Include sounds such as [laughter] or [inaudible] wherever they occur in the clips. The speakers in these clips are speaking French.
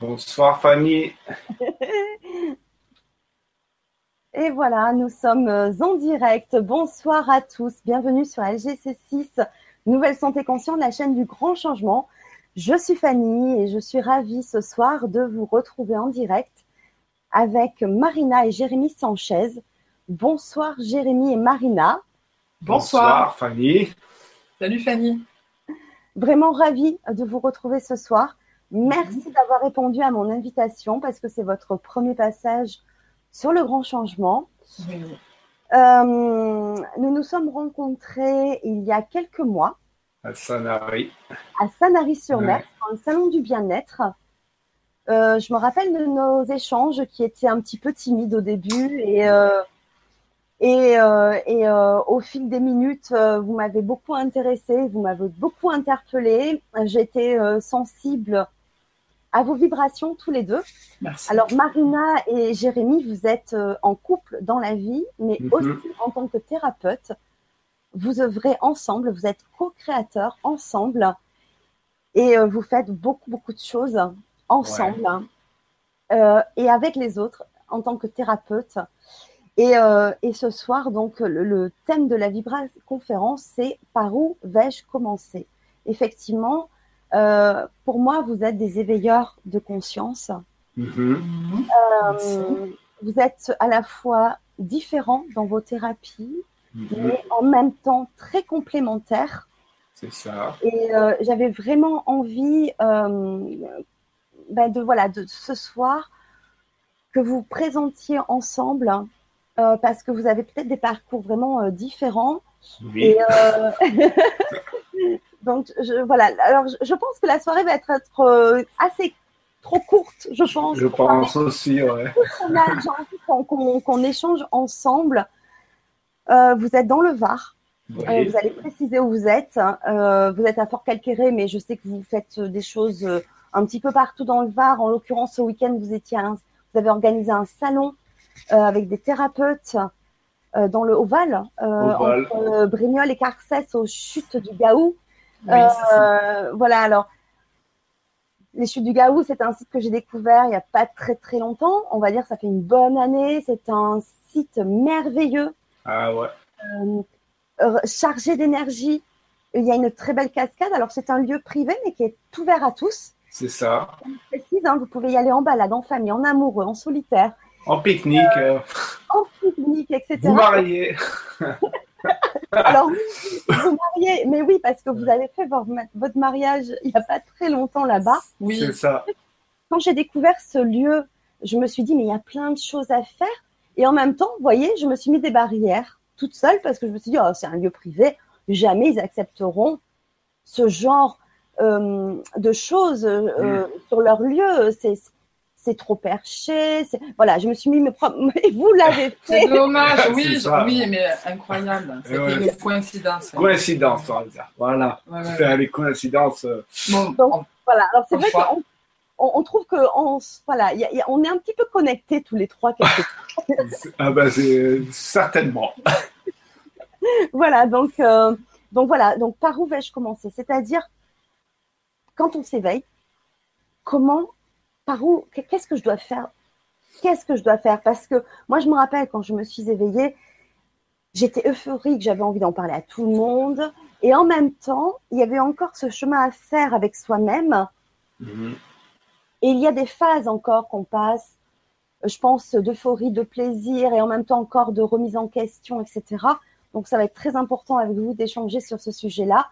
Bonsoir Fanny. [laughs] Et voilà, nous sommes euh, en direct. Bonsoir à tous. Bienvenue sur LGC6, Nouvelle Santé Consciente, la chaîne du grand changement. Je suis Fanny et je suis ravie ce soir de vous retrouver en direct avec Marina et Jérémy Sanchez. Bonsoir Jérémy et Marina. Bonsoir, Fanny. Salut Fanny. Vraiment ravie de vous retrouver ce soir. Merci mhm. d'avoir répondu à mon invitation parce que c'est votre premier passage sur le grand changement. Euh, nous nous sommes rencontrés il y a quelques mois. À Sanary. À Sanary-sur-Mer, dans le salon du bien-être. Euh, je me rappelle de nos échanges qui étaient un petit peu timides au début et, euh, et, et au fil des minutes, vous m'avez beaucoup intéressé, vous m'avez beaucoup interpellé. J'étais sensible à vos vibrations tous les deux. Merci. Alors Marina et Jérémy, vous êtes euh, en couple dans la vie, mais mhm. aussi en tant que thérapeute. Vous œuvrez ensemble, vous êtes co-créateurs ensemble et euh, vous faites beaucoup, beaucoup de choses ensemble euh, et avec les autres en tant que thérapeute. Et, et ce soir, donc, le, le thème de la Vibra conférence, c'est par où vais-je commencer? Effectivement, euh, pour moi, vous êtes des éveilleurs de conscience. Mm-hmm. Euh, vous êtes à la fois différents dans vos thérapies, mm-hmm. mais en même temps très complémentaires. C'est ça. Et euh, j'avais vraiment envie ben de voilà de ce soir que vous présentiez ensemble parce que vous avez peut-être des parcours vraiment différents. Oui. Et, [laughs] Donc je, voilà. Alors je, pense que la soirée va être, euh, assez trop courte, je pense. Je pense aussi, ouais. qu'on échange ensemble. Euh, vous êtes dans le Var. Euh, vous allez préciser où vous êtes. vous êtes à Fort Calquéré, mais je sais que vous faites des choses un petit peu partout dans le Var. En l'occurrence, ce week-end, vous étiez, vous avez organisé un salon avec des thérapeutes dans le Oval, entre Brignoles et Carcès, aux chutes du Gaou. Euh, voilà, alors, les Chutes du Gaou, c'est un site que j'ai découvert il n'y a pas très très longtemps. On va dire ça fait une bonne année. C'est un site merveilleux. Ah ouais. Euh, chargé d'énergie. Il y a une très belle cascade. Alors, c'est un lieu privé, mais qui est ouvert à tous. C'est ça. précise, hein, vous pouvez y aller en balade, en famille, en amoureux, en solitaire. En pique-nique. Euh, en pique-nique, etc. Vous mariez. [laughs] Alors, vous mariez, mais oui, parce que vous avez fait votre mariage il n'y a pas très longtemps là-bas. Oui, c'est ça. Quand j'ai découvert ce lieu, je me suis dit, mais il y a plein de choses à faire. Et en même temps, vous voyez, je me suis mis des barrières toute seule parce que je me suis dit, oh, c'est un lieu privé, jamais ils accepteront ce genre euh, de choses euh, mm. sur leur lieu. C'est c'est trop perché. Voilà, je me suis mis mes propres. [laughs] vous l'avez fait. C'est dommage, oui, oui, mais incroyable. C'était une coïncidence. Coïncidence, on va dire. Voilà. Faire les coïncidences. Euh, Donc, voilà. Alors, c'est vrai qu'on on, trouve que on, voilà, on est un petit peu connectés tous les trois quelque [laughs] ah ben, c'est certainement. [laughs] voilà, donc, euh, donc voilà, donc par où vais-je commencer? C'est-à-dire, quand on s'éveille, comment par où, qu'est-ce que je dois faire? Qu'est-ce que je dois faire? Parce que moi, je me rappelle quand je me suis éveillée, j'étais euphorique, j'avais envie d'en parler à tout le monde. Et en même temps, il y avait encore ce chemin à faire avec soi-même. Mm-hmm. Et il y a des phases encore qu'on passe, je pense, d'euphorie, de plaisir et en même temps encore de remise en question, etc. Donc, ça va être très important avec vous d'échanger sur ce sujet-là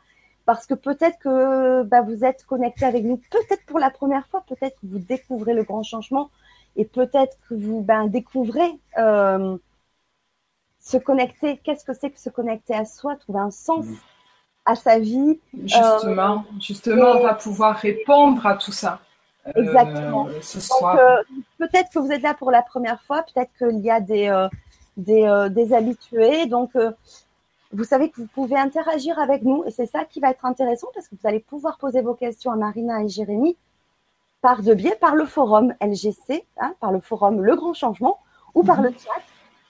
parce que peut-être que bah, vous êtes connecté avec nous, peut-être pour la première fois, peut-être que vous découvrez le grand changement et peut-être que vous ben, découvrez euh, se connecter. Qu'est-ce que c'est que se connecter à soi, trouver un sens mm. à sa vie Justement, euh, justement, on va pouvoir répondre à tout ça. Euh, exactement. ce peut-être que vous êtes là pour la première fois, peut-être qu'il y a des, des, des habitués. Donc, vous savez que vous pouvez interagir avec nous et c'est ça qui va être intéressant parce que vous allez pouvoir poser vos questions à Marina et Jérémy par de biais par le forum LGC, hein, par le forum Le Grand Changement ou par le chat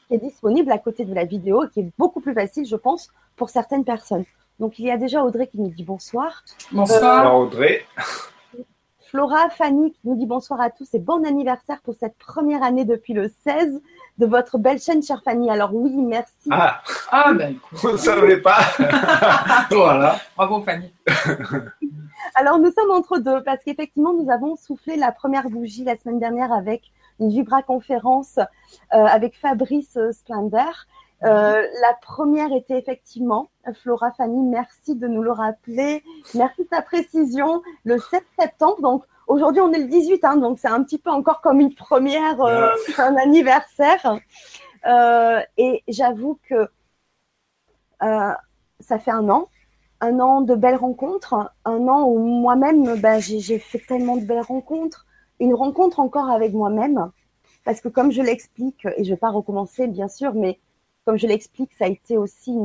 qui est disponible à côté de la vidéo et qui est beaucoup plus facile, je pense, pour certaines personnes. Donc il y a déjà Audrey qui nous dit bonsoir. Bonsoir euh, Audrey. Flora Fanny qui nous dit bonsoir à tous et bon anniversaire pour cette première année depuis le 16 de votre belle chaîne, chère Fanny. Alors oui, merci. Ah, ah ben, vous ne savez pas. [laughs] voilà. Bravo Fanny. [laughs] Alors nous sommes entre deux parce qu'effectivement nous avons soufflé la première bougie la semaine dernière avec une Vibra conférence euh, avec Fabrice Splender. Euh, la première était effectivement, Flora Fanny, merci de nous le rappeler. Merci de ta précision, le 7 septembre. Donc aujourd'hui, on est le 18, hein, donc c'est un petit peu encore comme une première, euh, [laughs] un anniversaire. Euh, et j'avoue que ça fait un an, un an de belles rencontres, un an où moi-même, bah, j'ai fait tellement de belles rencontres. Une rencontre encore avec moi-même, parce que comme je l'explique, et je ne vais pas recommencer bien sûr, mais comme je l'explique, ça a été aussi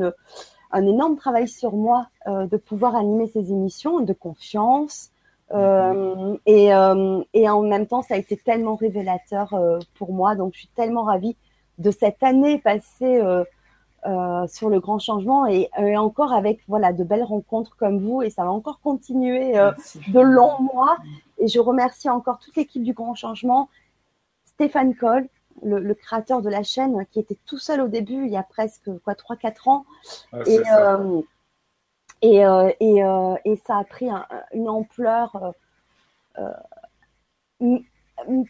un énorme travail sur moi euh, de pouvoir animer ces émissions, de confiance. Euh, euh, et, en même temps, ça a été tellement révélateur pour moi. Donc, je suis tellement ravie de cette année passée sur le grand changement et, encore avec voilà de belles rencontres comme vous. Et ça va encore continuer de longs mois. Et je remercie encore toute l'équipe du grand changement, Stéphane Coll, le, créateur de la chaîne, qui était tout seul au début, il y a presque quoi 3-4 ans. et, euh, et, euh, euh, et, ça a pris une ampleur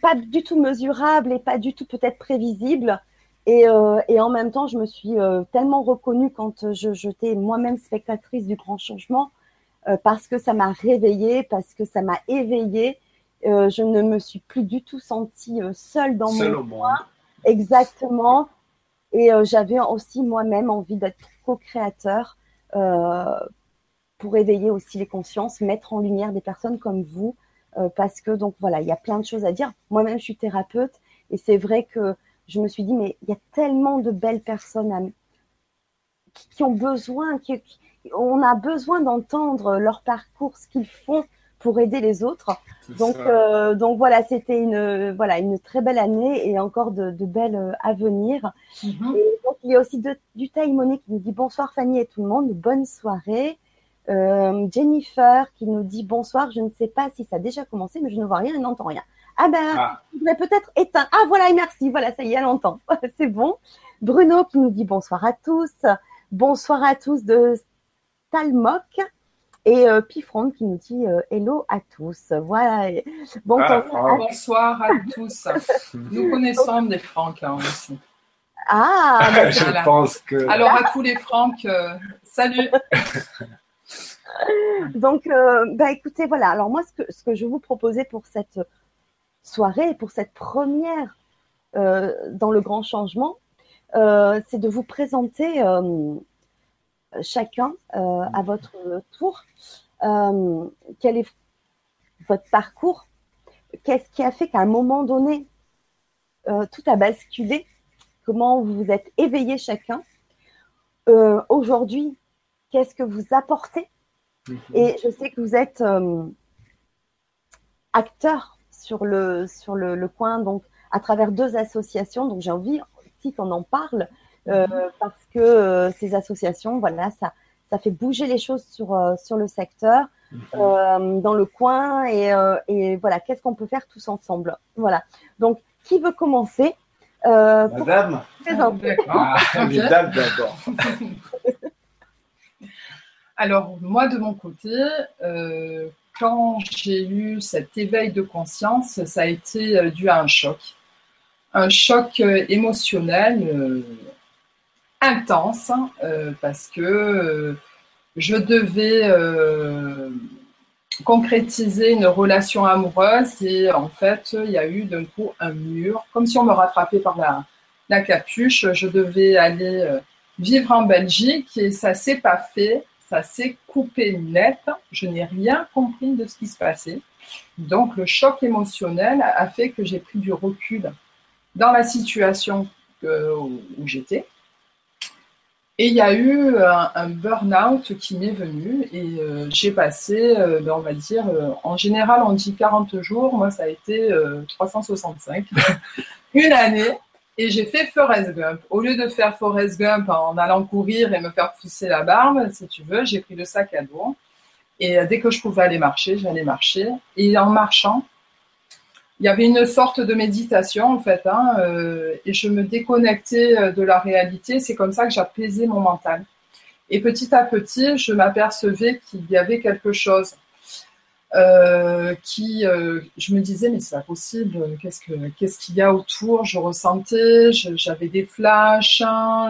pas du tout mesurable et pas du tout peut-être prévisible. Et, et, en même temps, je me suis tellement reconnue quand j'étais moi-même spectatrice du grand changement, parce que ça m'a réveillée, parce que ça m'a éveillée euh, je ne me suis plus du tout sentie euh, seule dans mon coin. Exactement. Et euh, j'avais aussi moi-même envie d'être co-créateur pour éveiller aussi les consciences, mettre en lumière des personnes comme vous, parce que donc voilà, il y a plein de choses à dire. Moi-même, je suis thérapeute et c'est vrai que je me suis dit, mais il y a tellement de belles personnes qui, ont besoin, qui, on a besoin d'entendre leur parcours, ce qu'ils font pour aider les autres. Donc, euh, donc voilà, c'était une, voilà, une très belle année et encore de, belles euh, à venir. Mhm. donc, il y a aussi de, du Taïmoné qui nous dit bonsoir Fanny et tout le monde, bonne soirée. Euh, Jennifer qui nous dit bonsoir, je ne sais pas si ça a déjà commencé, mais je ne vois rien et n'entends rien. Ah ben, ah. je peut-être éteindre. Ah voilà, et merci, voilà, ça y est, elle entend. [laughs] C'est bon. Bruno qui nous dit bonsoir à tous. Bonsoir à tous de Talmoc. Et euh, Pifron qui nous dit euh, hello à tous. Voilà. Bon, ah, bonsoir à tous. [laughs] Nous connaissons des Francs hein, aussi. Ah, [laughs] bah, je pense que. Alors à tous les Francs, euh, salut. Donc, bah, écoutez, voilà. Alors moi, ce que, ce que je vous proposais pour cette soirée, pour cette première dans le grand changement, c'est de vous présenter chacun euh, à votre tour euh, quel est votre parcours Qu'est-ce qui a fait qu'à un moment donné, euh, tout a basculé Comment vous vous êtes éveillé chacun Aujourd'hui, qu'est-ce que vous apportez mhm. Et je sais que vous êtes acteur sur le, sur le, le, coin, donc à travers deux associations. Donc j'ai envie aussi qu'on en parle euh, parce que euh, ces associations, voilà, ça, ça fait bouger les choses sur, euh, sur le secteur, mhm. dans le coin, et, et voilà, qu'est-ce qu'on peut faire tous ensemble? Voilà. Donc, qui veut commencer? Madame ah, Madame d'abord. [laughs] Alors, moi, de mon côté, quand j'ai eu cet éveil de conscience, ça a été dû à un choc. Un choc émotionnel intense euh, parce que euh, je devais euh, concrétiser une relation amoureuse et en fait il y a eu d'un coup un mur, comme si on me rattrapait par la, capuche. Je devais aller vivre en Belgique et ça s'est pas fait, ça s'est coupé net. Je n'ai rien compris de ce qui se passait. Donc le choc émotionnel a fait que j'ai pris du recul dans la situation où j'étais. Et il y a eu un, burn-out qui m'est venu et euh, j'ai passé, euh, ben, on va dire, euh, en général on dit 40 jours, moi ça a été 365, [laughs] une année, et j'ai fait Forrest Gump. Au lieu de faire Forrest Gump en allant courir et me faire pousser la barbe, si tu veux, j'ai pris le sac à dos Et dès que je pouvais aller marcher, j'allais marcher. Et en marchant, il y avait une sorte de méditation en fait, hein, euh, et je me déconnectais euh, de la réalité. C'est comme ça que j'apaisais mon mental. Et petit à petit, je m'apercevais qu'il y avait quelque chose euh, qui, je me disais, mais c'est pas possible, qu'est-ce qu'il qu'est-ce y a autour? Je ressentais, j'avais des flashs, hein,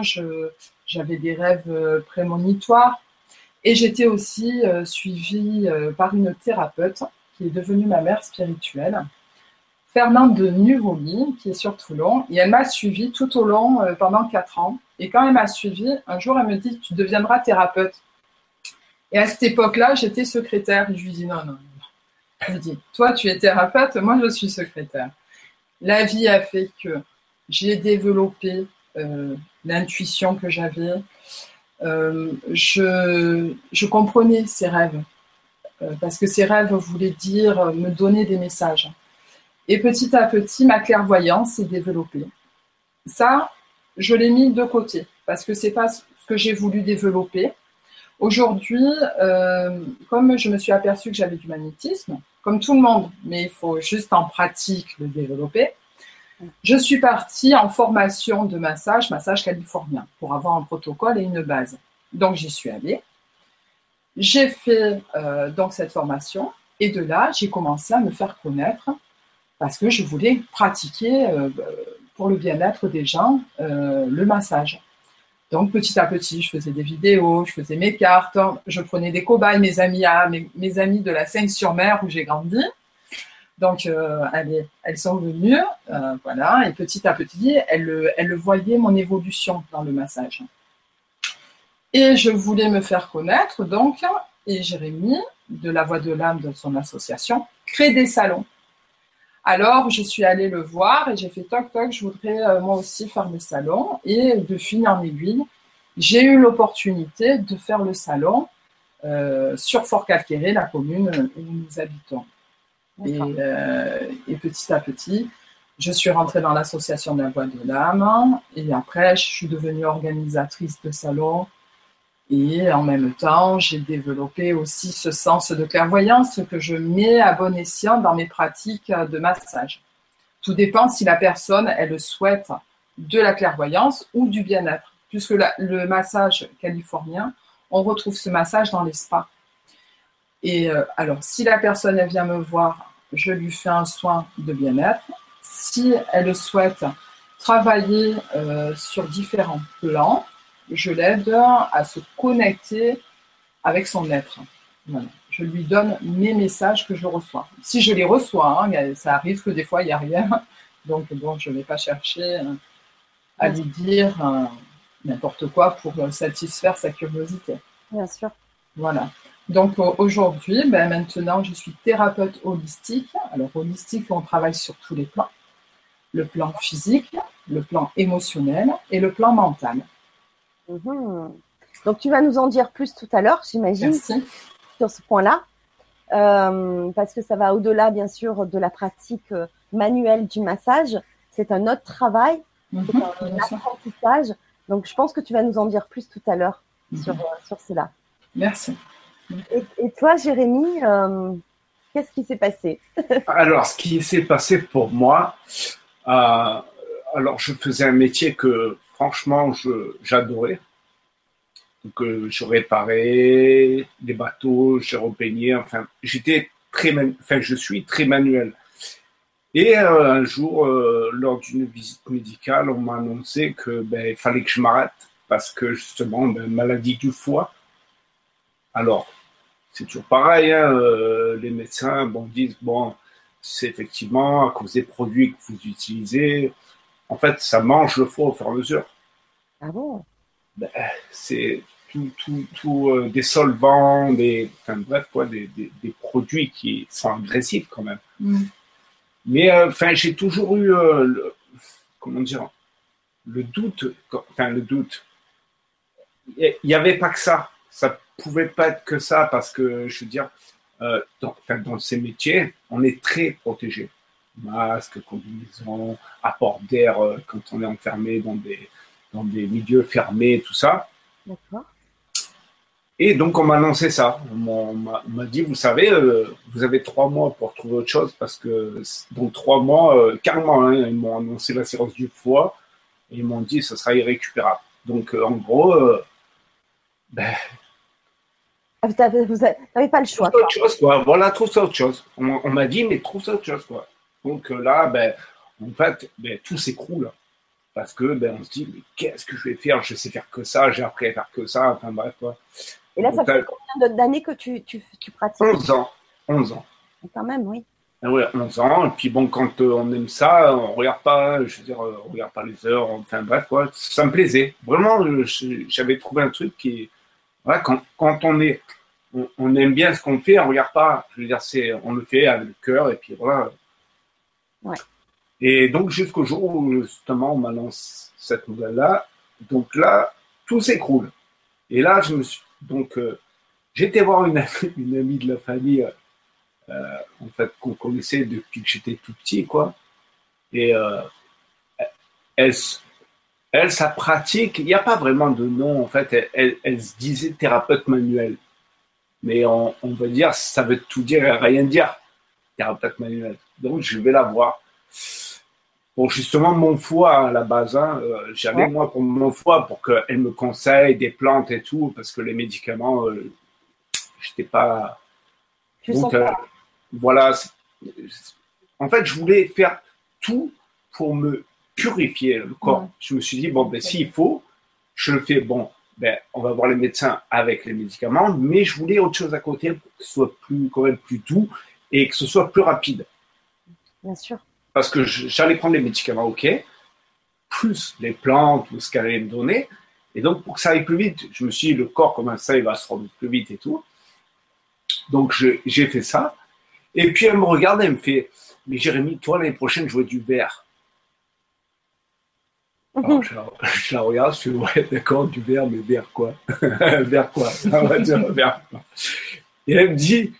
j'avais des rêves prémonitoires. Et j'étais aussi suivie par une thérapeute qui est devenue ma mère spirituelle. Fernande de Nuvoli, qui est sur Toulon, et elle m'a suivi tout au long euh, pendant quatre ans. Et quand elle m'a suivi, un jour, elle me dit Tu deviendras thérapeute. Et à cette époque-là, j'étais secrétaire. je lui dis non, non. Toi, tu es thérapeute, moi, je suis secrétaire. La vie a fait que j'ai développé euh, l'intuition que j'avais. Euh, je, comprenais ces rêves, parce que ces rêves voulaient dire me donner des messages. Et petit à petit, ma clairvoyance s'est développée. Ça, je l'ai mis de côté parce que c'est pas ce que j'ai voulu développer. Aujourd'hui, euh, comme je me suis aperçue que j'avais du magnétisme, comme tout le monde, mais il faut juste en pratique le développer, je suis partie en formation de massage, massage californien, pour avoir un protocole et une base. Donc j'y suis allée. J'ai fait euh, donc cette formation et de là, j'ai commencé à me faire connaître parce que je voulais pratiquer euh, pour le bien-être des gens le massage. Donc petit à petit, je faisais des vidéos, je faisais mes cartes, je prenais des cobayes, mes amis, à, mes, amis de la Seine-sur-Mer où j'ai grandi. Donc euh, elles, sont venues, voilà, et petit à petit, elles, elles voyaient mon évolution dans le massage. Et je voulais me faire connaître, donc, et Jérémy, de la Voix de l'âme de son association, crée des salons. Alors, je suis allée le voir et j'ai fait toc toc, je voudrais euh, moi aussi faire le salon. Et de fil en aiguille, j'ai eu l'opportunité de faire le salon euh, sur Fort Calquéré, la commune où nous habitons. Euh, et, petit à petit, je suis rentrée dans l'association de la Voix de l'âme et après, je suis devenue organisatrice de salon et en même temps, j'ai développé aussi ce sens de clairvoyance que je mets à bon escient dans mes pratiques de massage. Tout dépend si la personne, elle souhaite de la clairvoyance ou du bien-être. Puisque le massage californien, on retrouve ce massage dans les spas. Et euh, alors, si la personne, elle vient me voir, je lui fais un soin de bien-être. Si elle souhaite travailler euh, sur différents plans, je l'aide à se connecter avec son être. Je lui donne mes messages que je reçois. Si je les reçois, hein, ça arrive que des fois, il n'y a rien. [laughs] Donc, bon, je ne vais pas chercher euh, à lui dire euh, n'importe quoi pour satisfaire sa curiosité. Bien sûr. Voilà. Donc aujourd'hui, ben, maintenant, je suis thérapeute holistique. Alors holistique, on travaille sur tous les plans. Le plan physique, le plan émotionnel et le plan mental. Mhm. Donc tu vas nous en dire plus tout à l'heure, j'imagine, sur ce point-là, euh, parce que ça va au-delà, bien sûr, de la pratique euh, manuelle du massage. C'est un autre travail, c'est mhm, un apprentissage. Donc je pense que tu vas nous en dire plus tout à l'heure mhm. sur, euh, sur cela. Merci. Et, toi, Jérémy, qu'est-ce qui s'est passé? [laughs] Alors, ce qui s'est passé pour moi, alors je faisais un métier que franchement, j'adorais. Donc, euh, je réparais des bateaux, je repeignais, enfin, j'étais très, je suis très manuel. Et euh, un jour, euh, lors d'une visite médicale, on m'a annoncé que ben, fallait que je m'arrête parce que justement, ben, maladie du foie. Alors, c'est toujours pareil, hein, les médecins bon, disent bon, c'est effectivement à cause des produits que vous utilisez, en fait, ça mange le foie au fur et à mesure. Ah bon? Ben, C'est tout, tout, tout euh, des solvants, des, enfin, bref, quoi, des, des, produits qui sont agressifs quand même. Mm. Mais euh, enfin, j'ai toujours eu, euh, le, comment dire, le doute, enfin le doute. Il n'y avait pas que ça. Ça pouvait pas être que ça parce que, je veux dire, dans, dans ces métiers, on est très protégé masque, combinaison, apport d'air euh, quand on est enfermé dans des, dans des milieux fermés, tout ça. D'accord. Et donc, on m'a annoncé ça. On m'a dit, vous savez, euh, vous avez trois mois pour trouver autre chose parce que, donc trois mois, euh, carrément, hein, ils m'ont annoncé la cirrhose du foie et ils m'ont dit, ce sera irrécupérable. Donc, en gros, ben, Ah, Vous n'avez pas le choix. trouve autre chose, quoi. Voilà, trouve ça autre chose. On, on m'a dit, mais trouve ça autre chose, quoi. Donc là, ben, en fait, ben, tout s'écroule. Parce que, ben, on se dit, mais qu'est-ce que je vais faire? Je sais faire que ça, j'ai appris à faire que ça, enfin bref, quoi. Et là, ça fait combien d'années que tu, tu, tu pratiques? 11 ans. 11 ans. Quand même, oui. Ah ouais, 11 ans. Et puis bon, quand euh, on aime ça, on regarde pas, je veux dire, euh, on regarde pas les heures. Enfin bref, quoi. Ça me plaisait. Vraiment, euh, j'avais trouvé un truc qui, voilà, quand, quand on est, on, on aime bien ce qu'on fait, on regarde pas. Je veux dire, c'est, on le fait avec le cœur et puis voilà. Et donc jusqu'au jour où justement on m'annonce cette nouvelle-là. Donc là, tout s'écroule. Et là, je me suis, donc, euh, j'étais voir une, amie- [laughs] de la famille. euh, en fait, qu'on connaissait depuis que j'étais tout petit, quoi. Et euh, elle, sa pratique, il n'y a pas vraiment de nom, en fait. Elle, se disait thérapeute manuel. Mais on va dire, ça veut tout dire et rien dire, thérapeute manuel. Donc, je vais la voir. Pour justement mon foie à la base, hein, euh, Ouais. moi pour mon foie pour qu'elle me conseille des plantes et tout, parce que les médicaments, euh, j'étais pas. Je sens Donc, euh, pas. voilà. En fait, je voulais faire tout pour me purifier le corps. Ouais. Je me suis dit, bon, ben, s'il faut, je le fais. Bon, ben, on va voir les médecins avec les médicaments, mais je voulais autre chose à côté pour que ce soit plus, quand même plus doux et que ce soit plus rapide. Bien sûr. Parce que j'allais prendre les médicaments, ok, plus les plantes ou ce qu'elle allait me donner. Et donc, pour que ça aille plus vite, je me suis dit, le corps, comme ça, il va se rendre plus vite et tout. Donc, j'ai fait ça. Et puis, elle me regarde, elle me fait, mais Jérémy, toi, l'année prochaine, je veux du. Alors, je, la, je la regarde, je fais, ouais, d'accord, du vert, mais vert quoi? [laughs] Vert quoi? On va dire vert. quoi. Et elle me dit,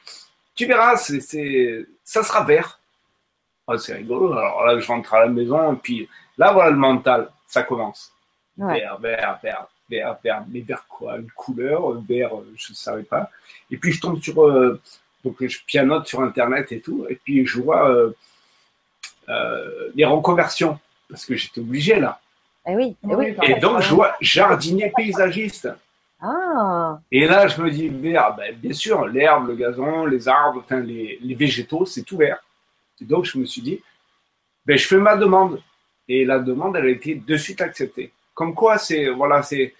tu verras, c'est, ça sera vert. C'est rigolo. Alors là, je rentre à la maison, et puis là, voilà le mental, ça commence. Ouais. Vert, vert, vert, vert, vert. Mais vert quoi? Une couleur, vert, euh, je ne savais pas. Et puis je tombe sur, euh, donc je pianote sur Internet et tout, et puis je vois euh, euh, les reconversions, parce que j'étais obligé là. Eh oui. eh Oui, Et donc je vois jardinier paysagiste. Ah, Et là, je me dis, vert, ben, bien sûr, l'herbe, le gazon, les arbres, enfin, les, les végétaux, c'est tout vert. Et donc, je me suis dit, ben, je fais ma demande. Et la demande, elle a été de suite acceptée. Comme quoi, c'est, voilà, c'est,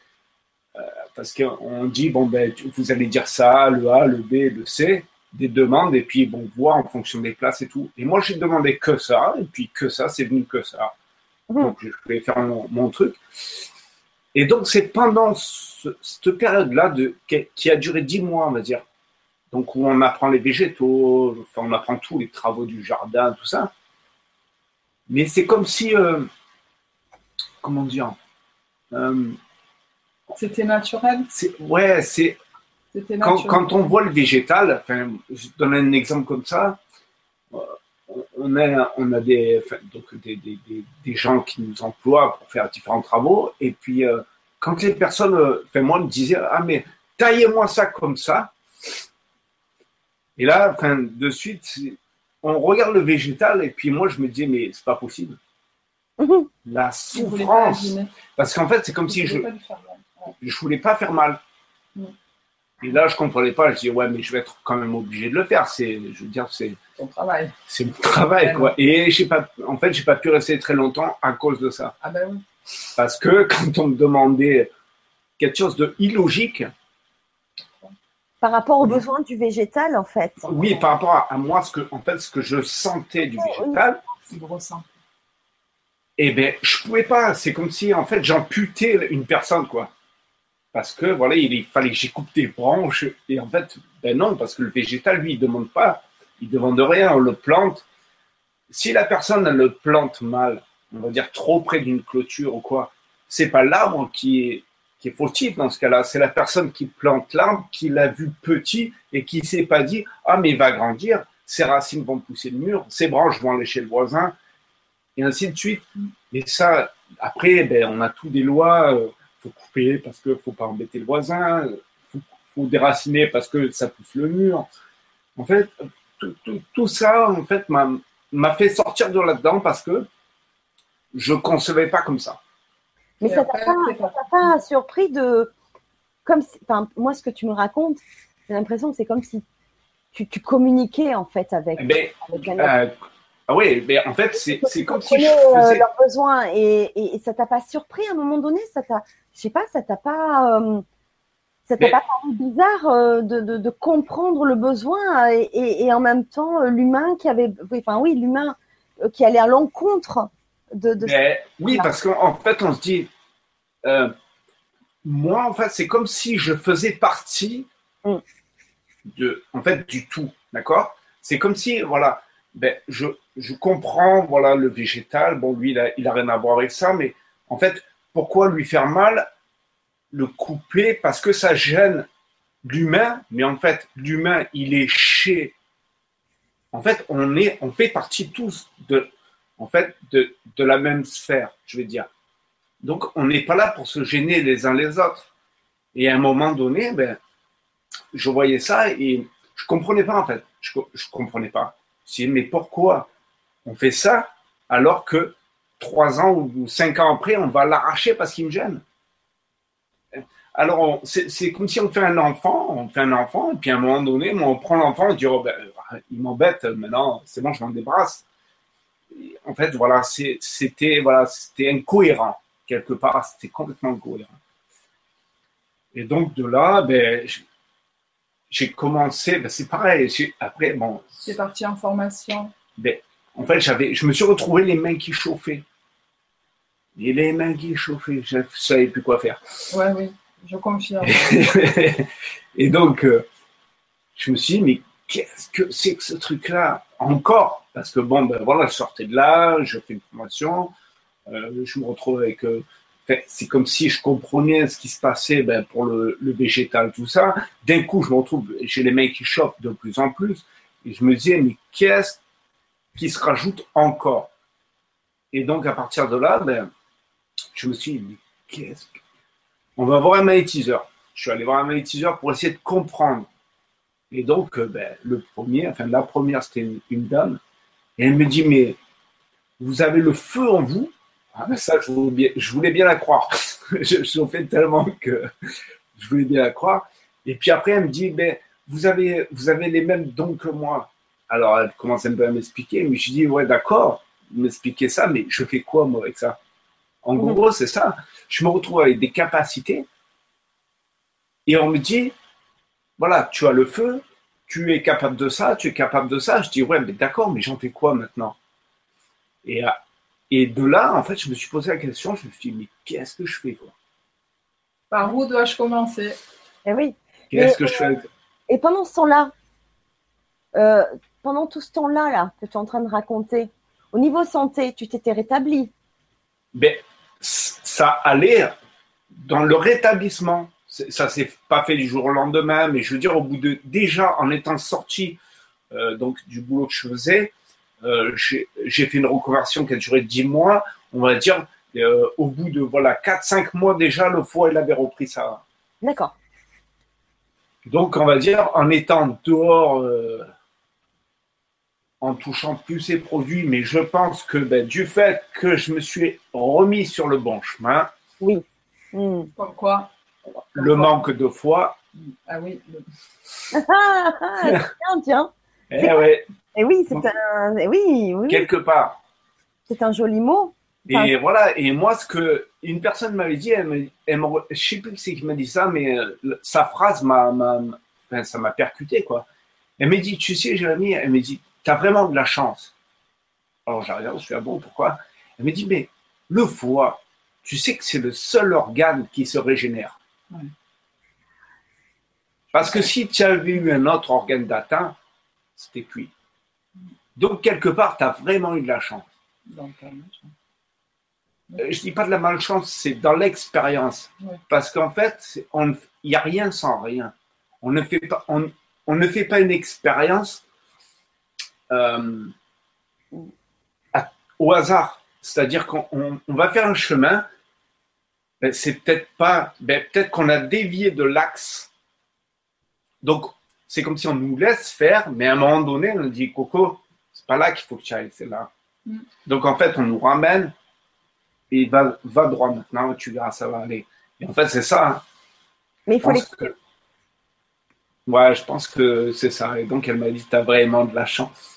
euh, parce qu'on dit, bon, ben, vous allez dire ça, le A, le B, le C, des demandes, et puis ils vont voir en fonction des places et tout. Et moi, j'ai demandé que ça, et puis que ça, c'est venu que ça. Mhm. Donc, je vais faire mon, mon truc. Et donc, c'est pendant ce- cette période-là de, qui, a duré dix mois, on va dire. Donc, où on apprend les végétaux, enfin, on apprend tous les travaux du jardin, tout ça. Mais c'est comme si, euh, comment dire, euh, C'était naturel? ouais, c'est, C'était quand, naturel. quand on voit le végétal, enfin, je donne un exemple comme ça, euh, on a, on a des, enfin, donc des, des, des, gens qui nous emploient pour faire différents travaux, et puis euh, quand les personnes, euh, enfin, moi, me disaient, ah mais taillez-moi ça comme ça, et là, enfin, de suite, on regarde le végétal, et puis moi, je me dis, mais c'est pas possible. Mhm. La souffrance, parce qu'en fait, c'est comme si je, faire. Ouais. je voulais pas faire mal. Mm. Et là, je comprenais pas. Je dis ouais, mais je vais être quand même obligé de le faire. C'est, je veux dire, c'est, Ton travail. c'est mon travail, quoi. Et j'ai pas, en fait, j'ai pas pu rester très longtemps à cause de ça. Ah ben oui. Parce que quand on me demandait quelque chose de illogique, par rapport aux besoins du végétal, en fait. oui, par rapport à, à moi, ce que, en fait, ce que je sentais du végétal, C'est eh ben, je pouvais pas. C'est comme si, en fait, j'amputais une personne, quoi. Parce que, voilà, il, fallait que j'écoupe des branches. Et en fait, ben non, parce que le végétal, lui, il demande pas. Il demande rien, on le plante. Si la personne, le plante mal, on va dire trop près d'une clôture ou quoi, c'est pas l'arbre qui est, qui est fautif dans ce cas-là. C'est la personne qui plante l'arbre, qui l'a vu petit et qui s'est pas dit, ah, mais il va grandir, ses racines vont pousser le mur, ses branches vont aller chez le voisin, et ainsi de suite. Et ça, après, ben, on a tous des lois, euh, faut couper parce que faut pas embêter le voisin, faut, faut déraciner parce que ça pousse le mur. En fait, tout, tout, tout ça, en fait, m'a fait sortir de là-dedans parce que je concevais pas comme ça. Mais ça t'a pas, pas, surpris de. Comme enfin, moi, ce que tu me racontes, j'ai l'impression que c'est comme si tu, tu, communiquais en fait avec. Mais, ben, euh, ah oui, mais en fait, c'est comme si je euh, faisais... leurs besoins et, et, et ça t'a pas surpris à un moment donné Ça t'a, je sais pas, ça t'a pas. Euh, ça t'a pas paru bizarre euh, de, de, de, comprendre le besoin et, et, et en même temps euh, l'humain qui avait, enfin oui, l'humain euh, qui allait à l'encontre de. de Mais, oui, parce qu'en fait, on se dit, euh, moi, en fait, c'est comme si je faisais partie mm. de, en fait, du tout, d'accord? C'est comme si, voilà, ben, je, je comprends, voilà, le végétal. Bon, lui, il a, il a rien à voir avec ça, mais en fait, pourquoi lui faire mal le couper? Parce que ça gêne l'humain, mais en fait, l'humain, il est chez. En fait, on, est, on fait partie tous de, la même sphère, je veux dire. Donc, on n'est pas là pour se gêner les uns les autres. Et à un moment donné, ben, je voyais ça et je comprenais pas, en fait. Je, je comprenais pas. Je mais pourquoi on fait ça alors que trois ans ou cinq ans après, on va l'arracher parce qu'il me gêne alors, c'est comme si on fait un enfant, on fait un enfant, et puis à un moment donné, on prend l'enfant et dit, oh, ben, il m'embête, maintenant, c'est bon, je m'en débrasse. en fait, voilà, c'était voilà, incohérent, quelque part, c'était complètement incohérent. Et donc, de là, ben, j'ai commencé, ben, c'est pareil, après, bon. C'est parti en formation. Ben, en fait, je me suis retrouvé les mains qui chauffaient. Et les mains qui chauffaient, je ne savais plus quoi faire. Ouais, oui je confirme. [laughs] et donc, euh, je me suis dit, mais qu'est-ce que c'est que ce truc-là Encore? Parce que bon, ben voilà, je sortais de là, je fais une formation, euh, je me retrouve avec. Euh, c'est comme si je comprenais ce qui se passait ben, pour le, le, végétal, tout ça. D'un coup, je me retrouve, j'ai les mains qui chauffent de plus en plus. Et je me disais, mais qu'est-ce qui se rajoute encore? Et donc, à partir de là, ben, je me suis dit, mais qu'est-ce que on va voir un magnétiseur. Je suis allé voir un magnétiseur pour essayer de comprendre. Et donc, euh, ben, le premier, enfin la première, c'était une, dame. Et elle me dit, mais vous avez le feu en vous ah, ben, Ça, je voulais, bien, la croire. [laughs] je, je fais tellement que [laughs] je voulais bien la croire. Et puis après, elle me dit, ben, vous, avez, vous avez les mêmes dons que moi. Alors, elle commence un peu à m'expliquer. Mais je dis, ouais, d'accord, m'expliquer ça, mais je fais quoi, moi, avec ça? En mhm. gros, c'est ça je me retrouve avec des capacités et on me dit, voilà, tu as le feu, tu es capable de ça, tu es capable de ça. Je dis, ouais, mais d'accord, mais j'en fais quoi maintenant? Et, euh, et de là, en fait, je me suis posé la question, je me suis dit, mais qu'est-ce que je fais quoi? Par où dois-je commencer? Eh oui. Qu'est-ce que je fais? Et pendant ce temps-là, euh, pendant tout ce temps-là là, que tu es en train de raconter, au niveau santé, tu t'étais rétabli? Ben, ça allait dans le rétablissement. Ça s'est pas fait du jour au lendemain, mais je veux dire, au bout de déjà en étant sorti euh, donc du boulot que je faisais, euh, j'ai fait une reconversion qui a duré 10 mois. On va dire, euh, au bout de voilà 4-5 mois déjà, le foie il avait repris ça. D'accord. Donc on va dire, en étant dehors en touchant plus ces produits, mais je pense que ben, du fait que je me suis remis sur le bon chemin. Oui. Hmm. Pourquoi? Le manque de foi. Ah oui. [laughs] tiens, tiens. Eh, ouais. eh oui, c'est un. Eh oui, oui. Quelque part. C'est un joli mot. Et voilà, et moi, ce que une personne m'avait dit, elle me, elle me, je sais plus qui m'a dit ça, mais euh, sa phrase m'a, ça m'a percuté, quoi. Elle m'a dit, tu sais, Jérémy, elle m'a dit, tu as vraiment de la chance. Alors j'arrive, je suis à bon, pourquoi? Elle me dit, mais le foie, tu sais que c'est le seul organe qui se régénère. Parce que si tu avais eu un autre organe d'atteint, c'était cuit. Donc, quelque part, tu as vraiment eu de la chance. Euh, je ne dis pas de la malchance, c'est dans l'expérience. Parce qu'en fait, il n'y a rien sans rien. On ne fait pas, on ne fait pas une expérience euh, au hasard. C'est-à-dire qu'on va faire un chemin, ben, c'est peut-être pas, ben, peut-être qu'on a dévié de l'axe donc, c'est comme si on nous laisse faire, mais à un moment donné, on nous dit Coco, c'est pas là qu'il faut que tu ailles, c'est là. Mm. Donc, en fait, on nous ramène et va, va droit maintenant, tu verras, ça va aller. Et en fait, c'est ça. hein. Mais il faut les. pense que- Ouais, je pense que c'est ça. Et donc, elle m'a dit, t'as vraiment de la chance.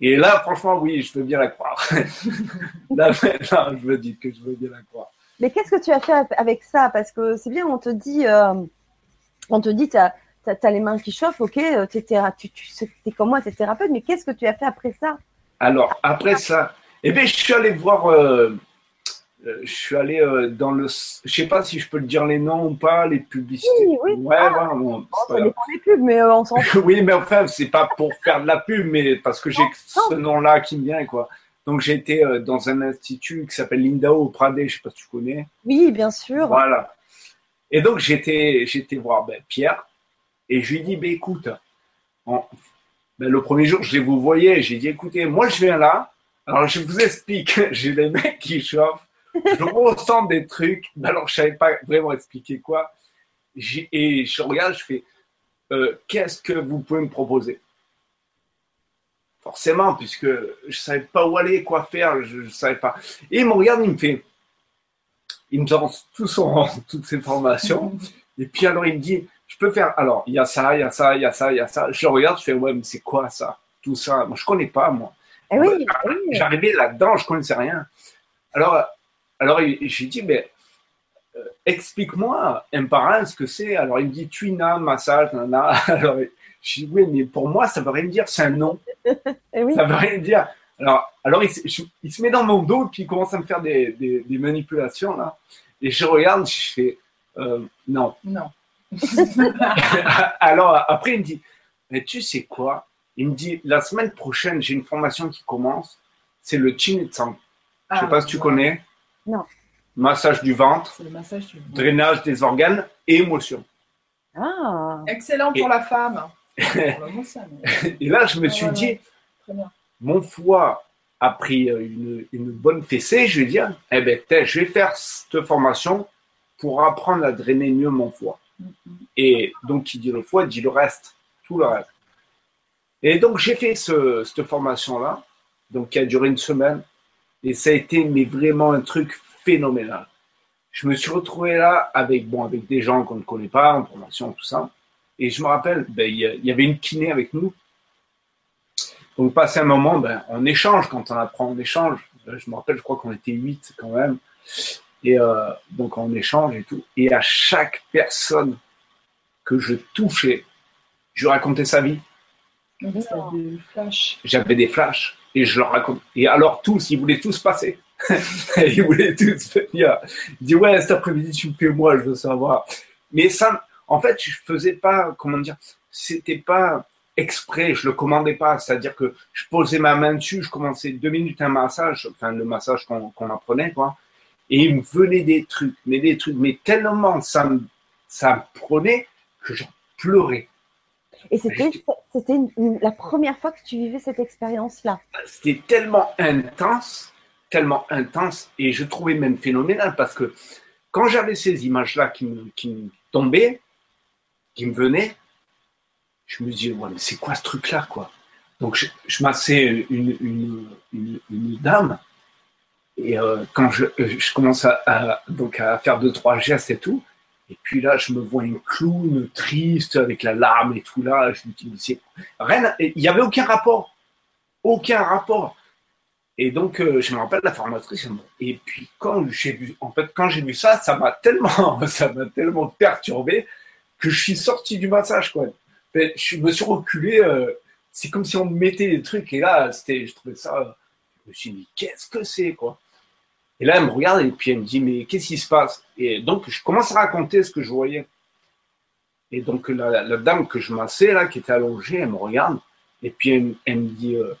Et là, franchement, oui, je veux bien la croire. [laughs] là, je me dis que je veux bien la croire. Mais qu'est-ce que tu as fait avec ça? Parce que c'est bien, on te dit, euh, on te dit, t'as as, les mains qui chauffent, ok, euh, tu, tu, es comme moi, t'es thérapeute, mais qu'est-ce que tu as fait après ça? Alors, après ça, eh bien, je suis allé voir, euh, euh, je suis allé euh, dans le, je sais pas si je peux le dire les noms ou pas, les publicités. Oui, oui. Ouais, Ah. bon, Oh, pas des pubs, mais euh, on s'en [laughs] oui, mais enfin, c'est pas pour faire de la pub, mais parce que j'ai ce nom-là qui me vient, quoi. Donc, j'ai été euh, dans un institut qui s'appelle l'Indao au Pradé, je sais pas si tu connais. Oui, bien sûr. Voilà. Et donc, j'étais, voir ben, Pierre et je lui ai dit, ben, écoute, en- ben, le premier jour, je les vous voyais, j'ai dit, écoutez, moi, je viens là, alors je vous explique, [laughs] j'ai les mecs qui chauffent, je ressens des trucs, ben, alors je savais pas vraiment expliquer quoi, et je regarde, je fais, euh, qu'est-ce que vous pouvez me proposer? Forcément, puisque je savais pas où aller, quoi faire, je, je savais pas. Et il me regarde, il me fait, il me donne tout son, [laughs] toutes ses formations. Et puis alors il me dit, je peux faire, alors il y a ça, il y a ça, il y a ça, il y a ça. Je regarde, je fais, ouais, mais c'est quoi ça? Tout ça, moi je connais pas, moi. Eh oui, oui. J'arrivais là-dedans, je connaissais rien. Alors, alors il- j'ai dit, mais euh, explique-moi un par un ce que c'est. Alors il me dit, tuina, massage, nana. [laughs] Alors je dis, oui, mais pour moi, ça veut rien dire, c'est un nom. [laughs] Eh oui. Ça veut rien dire. Alors, alors il, se- je- il se met dans mon dos et puis il commence à me faire des, des, des manipulations là. Et je regarde, je fais euh, non. Non. [laughs] alors après il me dit, mais tu sais quoi? Il me dit la semaine prochaine j'ai une formation qui commence. C'est le Chin Tsang. Je sais Ah, pas si tu ouais. connais. Non. Massage du ventre, C'est le massage du ventre. drainage des organes et émotions. Ah, Excellent pour la femme. [laughs] Mais Et là je me Ouais, suis dit, ouais. Très bien. mon foie a pris euh, une, une bonne fessée, je vais dire, eh ben, je vais faire cette formation pour apprendre à drainer mieux mon foie. Mhm. Et donc, qui dit le foie, dit le reste, tout le reste. Et donc, j'ai fait ce, cette formation-là, donc qui a duré une semaine, et ça a été mais vraiment un truc phénoménal. Je me suis retrouvé là avec, bon, avec des gens qu'on ne connaît pas, en formation, tout ça. Et je me rappelle, ben, il y a- il y avait une kiné avec nous, donc, passer un moment, ben, on échange quand on apprend, on échange. Je me rappelle, je crois qu'on était huit quand même. Et euh, donc, on échange et tout. Et à chaque personne que je touchais, je lui racontais sa vie. J'avais des flashs et je leur raconte. Et alors, tous, ils voulaient tous passer. [laughs] ils voulaient tous venir. Ils disaient, ouais, cet après-midi, tu me fais moi, je veux savoir. Mais ça, en fait, je faisais pas, comment dire, c'était pas exprès, je le commandais pas. C'est-à-dire que je posais ma main dessus, je commençais deux minutes un massage, enfin, le massage qu'on qu'on apprenait, quoi. Et il me venait des trucs, mais des trucs, mais tellement ça me, ça me prenait que j'en pleurais. Et c'était la première fois que tu vivais cette expérience-là. c'était tellement intense, tellement intense, et je trouvais même phénoménal parce que quand j'avais ces images-là qui me, qui me tombaient, qui me venaient, je me disais, ouais, mais c'est quoi ce truc-là, quoi? Donc, je, je massais une, une, une, une dame, et euh, quand je, euh, je commence à, à- donc à faire deux, trois gestes et tout, et puis là, je me vois une clown triste avec la larme et tout là, je me dis, rien, il n'y avait aucun rapport aucun rapport. Et donc, euh, je me rappelle la formatrice. Et puis, quand j'ai vu, en fait, quand j'ai vu ça, ça m'a tellement, [laughs] ça m'a tellement perturbé que je suis sorti du massage, je me suis reculé. euh, c'est comme si on me mettait des trucs. Et là, c'était, je trouvais ça. Je me suis dit, qu'est-ce que c'est, quoi? Et là, elle me regarde et puis elle me dit, mais qu'est-ce qui se passe? Et donc, je commence à raconter ce que je voyais. Et donc, la, la dame que je massais, là, qui était allongée, elle me regarde. Et puis, elle, elle me dit, euh,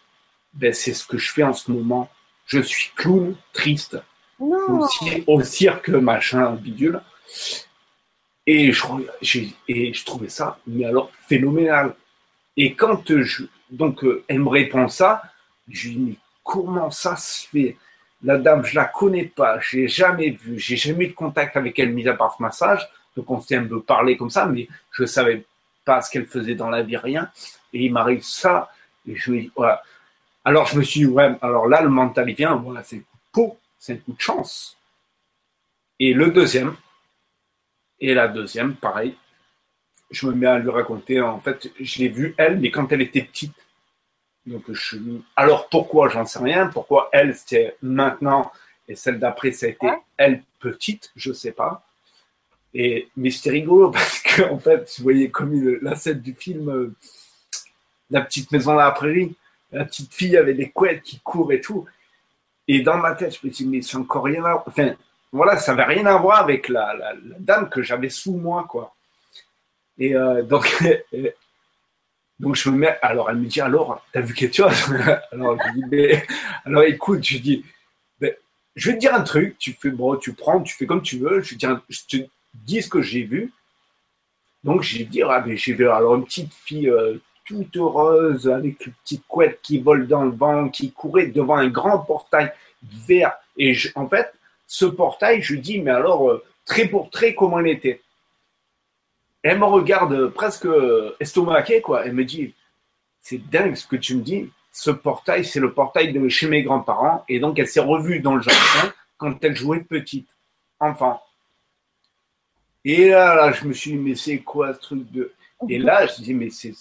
ben, c'est ce que je fais en ce moment. Je suis clown, triste, Non. au, cir- au cirque, machin, bidule. Et je, et trouvais ça, mais alors, phénoménal. Et quand je, donc, euh, elle me répond ça, je lui dis, mais comment ça se fait? La dame, je la connais pas, je l'ai jamais vue, j'ai jamais eu de contact avec elle, mis à part ce massage. Donc, on s'est un peu parlé comme ça, mais je savais pas ce qu'elle faisait dans la vie, rien. Et il m'arrive ça. Et je. Alors je me suis dit, ouais, alors là, le mental, il vient, voilà, c'est de c'est un coup de chance. Et le deuxième, et la deuxième, pareil, je me mets à lui raconter, en fait, je l'ai vue, elle, mais quand elle était petite. Donc, je... alors pourquoi, j'en sais rien. Pourquoi elle, c'était maintenant, et celle d'après, ça a été elle petite, je sais pas. Et, mais c'était rigolo [laughs] parce qu'en en fait, vous voyez comme la scène du film euh, La petite maison dans la prairie, la petite fille avec les couettes qui court et tout. Et dans ma tête, je me suis dit, mais c'est encore rien à Enfin, voilà, ça n'avait rien à voir avec la, la, dame que j'avais sous moi, quoi. Et euh, donc, [laughs] donc je me mets. Alors, elle me dit, alors, t'as vu quelque chose? [laughs] Alors, je dis, mais, alors écoute, je dis, je vais te dire un truc, tu fais, bon, tu prends, tu fais comme tu veux, je, je te dis ce que j'ai vu. Donc, j'ai dit, ah, mais j'ai vu alors une petite fille euh, toute heureuse, avec une petite couette qui vole dans le vent, qui courait devant un grand portail vert. Et en fait, ce portail, je dis, mais alors, euh, très pour très, comment il était Elle me regarde presque estomaquée, quoi. Elle me dit, c'est dingue ce que tu me dis. Ce portail, c'est le portail de chez mes grands-parents. Et donc, elle s'est revue dans le jardin quand elle jouait petite, enfant. Et là, là, je me suis dit, mais c'est quoi ce truc de. Et là, je dis, mais c'est,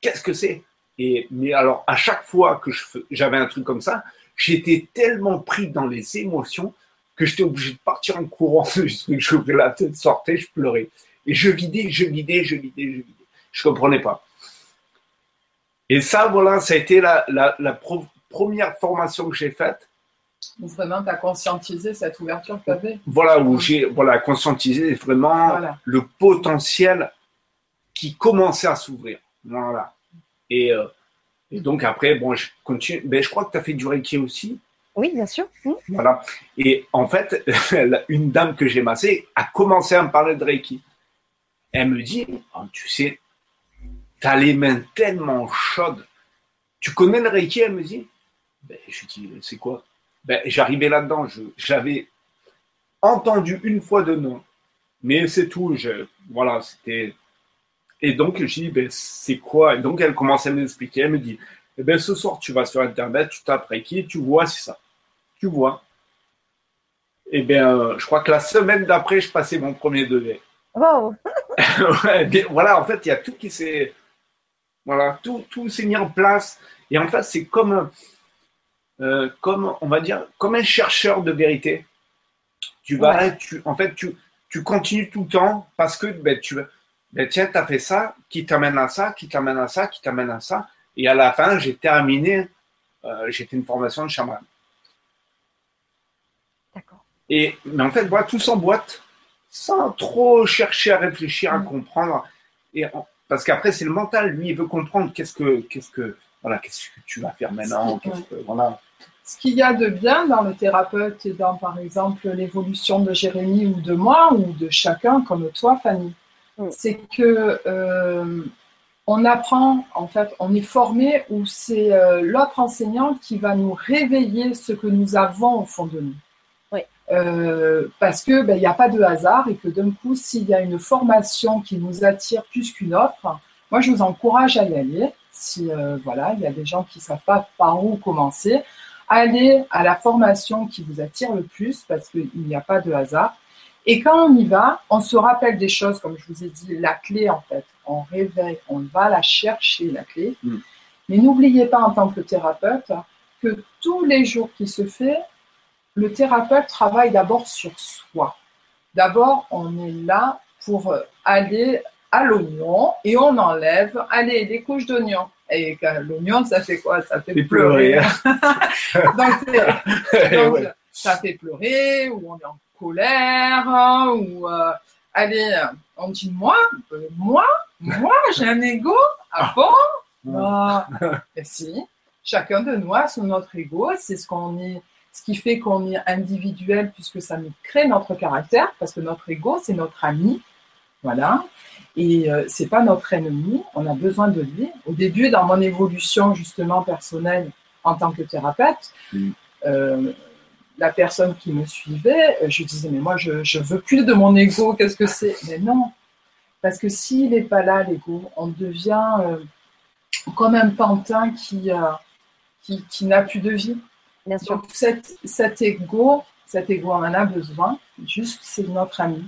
qu'est-ce que c'est? Et mais alors à chaque fois que j'avais un truc comme ça, j'étais tellement pris dans les émotions que j'étais obligé de partir en courant. [laughs] je ouvrais la tête, sortais, je pleurais. Et je vidais, je vidais, je vidais, je vidais. Je comprenais pas. Et ça, voilà, ça a été la, première formation que j'ai faite. Où vraiment, tu as conscientisé cette ouverture que tu avais. Voilà, où j'ai voilà, conscientisé vraiment le potentiel qui commençait à s'ouvrir. Voilà. Euh, et, donc après, bon, je continue. Ben, je crois que tu as fait du Reiki aussi. Oui, bien sûr. Mmh. Voilà. Et en fait, [laughs] une dame que j'ai massée a commencé à me parler de Reiki. Elle me dit, oh, tu sais, tu as les mains tellement chaudes. Tu connais le Reiki? Elle me dit. Ben, je lui dis, c'est quoi? Ben, J'arrivais là-dedans. J'avais entendu une fois de nom. Mais c'est tout. Je, voilà, c'était et donc, je dis, ben, c'est quoi? Et donc, elle commence à m'expliquer. Elle me dit, eh ben, ce soir, tu vas sur Internet, tu tapes Reiki, tu vois, c'est ça. Tu vois. Et eh bien, euh, je crois que la semaine d'après, je passais mon premier degré. Wow. [laughs] voilà, en fait, il y a tout qui s'est. Voilà, tout, tout s'est mis en place. Et en fait, c'est comme, euh, comme, on va dire, comme un chercheur de vérité. Tu vas, tu, en fait, tu, tu continues tout le temps parce que ben, tu, ben tiens, tu as fait ça, qui t'amène à ça, qui t'amène à ça, qui t'amène à ça. Et à la fin, j'ai terminé, euh, j'ai fait une formation de chaman. D'accord. Et, mais en fait, voilà, tout s'emboîte sans trop chercher à réfléchir, à mm. comprendre. Et parce qu'après, c'est le mental, lui, il veut comprendre qu'est-ce que, qu'est-ce que, voilà, qu'est-ce que tu vas faire maintenant, voilà. Ce qu'il y a de bien dans le thérapeute et dans, par exemple, l'évolution de Jérémy ou de moi ou de chacun comme toi, Fanny, Mm. c'est que euh, on apprend, en fait, on est formé où c'est euh, l'autre enseignant qui va nous réveiller ce que nous avons au fond de nous. Euh, parce que ben, il n'y a pas de hasard et que d'un coup, s'il y a une formation qui nous attire plus qu'une autre, moi je vous encourage à y aller. Si voilà, il y a des gens qui ne savent pas par où commencer, allez à la formation qui vous attire le plus parce qu'il n'y a pas de hasard. Et quand on y va, on se rappelle des choses, comme je vous ai dit, la clé en fait. On réveille, on va la chercher, la clé. Mm. Mais n'oubliez pas en tant que thérapeute que tous les jours qui se fait, le thérapeute travaille d'abord sur soi. D'abord, on est là pour aller à l'oignon et on enlève, allez, des couches d'oignon. Et l'oignon, ça fait quoi? Ça fait pleurer. [laughs] donc, [laughs] ça fait pleurer ou on est en colère hein, ou euh, allez, on dit moi, euh, moi, moi, j'ai un ego? Ah bon? Bah, Si. Chacun de nous a son notre ego. C'est ce qu'on est, ce qui fait qu'on est individuel puisque ça nous crée notre caractère parce que notre ego c'est notre ami. Voilà. Et euh, c'est pas notre ennemi, on a besoin de lui. Au début, dans mon évolution justement personnelle en tant que thérapeute, mm la personne qui me suivait, euh, je disais, mais moi, je, je veux plus de mon ego, qu'est-ce que c'est? Mais non, Parce que s'il n'est pas là, l'ego, on devient euh, comme un pantin qui, qui, qui n'a plus de vie. Bien sûr. Donc cet, cet ego, cet ego en a besoin, juste c'est notre ami.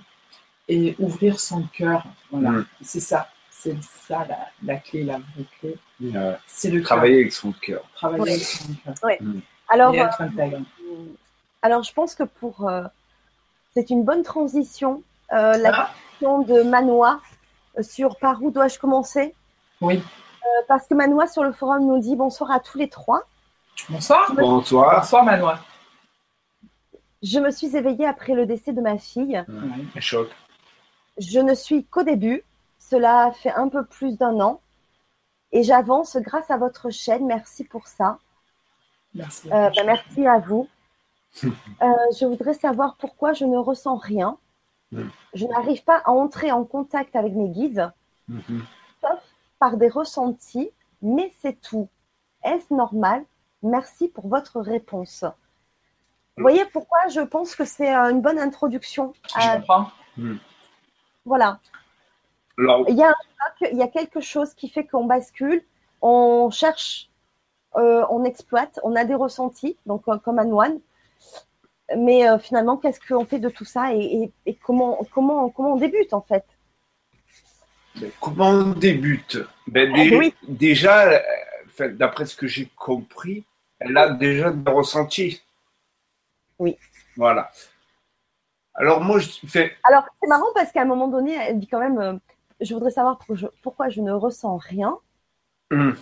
Et ouvrir son cœur, voilà, Mm. c'est ça. C'est ça la, la clé, la vraie clé. Euh, C'est le cœur. travailler avec son cœur. Travailler Oui. avec son cœur. Alors, Et être intègre. euh, alors, je pense que pour. euh, c'est une bonne transition. euh, la Ah, question de Manoa sur par où dois-je commencer? Oui. Euh, Parce que Manoa sur le forum nous dit bonsoir à tous les trois. Bonsoir. Bonsoir. Bonsoir, Manoir. Je me suis éveillée après le décès de ma fille. Choc. Je ne suis qu'au début. Cela fait un peu plus d'un an. Et j'avance grâce à votre chaîne. Merci pour ça. Merci. Euh, ben, merci à vous. [laughs] Euh, je voudrais savoir pourquoi je ne ressens rien. Mm. Je n'arrive pas à entrer en contact avec mes guides Mhm. par des ressentis, mais c'est tout. Est-ce normal? Merci pour votre réponse. Vous voyez pourquoi je pense que c'est euh, une bonne introduction. Je comprends. Voilà. Alors, Il y a un choc, il y a quelque chose qui fait qu'on bascule, on cherche, euh, on exploite, on a des ressentis, donc euh, comme Anouane. Mais euh, finalement, qu'est-ce qu'on fait de tout ça et, et- et comment, comment, comment on débute en fait? Comment on débute? Ben, Ah, oui. Déjà, d'après ce que j'ai compris, elle a déjà des ressentis. Oui. Voilà. Alors moi, je fais. Alors, c'est marrant parce qu'à un moment donné, elle dit quand même euh, Je voudrais savoir pourquoi je, pourquoi je ne ressens rien. Hum,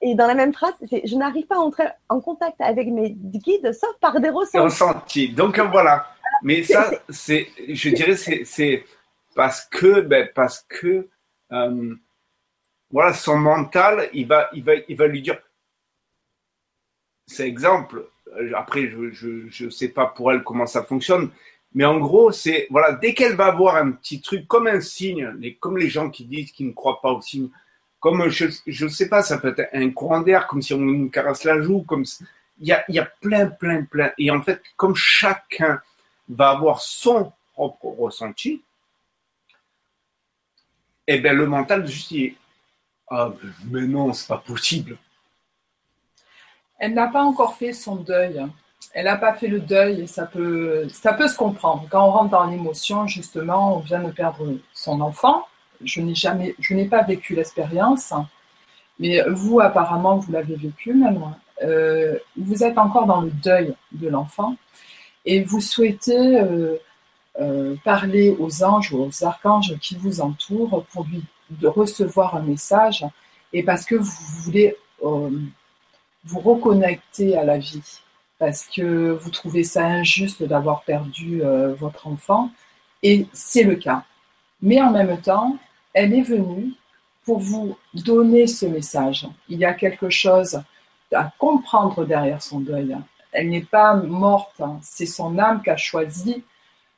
Et dans la même phrase, c'est Je n'arrive pas à entrer en contact avec mes guides sauf par des ressentis. ressentis. Donc euh, voilà. Mais ça, c'est, je dirais, c'est, c'est parce que, ben, parce que, euh, voilà, son mental, il va, il va, il va lui dire. C'est exemple. euh, Après, je, je, je sais pas pour elle comment ça fonctionne, mais en gros, c'est voilà, dès qu'elle va voir un petit truc comme un signe, les, comme les gens qui disent qu'ils ne croient pas aux signes, comme je, je sais pas, ça peut être un courant d'air, comme si on nous caresse la joue, comme il y a, y a plein, plein, plein. Et en fait, comme chacun va avoir son propre ressenti, eh bien, le mental, il est, ah, mais non, c'est pas possible. Elle n'a pas encore fait son deuil. Elle n'a pas fait le deuil et ça peut, ça peut se comprendre. Quand on rentre dans l'émotion, justement, on vient de perdre son enfant. Je n'ai jamais, je n'ai pas vécu l'expérience, mais vous, apparemment, vous l'avez vécu, même. Euh, vous êtes encore dans le deuil de l'enfant et vous souhaitez euh, euh, parler aux anges ou aux archanges qui vous entourent pour lui de recevoir un message et parce que vous voulez vous reconnecter à la vie parce que vous trouvez ça injuste d'avoir perdu euh, votre enfant et c'est le cas. Mais en même temps, elle est venue pour vous donner ce message. Il y a quelque chose à comprendre derrière son deuil. Elle n'est pas morte, hein. c'est son âme qui a choisi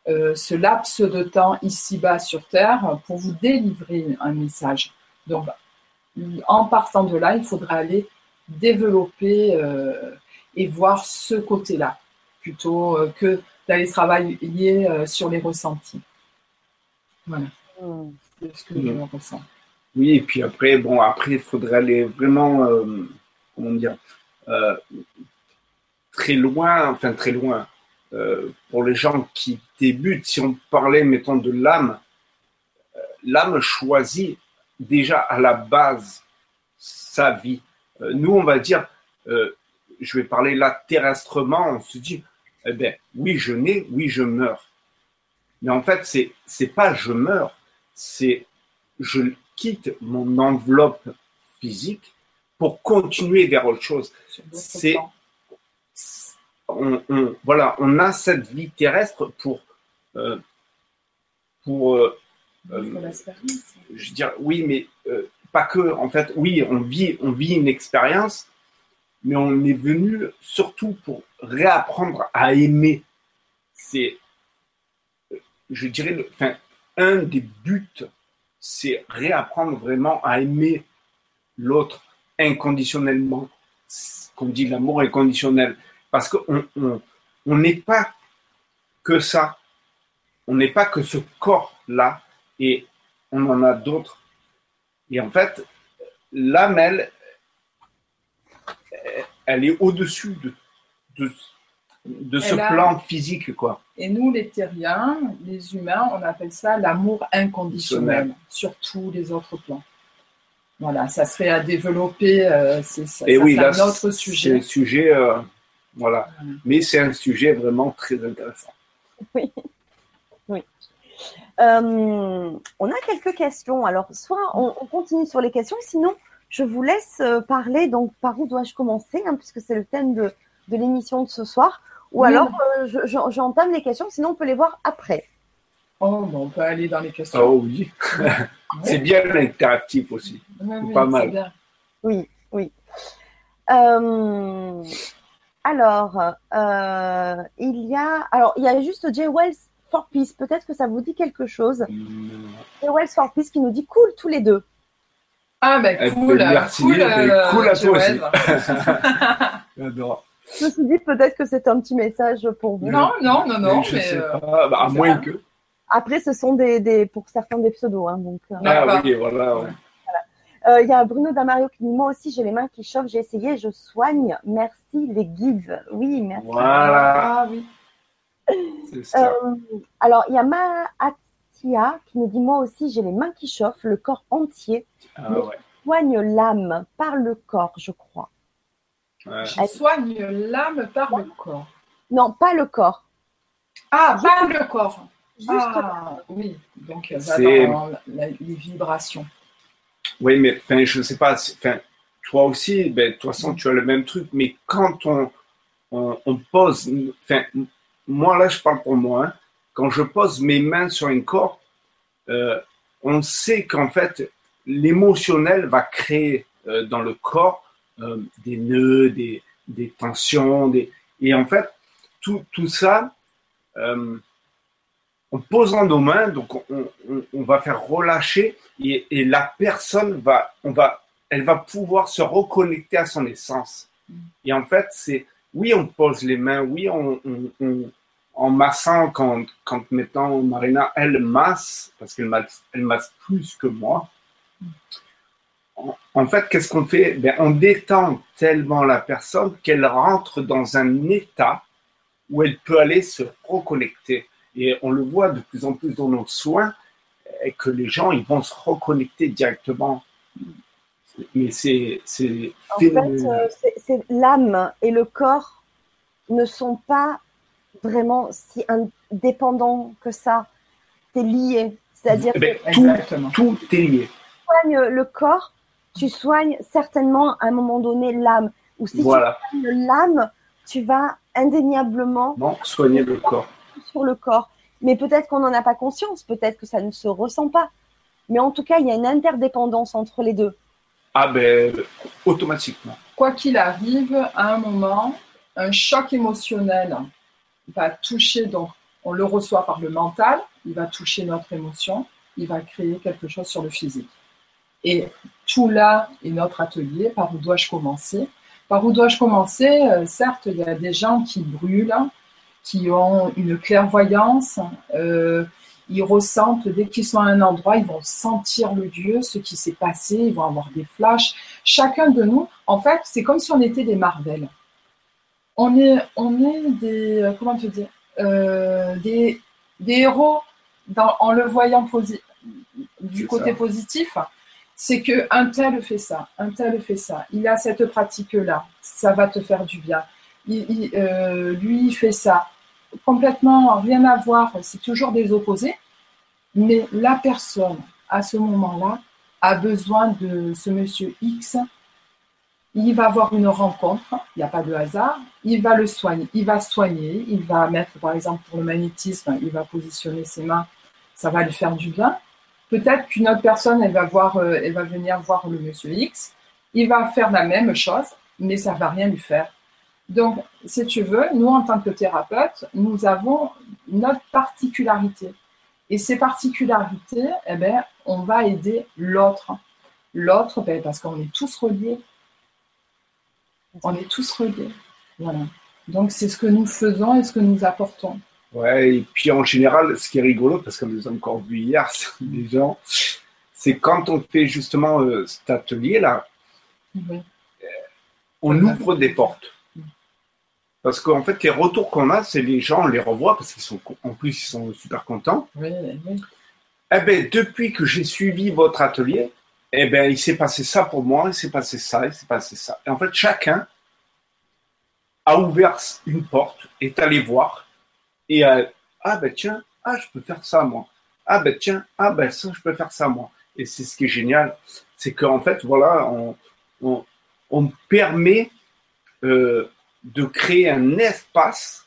euh, ce laps de temps ici-bas sur Terre pour vous délivrer un message. Donc, en partant de là, il faudra aller développer euh, et voir ce côté-là, plutôt euh, que d'aller travailler euh, sur les ressentis. Voilà, Hmm. c'est ce que je ressens. Oui, et puis après, bon, après, il faudrait aller vraiment, euh, comment dire, euh, très loin, enfin très loin. Euh, pour les gens qui débutent, si on parlait, mettons, de l'âme, euh, l'âme choisit déjà à la base sa vie. Euh, nous, on va dire, euh, je vais parler là terrestrement, on se dit, eh ben, oui, je nais, oui, je meurs. Mais en fait, c'est, c'est pas je meurs, c'est je quitte mon enveloppe physique pour continuer vers autre chose. C'est-. On, on- voilà, on a cette vie terrestre pour, euh, pour euh, euh, je veux dire, oui, mais pas que. En fait, oui, on vit, on une expérience, mais on est venu surtout pour réapprendre à aimer. C'est, je dirais, enfin, un des buts, c'est réapprendre vraiment à aimer l'autre inconditionnellement. Qu'on dit l'amour inconditionnel. Parce qu'on on, on n'est pas que ça. On n'est pas que ce corps-là. Et on en a d'autres. Et en fait, l'âme, elle, elle est au-dessus de, de, de ce a- plan physique, quoi. Et nous, les terriens, les humains, on appelle ça l'amour inconditionnel sur tous les autres plans. Voilà, ça serait à développer, euh, c'est ça, Et ça, oui, c'est là, un autre c'est sujet. un sujet, euh, voilà. Voilà. Mais c'est un sujet vraiment très intéressant. Euh, on a quelques questions. Alors, soit on, on continue sur les questions, sinon je vous laisse euh, parler. Donc, par où dois-je commencer, hein, puisque c'est le thème de, de l'émission de ce soir. Ou Oui. alors, euh, je- je- j'entame les questions, sinon on peut les voir après. Oh, bon, on peut aller dans les questions. Oh oui, [laughs] c'est bien l'interactif aussi. Oui, oui, pas mal. bien. Oui, oui. Euh, alors, euh, il y a, alors il y a juste Jay Wells for Peace. Peut-être que ça vous dit quelque chose. Hum, Jay Wells for Peace qui nous dit cool tous les deux. Ah, ben Eh cool, merci, cool, euh, cool à toi Joël. [laughs] [laughs] J'adore. Je me suis dit peut-être que c'est un petit message pour vous. Non, non, non, non, je mais, sais euh, pas, bah, à moins pas- que. Après, ce sont des, des pour certains des pseudos. Hein, donc, euh. Ah oui, voilà. ouais. Euh, il y a Bruno Damario qui dit moi aussi j'ai les mains qui chauffent, j'ai essayé, je soigne. Merci les guides. Oui, merci. Voilà, Ah oui. Ça. Euh, alors, il y a Maatia qui nous dit Moi aussi, j'ai les mains qui chauffent, le corps entier. Ah ouais. Soigne l'âme par le corps, je crois. ouais. Je soigne l'âme par le corps. Non, pas le corps. Ah, par le corps. Juste Ah, oui. Donc, euh, va C'est- dans la- les vibrations. Oui, mais enfin, je sais pas. Enfin, toi aussi, ben, de toute façon, tu as le même truc. Mais quand on, on, on pose, enfin, moi là, je parle pour moi. hein, quand je pose mes mains sur un corps, euh, on sait qu'en fait, l'émotionnel va créer euh, dans le corps euh, des nœuds, des, des tensions, des... et en fait, tout, tout ça, en posant nos mains, donc on, on- on va faire relâcher et, et la personne va, on va, elle va pouvoir se reconnecter à son essence. Et en fait, c'est, oui, on pose les mains, oui, on- en massant, quand, quand Marina, elle masse, parce qu'elle masse, elle masse plus que moi. En, en fait, qu'est-ce qu'on fait? Ben, On détend tellement la personne qu'elle rentre dans un état où elle peut aller se reconnecter. Et on le voit de plus en plus dans nos soins, et que les gens ils vont se reconnecter directement. Mais c'est En fait, euh, l'âme et le corps ne sont pas vraiment si indépendants que ça. C'est lié. C'est-à-dire Eh que ben, tout, Exactement. tout est lié. tu soignes le corps, tu soignes certainement à un moment donné l'âme. Ou si Voilà. tu soignes l'âme, tu vas indéniablement Non, soigner le corps. sur le corps. Mais peut-être qu'on n'en a pas conscience, peut-être que ça ne se ressent pas. Mais en tout cas, il y a une interdépendance entre les deux. Ah ben, automatiquement. Quoi qu'il arrive, à un moment, un choc émotionnel va toucher, donc on le reçoit par le mental, il va toucher notre émotion, il va créer quelque chose sur le physique. Et tout là est notre atelier. Par où dois-je commencer? Par où dois-je commencer? Euh, Certes, il y a des gens qui brûlent, qui ont une clairvoyance. euh, ils ressentent, dès qu'ils sont à un endroit, ils vont sentir le lieu, ce qui s'est passé, ils vont avoir des flashs. Chacun de nous, en fait, c'est comme si on était des Marvel. On est, on est des, euh, comment te dire, euh, des, des héros dans- en le voyant du côté ça. positif. C'est que un tel fait ça, un tel fait ça. Il a cette pratique-là, ça va te faire du bien. Il- il, euh, lui, il fait ça. Complètement rien à voir, c'est toujours des opposés. Mais la personne, à ce moment-là, a besoin de ce monsieur X. Il va avoir une rencontre, il n'y a pas de hasard. Il va le soigner, il va soigner, il va mettre, par exemple, pour le magnétisme, il va positionner ses mains, ça va lui faire du bien. Peut-être qu'une autre personne, elle va, voir, euh, elle va venir voir le monsieur X, il va faire la même chose, mais ça ne va rien lui faire. Donc, si tu veux, nous, en tant que thérapeutes, nous avons notre particularité. Et ces particularités, eh ben, on va aider l'autre. L'autre, ben, parce qu'on est tous reliés. On est tous reliés. Voilà. Donc, c'est ce que nous faisons et ce que nous apportons. Ouais, et puis en général, ce qui est rigolo, parce qu'on nous a encore vu hier, [laughs] gens, c'est quand on fait justement euh, cet atelier-là, Oui. on ouvre des portes. Parce qu'en fait, les retours qu'on a, c'est les gens, on les revoit parce qu'ils sont, en plus, ils sont super contents. Oui, oui. Eh ben, depuis que j'ai suivi votre atelier, eh ben, il s'est passé ça pour moi, il s'est passé ça, il s'est passé ça. Et en fait, chacun a ouvert une porte, est allé voir et a, ah ben tiens, ah je peux faire ça moi. Ah ben tiens, ah ben ça je peux faire ça moi. Et c'est ce qui est génial, c'est qu'en fait voilà, on, on, on permet euh, de créer un espace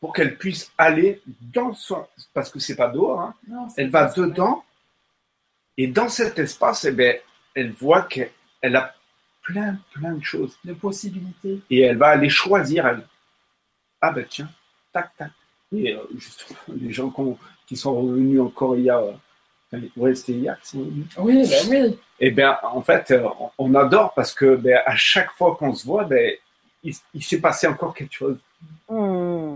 pour qu'elle puisse aller dans son, parce que c'est pas dehors, hein, Non, elle va dedans et dans cet espace, eh ben, elle voit qu'elle a plein, plein de choses. De possibilités. Et elle va aller choisir, elle. Ah ben tiens, tac, tac. Et euh, justement, [laughs] les gens qui sont revenus encore il y a. euh, ouais, c'était hier qu'ils sont revenus. Oui, ben oui. Eh bien, en fait, euh, on- adore parce que ben, à chaque fois qu'on se voit, ben, il, il s'est passé encore quelque chose. Hmm.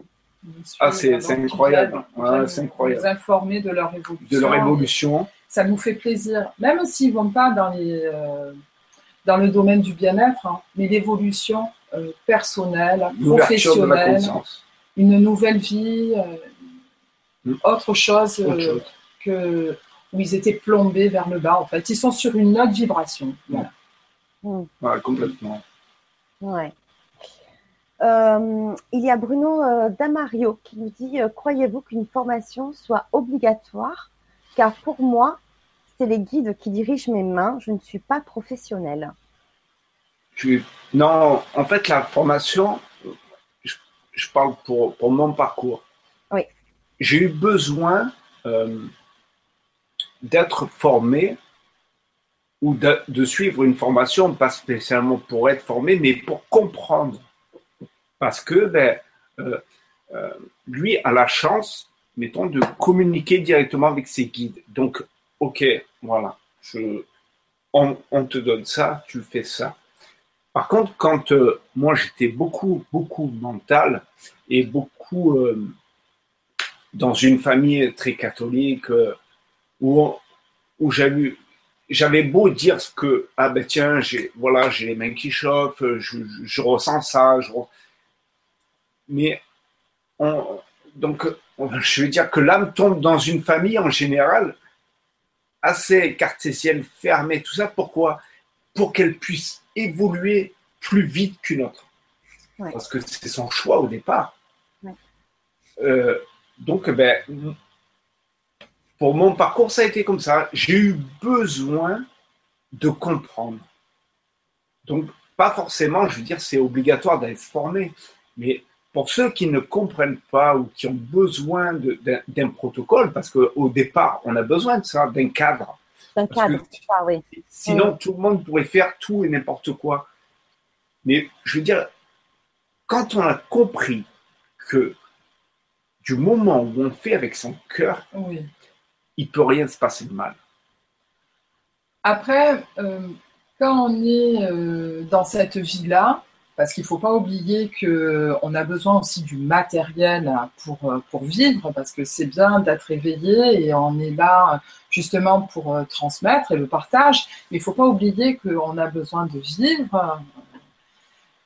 Ah, c'est- incroyable. viennent c'est incroyable. Nous informer de leur évolution. De leur évolution. Ça nous fait plaisir. Même s'ils ne vont pas dans, les, euh, dans le domaine du bien-être, hein, mais l'évolution euh, personnelle, professionnelle, une nouvelle vie, euh, Hmm. autre chose, Autre euh, chose. que où ils étaient plombés vers le bas. En fait, ils sont sur une autre vibration. Voilà. Ouais, complètement. Ouais. Euh, il y a Bruno euh, Damario qui nous dit euh, Croyez-vous qu'une formation soit obligatoire Car pour moi, c'est les guides qui dirigent mes mains. Je ne suis pas professionnelle. Tu- Non, en fait, la formation, je, je parle pour, pour mon parcours. Oui. J'ai eu besoin euh, d'être formé ou de, de suivre une formation, pas spécialement pour être formé, mais pour comprendre. Parce que ben, euh, euh, lui a la chance, mettons, de communiquer directement avec ses guides. Donc, ok, voilà, on, on te donne ça, tu fais ça. Par contre, quand euh, moi j'étais beaucoup, beaucoup mental et beaucoup euh, dans une famille très catholique euh, où, où j'avais, j'avais beau dire ce que ah ben tiens j'ai voilà j'ai les mains qui chauffent, je, ressens ça, je mais on, donc on- je veux dire que l'âme tombe dans une famille en général assez cartésienne, fermée, tout ça. Pourquoi? Pour qu'elle puisse évoluer plus vite qu'une autre. Ouais. Parce que c'est son choix au départ. Ouais. Euh, donc, ben, pour mon parcours, ça a été comme ça. J'ai eu besoin de comprendre. Donc, pas forcément, je veux dire, c'est obligatoire d'être formé, mais pour ceux qui ne comprennent pas ou qui ont besoin d'un d'un protocole, parce qu'au départ, on a besoin de ça, d'un cadre. C'est un Parce cadre, que- ça, oui. Sinon, tout le monde pourrait faire tout et n'importe quoi. Mais je veux dire, quand on a compris que du moment où on fait avec son cœur, Oui. il peut rien se passer de mal. Après, euh, quand on est euh, dans cette vie-là, parce qu'il ne faut pas oublier qu'on a besoin aussi du matériel pour, euh, pour vivre, parce que c'est bien d'être éveillé et on est là justement pour euh, transmettre et le partage, mais il ne faut pas oublier qu'on a besoin de vivre.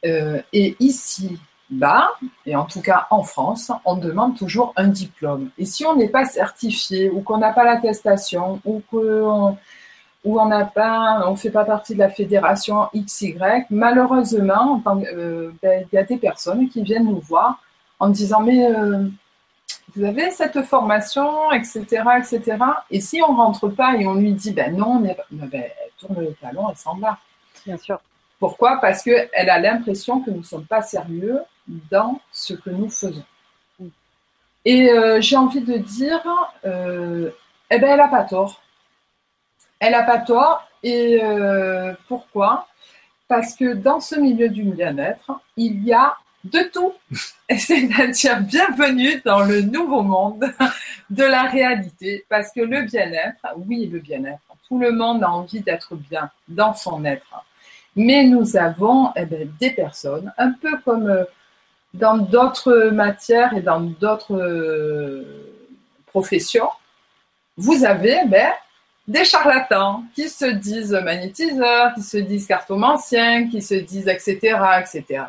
Euh, et ici, bas, et en tout cas en France, on demande toujours un diplôme. Et si on n'est pas certifié ou qu'on n'a pas l'attestation ou qu'on où on n'a pas, on fait pas partie de la fédération XY, malheureusement, euh, ben, il y a des personnes qui viennent nous voir en disant mais euh, vous avez cette formation, etc., etc. Et si on rentre pas et on lui dit ben non, on est, ben, ben, elle tourne le talon et s'en va. Bien sûr. Pourquoi? Parce qu'elle a l'impression que nous ne sommes pas sérieux dans ce que nous faisons. Mm. Et euh, j'ai envie de dire, eh ben, elle n'a pas tort. Elle n'a pas tort. Et euh, pourquoi? Parce que dans ce milieu du bien-être, il y a de tout. [laughs] C'est-à-dire, bienvenue dans le nouveau monde [laughs] de la réalité. Parce que le bien-être, oui, le bien-être, tout le monde a envie d'être bien dans son être. Mais nous avons eh ben, des personnes, un peu comme, euh, dans d'autres matières et dans d'autres euh, professions, vous avez ben, des charlatans qui se disent magnétiseurs, qui se disent cartomanciens, qui se disent etc. etc.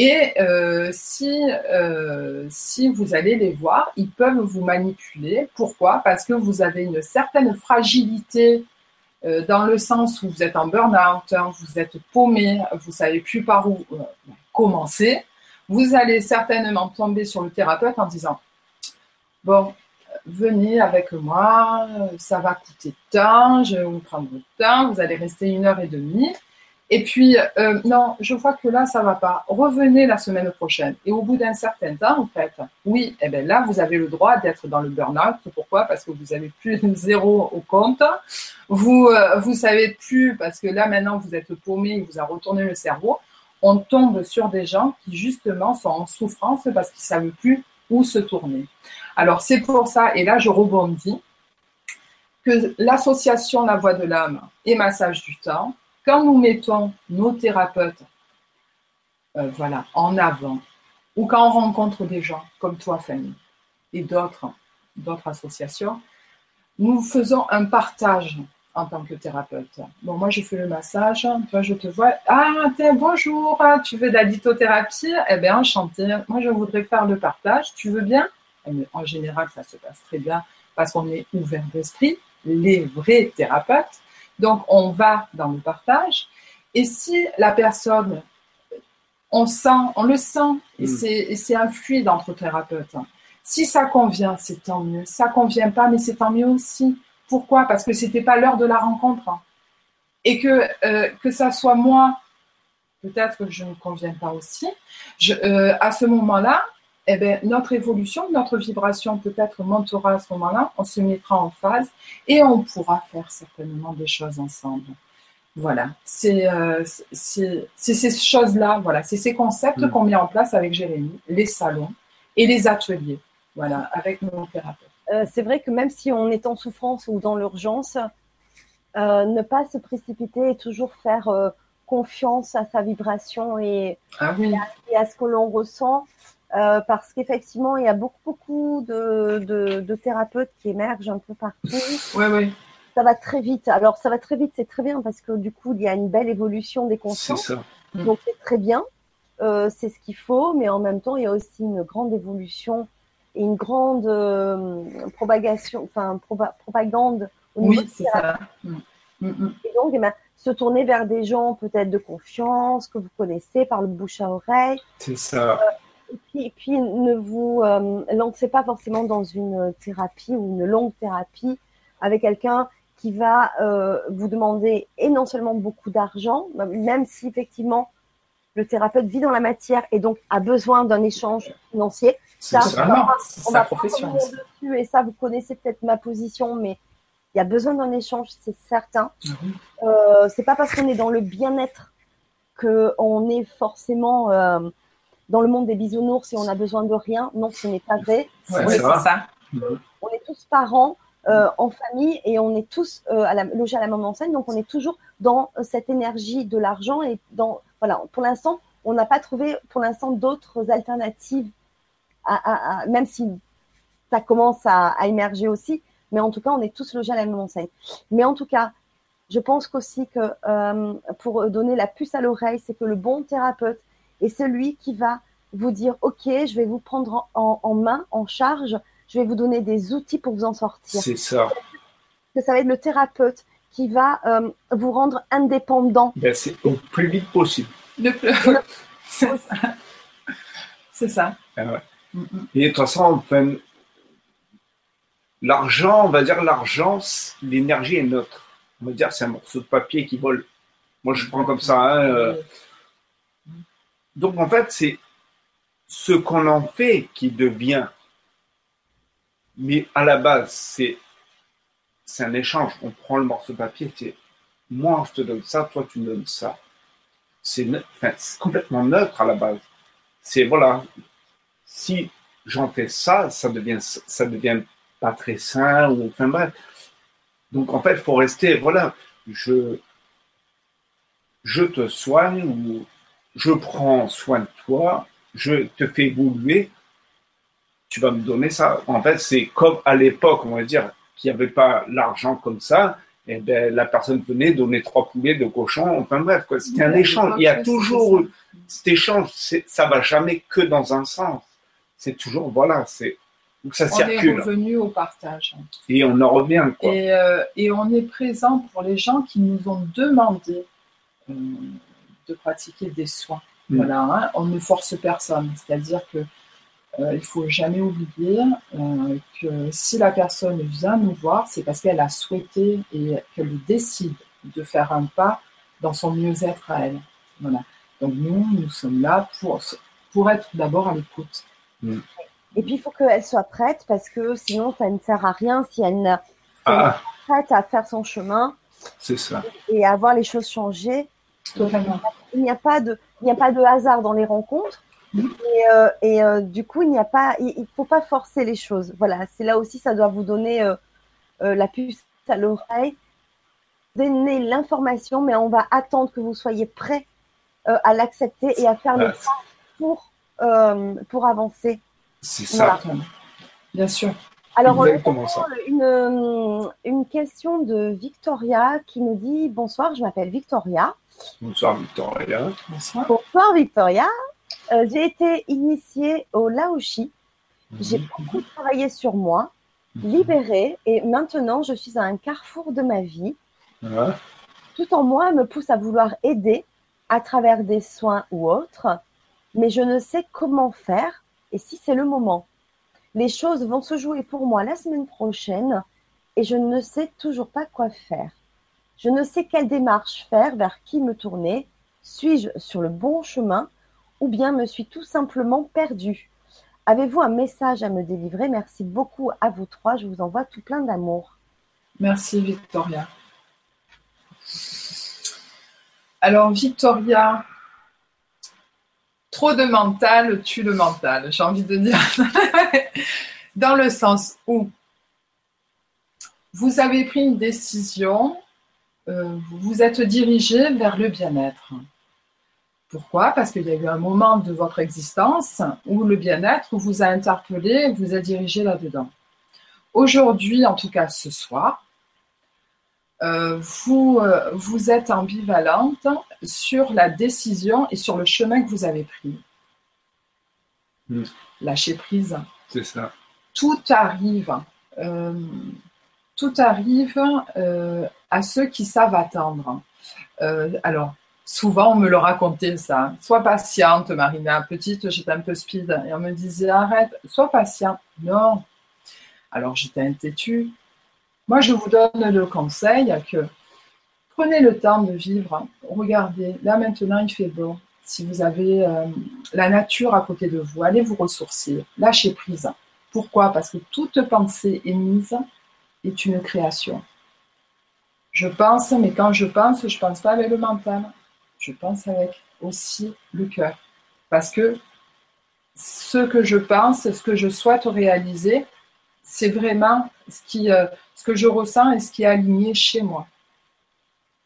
Et euh, si, euh, si vous allez les voir, ils peuvent vous manipuler. Pourquoi? Parce que vous avez une certaine fragilité euh, dans le sens où vous êtes en burn-out, hein, vous êtes paumé, vous savez plus par où commencer. Vous allez certainement tomber sur le thérapeute en disant Bon, venez avec moi, ça va coûter tant, je vais vous prendre le temps, vous allez rester une heure et demie. Et puis, euh, non, je vois que là, ça va pas. Revenez la semaine prochaine. Et au bout d'un certain temps, en fait, oui, eh bien là, vous avez le droit d'être dans le burn-out. Pourquoi? Parce que vous avez plus de zéro au compte. Vous, euh, savez plus, parce que là, maintenant, vous êtes paumé, il vous a retourné le cerveau. On tombe sur des gens qui, justement, sont en souffrance parce qu'ils savent plus où se tourner. Alors, c'est pour ça, et là, je rebondis, que l'association La Voix de l'âme et Massage du temps, quand nous mettons nos thérapeutes euh, voilà, en avant, ou quand on rencontre des gens comme toi, Fanny, et d'autres, d'autres associations, nous faisons un partage en tant que thérapeute. Bon, moi, je fais le massage, toi, je te vois. Ah, bonjour, tu veux de la lithothérapie? Eh bien, enchanté. Moi, je voudrais faire le partage. Tu veux bien? Eh En général, ça se passe très bien parce qu'on est ouvert d'esprit, les vrais thérapeutes. Donc, on va dans le partage. Et si la personne, on sent, on le sent, et mm. c'est un fluide entre thérapeutes. Si ça convient, c'est tant mieux. Ça convient pas, mais c'est tant mieux aussi. Pourquoi? Parce que c'était pas l'heure de la rencontre. Et que, euh, que ça soit moi, peut-être que je ne conviens pas aussi, je, euh, à ce moment-là, eh bien, notre évolution, notre vibration peut-être montera à ce moment-là, on se mettra en phase et on pourra faire certainement des choses ensemble. Voilà, c'est euh, ces choses-là, voilà, c'est ces concepts mm. qu'on met en place avec Jérémy, les salons et les ateliers, voilà, avec nos thérapeutes. Euh, c'est vrai que même si on est en souffrance ou dans l'urgence, euh, ne pas se précipiter et toujours faire confiance à sa vibration et, ah et à, ce que l'on ressent. Euh, parce qu'effectivement, il y a beaucoup, beaucoup de, de, de, thérapeutes qui émergent un peu partout. Oui, oui. Ça va très vite. Alors, ça va très vite, c'est très bien parce que du coup, il y a une belle évolution des consciences. C'est ça. Donc, c'est très bien. Euh, c'est ce qu'il faut, mais en même temps, il y a aussi une grande évolution une grande euh, propagation, enfin, propagande au niveau oui, c'est ça. Mm. Mm, et donc, eh ben, se tourner vers des gens peut-être de confiance, que vous connaissez par le bouche à oreille. C'est ça. Euh, et puis, ne vous euh, lancez pas forcément dans une thérapie ou une longue thérapie avec quelqu'un qui va euh, vous demander et non seulement beaucoup d'argent, même si effectivement le thérapeute vit dans la matière et donc a besoin d'un échange financier. Ça, on va, profession. Dessus et ça, vous connaissez peut-être ma position, mais il y a besoin d'un échange, c'est certain. Ce mhm. euh, c'est pas parce qu'on est dans le bien-être qu'on est forcément euh, dans le monde des bisounours et on a besoin de rien. Non, ce n'est pas vrai. on, est ça. on, est tous parents euh, en famille et on est tous euh, à la, logés à la même enseigne. Donc, on est toujours dans cette énergie de l'argent et dans voilà. Pour l'instant, on n'a pas trouvé pour l'instant d'autres alternatives, à, même si ça commence à, émerger aussi. Mais en tout cas, on est tous logés à la même enseigne. Mais en tout cas, je pense qu'aussi que euh, pour donner la puce à l'oreille, c'est que le bon thérapeute et celui qui va vous dire, OK, je vais vous prendre en, main, en charge, je vais vous donner des outils pour vous en sortir. C'est ça. Que ça va être le thérapeute qui va euh, vous rendre indépendant. Ben, c'est au plus vite possible. Le plus... c'est ça. [laughs] C'est ça. Ah Et de toute façon, enfin, l'argent, on va dire l'argent, l'énergie est neutre. On va dire c'est un morceau de papier qui vole. Moi, je prends comme ça. Hein, euh, donc en fait, c'est ce qu'on en fait qui devient. Mais à la base, c'est c'est un échange. On prend le morceau de papier, c'est moi je te donne ça, toi tu me donnes ça. C'est complètement neutre à la base. C'est voilà, si j'en fais ça, ça devient ça devient pas très sain ou enfin bref. Donc en fait, il faut rester voilà, je je te soigne ou je prends soin de toi, je te fais évoluer, tu vas me donner ça. En fait, c'est comme à l'époque, on va dire, qu'il n'y avait pas l'argent comme ça. Et eh ben, la personne venait donner trois poulets, de cochons, enfin bref, C'était un échange. Il y a toujours cet échange. Ça va jamais que dans un sens. C'est toujours, voilà, c'est ça on est revenu au partage. Et on en revient. Quoi. Et, euh, et, on est présent pour les gens qui nous ont demandé euh, de pratiquer des soins. Mm. Voilà, hein. on ne force personne. C'est-à-dire que euh, il faut jamais oublier que si la personne vient nous voir, c'est parce qu'elle a souhaité et qu'elle décide de faire un pas dans son mieux-être à elle. Voilà. Donc nous, nous sommes là pour, pour être d'abord à l'écoute. Mm. Et puis, il faut qu'elle soit prête parce que sinon, ça ne sert à rien si elle n'est ah. pas prête à faire son chemin. C'est ça. Et à voir les choses changer. Il n'y a pas de, il n'y a pas de hasard dans les rencontres. Et, euh, et euh, du coup, il n'y a pas, il, faut pas forcer les choses. Voilà, c'est là aussi, ça doit vous donner euh, la puce à l'oreille, donner l'information, mais on va attendre que vous soyez prêt à l'accepter et à faire le pas pour pour avancer. C'est ça. Bien sûr. Alors, on a une, une question de Victoria qui nous dit Bonsoir, je m'appelle Victoria. Bonsoir, Victoria. Bonsoir. Bonsoir, Victoria. Euh, j'ai été initiée au Laoshi. Mhm. J'ai beaucoup travaillé sur moi, mhm. libérée, et maintenant je suis à un carrefour de ma vie. Tout en moi me pousse à vouloir aider à travers des soins ou autres, mais je ne sais comment faire et si c'est le moment. Les choses vont se jouer pour moi la semaine prochaine et je ne sais toujours pas quoi faire. Je ne sais quelle démarche faire, vers qui me tourner. Suis-je sur le bon chemin ou bien me suis tout simplement perdue Avez-vous un message à me délivrer? Merci beaucoup à vous trois. Je vous envoie tout plein d'amour. Merci Victoria. Alors Victoria, trop de mental tue le mental, j'ai envie de dire. [laughs] Dans le sens où vous avez pris une décision, euh, vous vous êtes dirigé vers le bien-être. Pourquoi? Parce qu'il y a eu un moment de votre existence où le bien-être vous a interpellé, vous a dirigé là-dedans. Aujourd'hui, en tout cas ce soir, euh, vous, euh, vous êtes ambivalente sur la décision et sur le chemin que vous avez pris. Hmm. Lâcher prise. C'est ça. Tout arrive. Euh, tout arrive à ceux qui savent attendre. alors, souvent, on me le racontait ça. Sois patiente, Marina. Petite, j'étais un peu speed. Et on me disait, arrête, sois patiente. Non. Alors, j'étais un têtu. Moi, je vous donne le conseil que prenez le temps de vivre. Regardez, là maintenant, il fait beau. Si vous avez euh, la nature à côté de vous, allez vous ressourcer, lâchez prise. Pourquoi? Parce que toute pensée émise est une création. Je pense, mais quand je pense, je ne pense pas avec le mental. Je pense avec aussi le cœur. Parce que ce que je pense, ce que je souhaite réaliser, c'est vraiment euh, ce que je ressens et ce qui est aligné chez moi.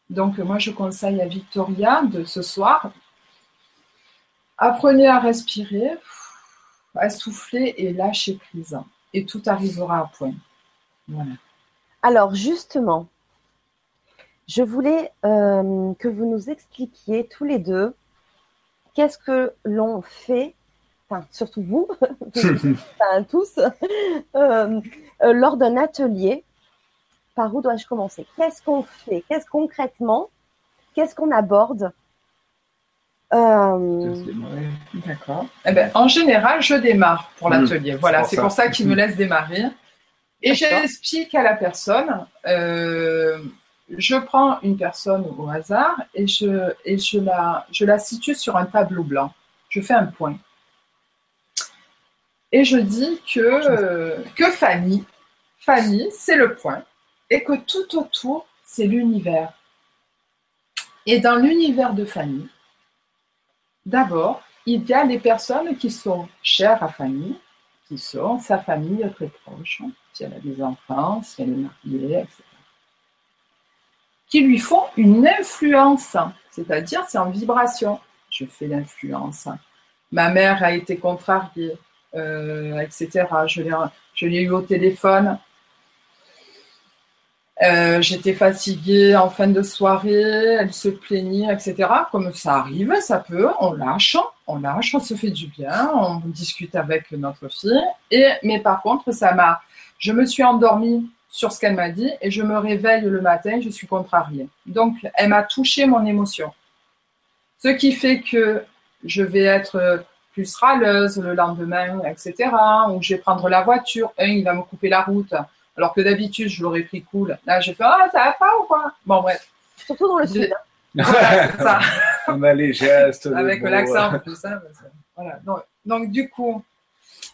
Donc, moi, je conseille à Victoria de ce soir, apprenez à respirer, à souffler et lâcher prise. Et tout arrivera à point. Voilà. Alors, justement, je voulais euh, que vous nous expliquiez tous les deux qu'est-ce que l'on fait surtout vous, [laughs] [laughs] tous, [laughs] euh, euh, lors d'un atelier, par où dois-je commencer? Qu'est-ce qu'on fait? Qu'est-ce concrètement? Qu'est-ce qu'on aborde? Euh, D'accord. Eh ben, en général, je démarre pour hmm. l'atelier. voilà, c'est pour ça, qu'il me laisse démarrer. Et j'explique à la personne, je prends une personne au hasard et, je, la, situe sur un tableau blanc. Je fais un point. Et je dis que, Fanny, Fanny, c'est le point, et que tout autour, c'est l'univers. Et dans l'univers de Fanny, d'abord, il y a les personnes qui sont chères à Fanny, qui sont sa famille très proche, si elle a des enfants, si elle est mariée, etc. Qui lui font une influence, c'est-à-dire c'est en vibration. Je fais l'influence ma mère a été contrariée, euh, etc. Je l'ai, eu au téléphone. Euh, j'étais fatiguée en fin de soirée, elle se plaignait, etc. Comme ça arrive, ça peut, on lâche, on lâche, on se fait du bien, on discute avec notre fille. Et mais par contre, ça m'a, je me suis endormie sur ce qu'elle m'a dit et je me réveille le matin, je suis contrariée. Donc, elle m'a touché mon émotion. Ce qui fait que je vais être plus râleuse le lendemain, etc. Ou je vais prendre la voiture, un, il va me couper la route alors que d'habitude, je l'aurais pris cool. Là, j'ai fait, ah, ça va pas ou quoi? Bon, bref. Surtout dans le sud. [laughs] Voilà, ça. [laughs] On a les gestes. Avec l'accent, tout ça. Voilà. Donc, du coup,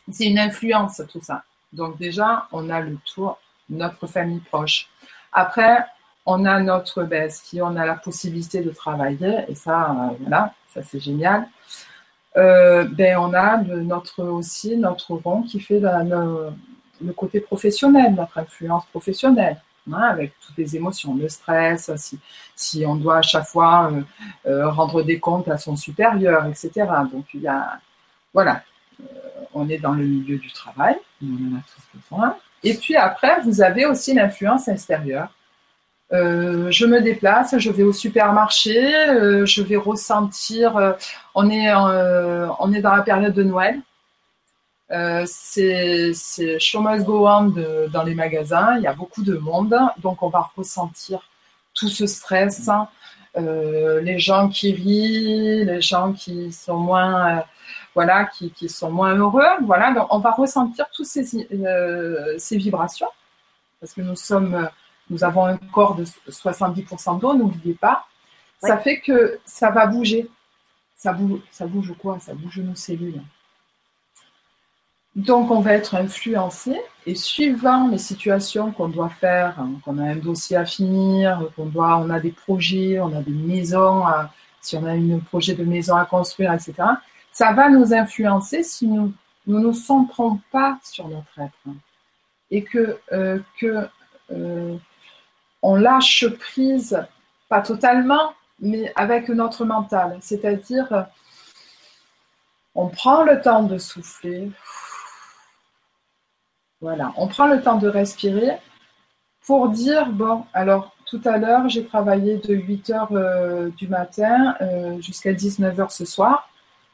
c'est une influence, tout ça. Donc, déjà, on a le tour, notre famille proche. Après, on a notre ben, si on a la possibilité de travailler, et ça, euh, voilà, ça c'est génial. Euh, ben, on a notre aussi notre rond qui fait le côté professionnel, notre influence professionnelle, hein, avec toutes les émotions, le stress, si, on doit à chaque fois euh, rendre des comptes à son supérieur, etc. Donc il y a, voilà, on est dans le milieu du travail, on en a tous besoin. Et puis après, vous avez aussi l'influence extérieure. je me déplace, je vais au supermarché, je vais ressentir. on est on est dans la période de Noël, euh, c'est show must go on dans les magasins. Il y a beaucoup de monde, donc on va ressentir tout ce stress. Euh, les gens qui rient, les gens qui sont moins, euh, voilà, qui, qui, sont moins heureux. Voilà, donc on va ressentir toutes ces, ces vibrations parce que nous sommes, nous avons un corps de 70% d'eau, n'oubliez pas. Ça fait que ça va bouger. Ça bouge, ça bouge quoi? Ça bouge nos cellules. Donc, on va être influencé et suivant les situations qu'on doit faire, hein, qu'on a un dossier à finir, qu'on doit, on a des projets, on a des maisons, si on a un projet de maison à construire, etc., ça va nous influencer si nous ne nous centrons pas sur notre être. Et que, euh, que euh, on lâche prise, pas totalement, mais avec notre mental, c'est-à-dire on prend le temps de souffler. Voilà, on prend le temps de respirer pour dire, bon, alors tout à l'heure, j'ai travaillé de 8 h euh, du matin jusqu'à 19 h ce soir.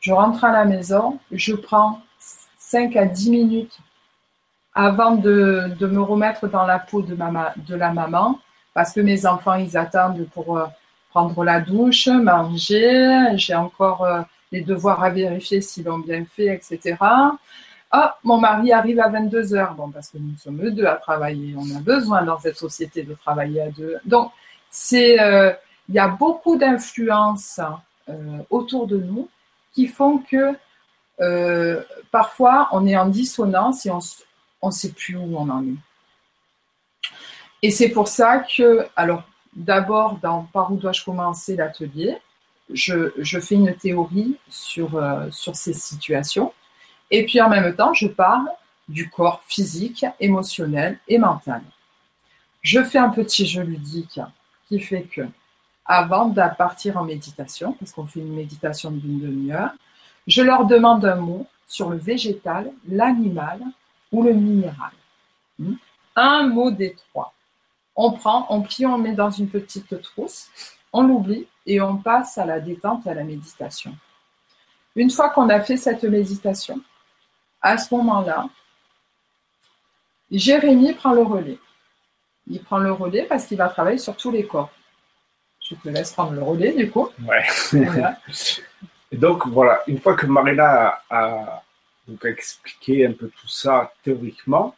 Je rentre à la maison, je prends 5 à 10 minutes avant de, me remettre dans la peau de, la maman, parce que mes enfants, ils attendent pour euh, prendre la douche, manger, j'ai encore les devoirs à vérifier s'ils l'ont bien fait, etc. Ah, mon mari arrive à 22 heures. Bon, parce que nous sommes deux à travailler. On a besoin dans cette société de travailler à deux. Donc, euh, il y a beaucoup d'influences euh, autour de nous qui font que euh, parfois on est en dissonance et on ne sait plus où on en est. Et c'est pour ça que, alors, d'abord, dans Par où dois-je commencer l'atelier, je, fais une théorie sur, sur ces situations et puis en même temps, je parle du corps physique, émotionnel et mental. Je fais un petit jeu ludique qui fait que, avant de partir en méditation, parce qu'on fait une méditation d'une demi-heure, je leur demande un mot sur le végétal, l'animal ou le minéral. Hmm? Un mot des trois. On prend, on plie, on met dans une petite trousse, on l'oublie et on passe à la détente, à la méditation. Une fois qu'on a fait cette méditation, à ce moment-là, Jérémy prend le relais. Il prend le relais parce qu'il va travailler sur tous les corps. Je te laisse prendre le relais du coup. Ouais. [laughs] Et donc voilà, une fois que Marina a, expliqué un peu tout ça théoriquement,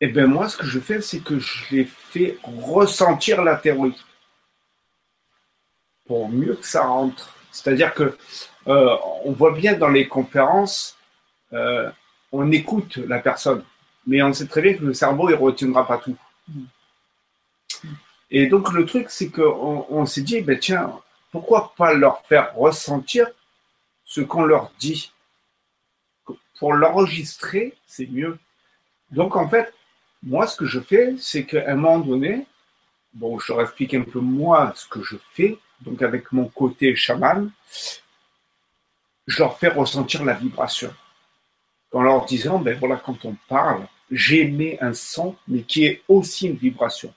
et eh bien moi ce que je fais, c'est que je les fais ressentir la théorie pour mieux que ça rentre. C'est-à-dire que euh, on voit bien dans les conférences, euh, on écoute la personne, mais on sait très bien que le cerveau, il ne retiendra pas tout. Et donc, le truc, c'est qu'on on, s'est dit, ben, tiens, pourquoi pas leur faire ressentir ce qu'on leur dit? Pour l'enregistrer, c'est mieux. Donc, en fait, moi, ce que je fais, c'est qu'à un moment donné, bon, je leur explique un peu moi ce que je fais, donc avec mon côté chaman, je leur fais ressentir la vibration. En leur disant, ben voilà, quand on parle, j'émets un son, mais qui est aussi une vibration.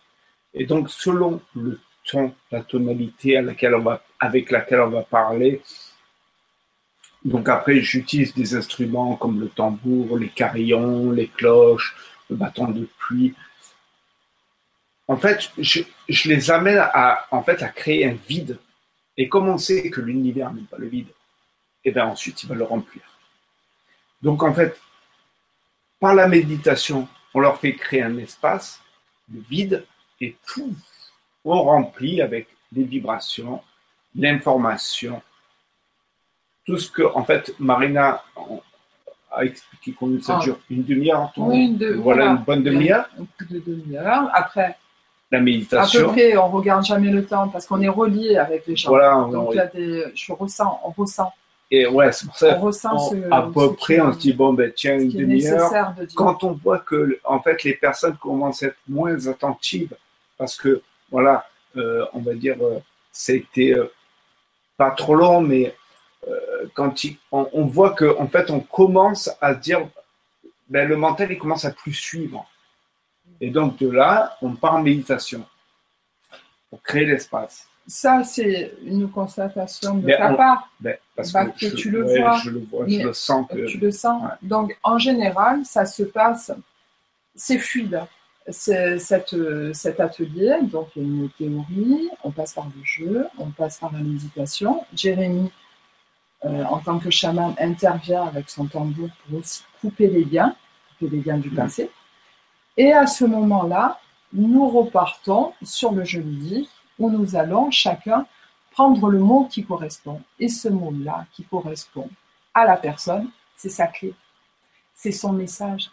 Et donc, selon le ton, la tonalité à laquelle on va, avec laquelle on va parler, donc après, j'utilise des instruments comme le tambour, les carillons, les cloches, le bâton de pluie. En fait, je, les amène à, en fait, à créer un vide. Et comme on sait que l'univers n'est pas le vide, et eh bien ensuite, il va le remplir. Donc en fait, par la méditation, on leur fait créer un espace, de vide, et tout, on remplit avec des vibrations, l'information, tout ce que, en fait, Marina a expliqué combien ça ah. dure Une demi-heure oui, voilà, une bonne demi-heure. de demi-heure. Après, la méditation. À peu près, on regarde jamais le temps parce qu'on est relié avec les gens. Voilà, Donc, il y a des, je ressens, on ressent. Et ouais, c'est pour ça. On ressent à peu près, on se dit bon ben tiens une demi-heure. Quand on voit que en fait les personnes commencent à être moins attentives parce que voilà, euh, on va dire euh, c'était euh, pas trop long, mais quand on, voit que en fait on commence à dire ben, le mental il commence à plus suivre. Et donc de là, on part en méditation pour créer l'espace. Ça, c'est une constatation de ta part. Ben, parce bah, que, tu le vois. Je le vois, je le sens. Que, tu le sens. Donc, en général, ça se passe, c'est fluide. Cette, cet atelier, donc il y a une théorie, on passe par le jeu, on passe par la méditation. Jérémy, euh, en tant que chaman, intervient avec son tambour pour aussi couper les liens, couper les liens du mm. passé. Et à ce moment-là, nous repartons sur le jeu ludique où nous allons chacun prendre le mot qui correspond. Et ce mot-là qui correspond à la personne, c'est sa clé, c'est son message.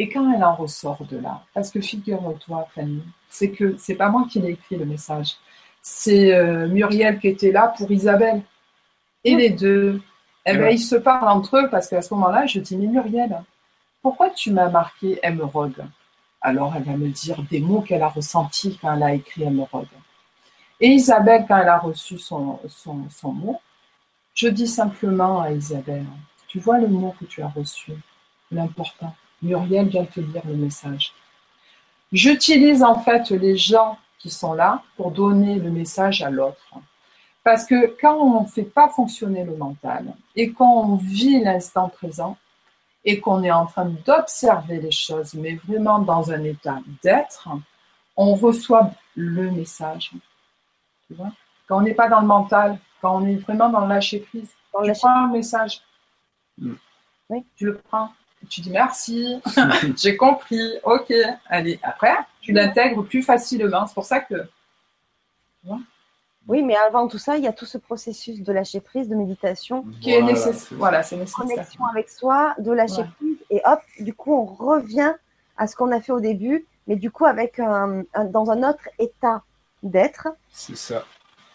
Et quand elle en ressort de là, parce que figure-toi, Fanny, c'est que c'est pas moi qui l'ai écrit le message, c'est euh, Muriel qui était là pour Isabelle. Et les deux, eh ben, ils se parlent entre eux parce qu'à ce moment-là, je dis Mais Muriel, pourquoi tu m'as marqué émeraude Alors elle va me dire des mots qu'elle a ressentis quand elle a écrit émeraude. Et Isabelle, quand elle a reçu son, son, mot, je dis simplement à Isabelle, tu vois le mot que tu as reçu, l'important. Muriel vient te lire le message. J'utilise en fait les gens qui sont là pour donner le message à l'autre. Parce que quand on ne fait pas fonctionner le mental et quand on vit l'instant présent et qu'on est en train d'observer les choses, mais vraiment dans un état d'être, on reçoit le message quand on n'est pas dans le mental, quand on est vraiment dans le lâcher prise, quand tu prends un message, oui. tu le prends, tu dis merci, [laughs] j'ai compris, ok, allez, après, tu l'intègres plus facilement. C'est pour ça que. Oui, mais avant tout ça, il y a tout ce processus de lâcher prise, de méditation. Qui est nécessaire. Voilà, c'est nécessaire. Connexion avec soi, de lâcher prise. Et hop, du coup, on revient à ce qu'on a fait au début, mais du coup, avec dans un autre état d'être. C'est ça.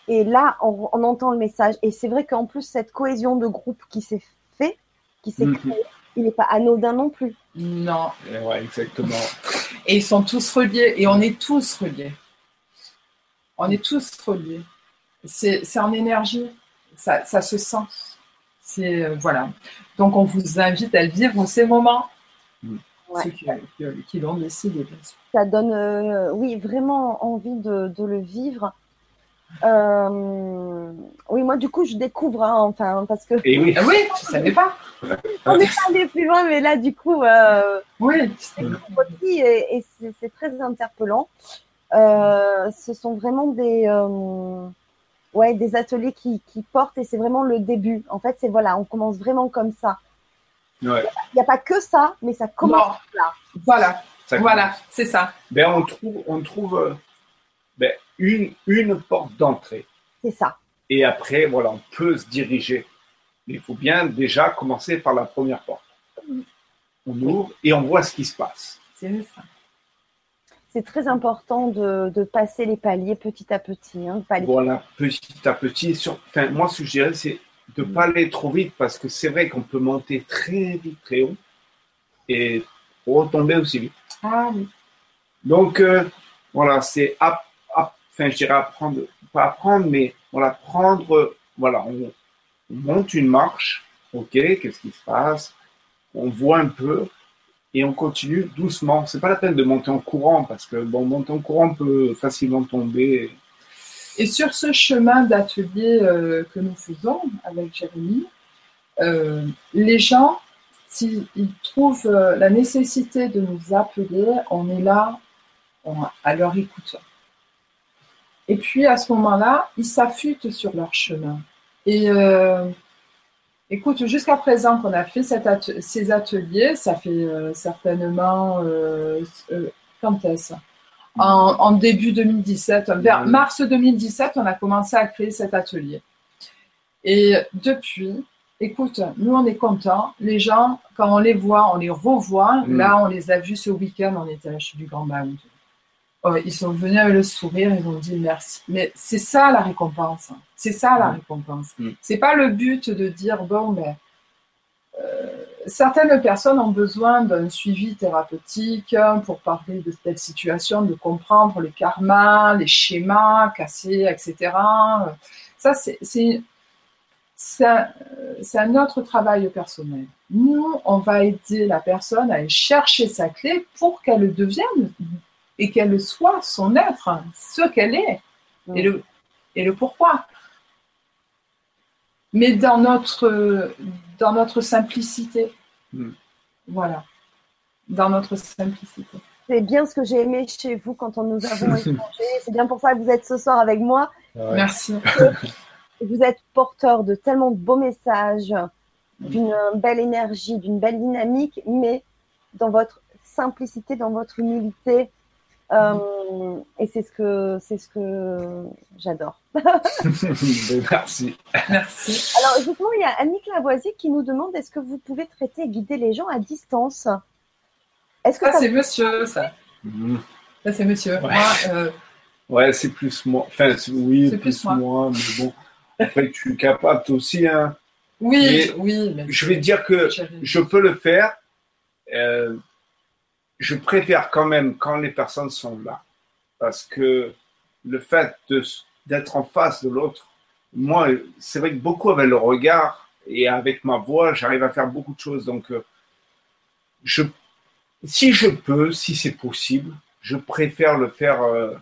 Et là, on, entend le message. Et c'est vrai qu'en plus, cette cohésion de groupe qui s'est fait, qui s'est mhm. créée, il n'est pas anodin non plus. Non. Ouais, exactement. Et ils sont tous reliés. Et on est tous reliés. On est tous reliés. C'est en énergie. Ça, ça se sent. C'est euh, voilà. Donc on vous invite à vivre ces moments. Mm. Ceux qui, l'ont décidé, bien sûr. Ça donne, euh, oui, vraiment envie de, de le vivre. Euh, oui, moi, du coup, je découvre, hein, enfin, parce que. Et oui, ah oui, [laughs] je savais pas. On n'est pas allé plus loin, mais là, du coup, euh, oui, aussi, et, et c'est très interpellant. Euh, ce sont vraiment des, euh, ouais, des ateliers qui, qui portent, et c'est vraiment le début. En fait, c'est voilà, on commence vraiment comme ça. Il n'y a, pas que ça, mais ça commence là. Voilà, voilà, c'est ça. Ben, on trouve, on trouve ben, une, une porte d'entrée. C'est ça. Et après, voilà, on peut se diriger. Mais il faut bien déjà commencer par la première porte. On ouvre et on voit ce qui se passe. C'est ça. C'est très important de, de, passer les paliers petit à petit. Hein, voilà, petit à petit. Sur, enfin, moi, ce que je dirais, c'est de ne pas aller trop vite parce que c'est vrai qu'on peut monter très vite, très haut et retomber aussi vite. Ah oui. Donc, euh, voilà, c'est enfin, je dirais apprendre, pas apprendre, mais voilà, prendre, voilà, on monte une marche, ok, qu'est-ce qui se passe? On voit un peu et on continue doucement. C'est pas la peine de monter en courant parce que bon, monter en courant peut facilement tomber. Et sur ce chemin d'atelier euh, que nous faisons avec Jérémy, euh, les gens, s'ils trouvent euh, la nécessité de nous appeler, on est là à leur écoute. Et puis à ce moment-là, ils s'affûtent sur leur chemin. Et euh, écoute, jusqu'à présent qu'on a fait ces ateliers, ça fait euh, certainement euh, quand est-ce? En, début 2017, vers mars 2017, on a commencé à créer cet atelier. Et depuis, écoute, nous on est contents. Les gens, quand on les voit, on les revoit. Mm. Là, on les a vus ce week-end, on était à du Grand Baoud. Oh, ils sont venus avec le sourire, ils ont dit merci. Mais c'est ça la récompense. C'est ça la mm. récompense. Ce mm. C'est pas le but de dire bon ben euh, certaines personnes ont besoin d'un suivi thérapeutique pour parler de telle situation, de comprendre les karmas, les schémas cassés, etc. Ça, c'est un autre travail personnel. Nous, on va aider la personne à chercher sa clé pour qu'elle devienne et qu'elle soit son être, ce qu'elle est, et, le, et le pourquoi. Mais dans notre, dans notre simplicité. Hmm. Voilà. Dans notre simplicité. C'est bien ce que j'ai aimé chez vous quand on nous [laughs] avons échangé. C'est bien pour ça que vous êtes ce soir avec moi. Merci. [laughs] Vous êtes porteur de tellement de beaux messages, d'une belle énergie, d'une belle dynamique, mais dans votre simplicité, dans votre humilité, euh, et c'est ce que c'est ce que j'adore. [laughs] [laughs] Merci. Merci. Alors justement, il y a Annick Lavoisier qui nous demande est-ce que vous pouvez traiter et guider les gens à distance? Est-ce que ça, c'est monsieur ça mmh. Ça c'est monsieur. Ouais, euh, ouais c'est plus moi. Enfin oui, c'est plus, moi. mais bon. Après tu es capable aussi hein. Oui, oui. je vais dire que je peux le faire. Euh, je préfère quand même quand les personnes sont là. Parce que le fait d'être en face de l'autre, moi, c'est vrai que beaucoup avec le regard et avec ma voix, j'arrive à faire beaucoup de choses. Donc, euh, je, si je peux, si c'est possible, je préfère le faire. Euh,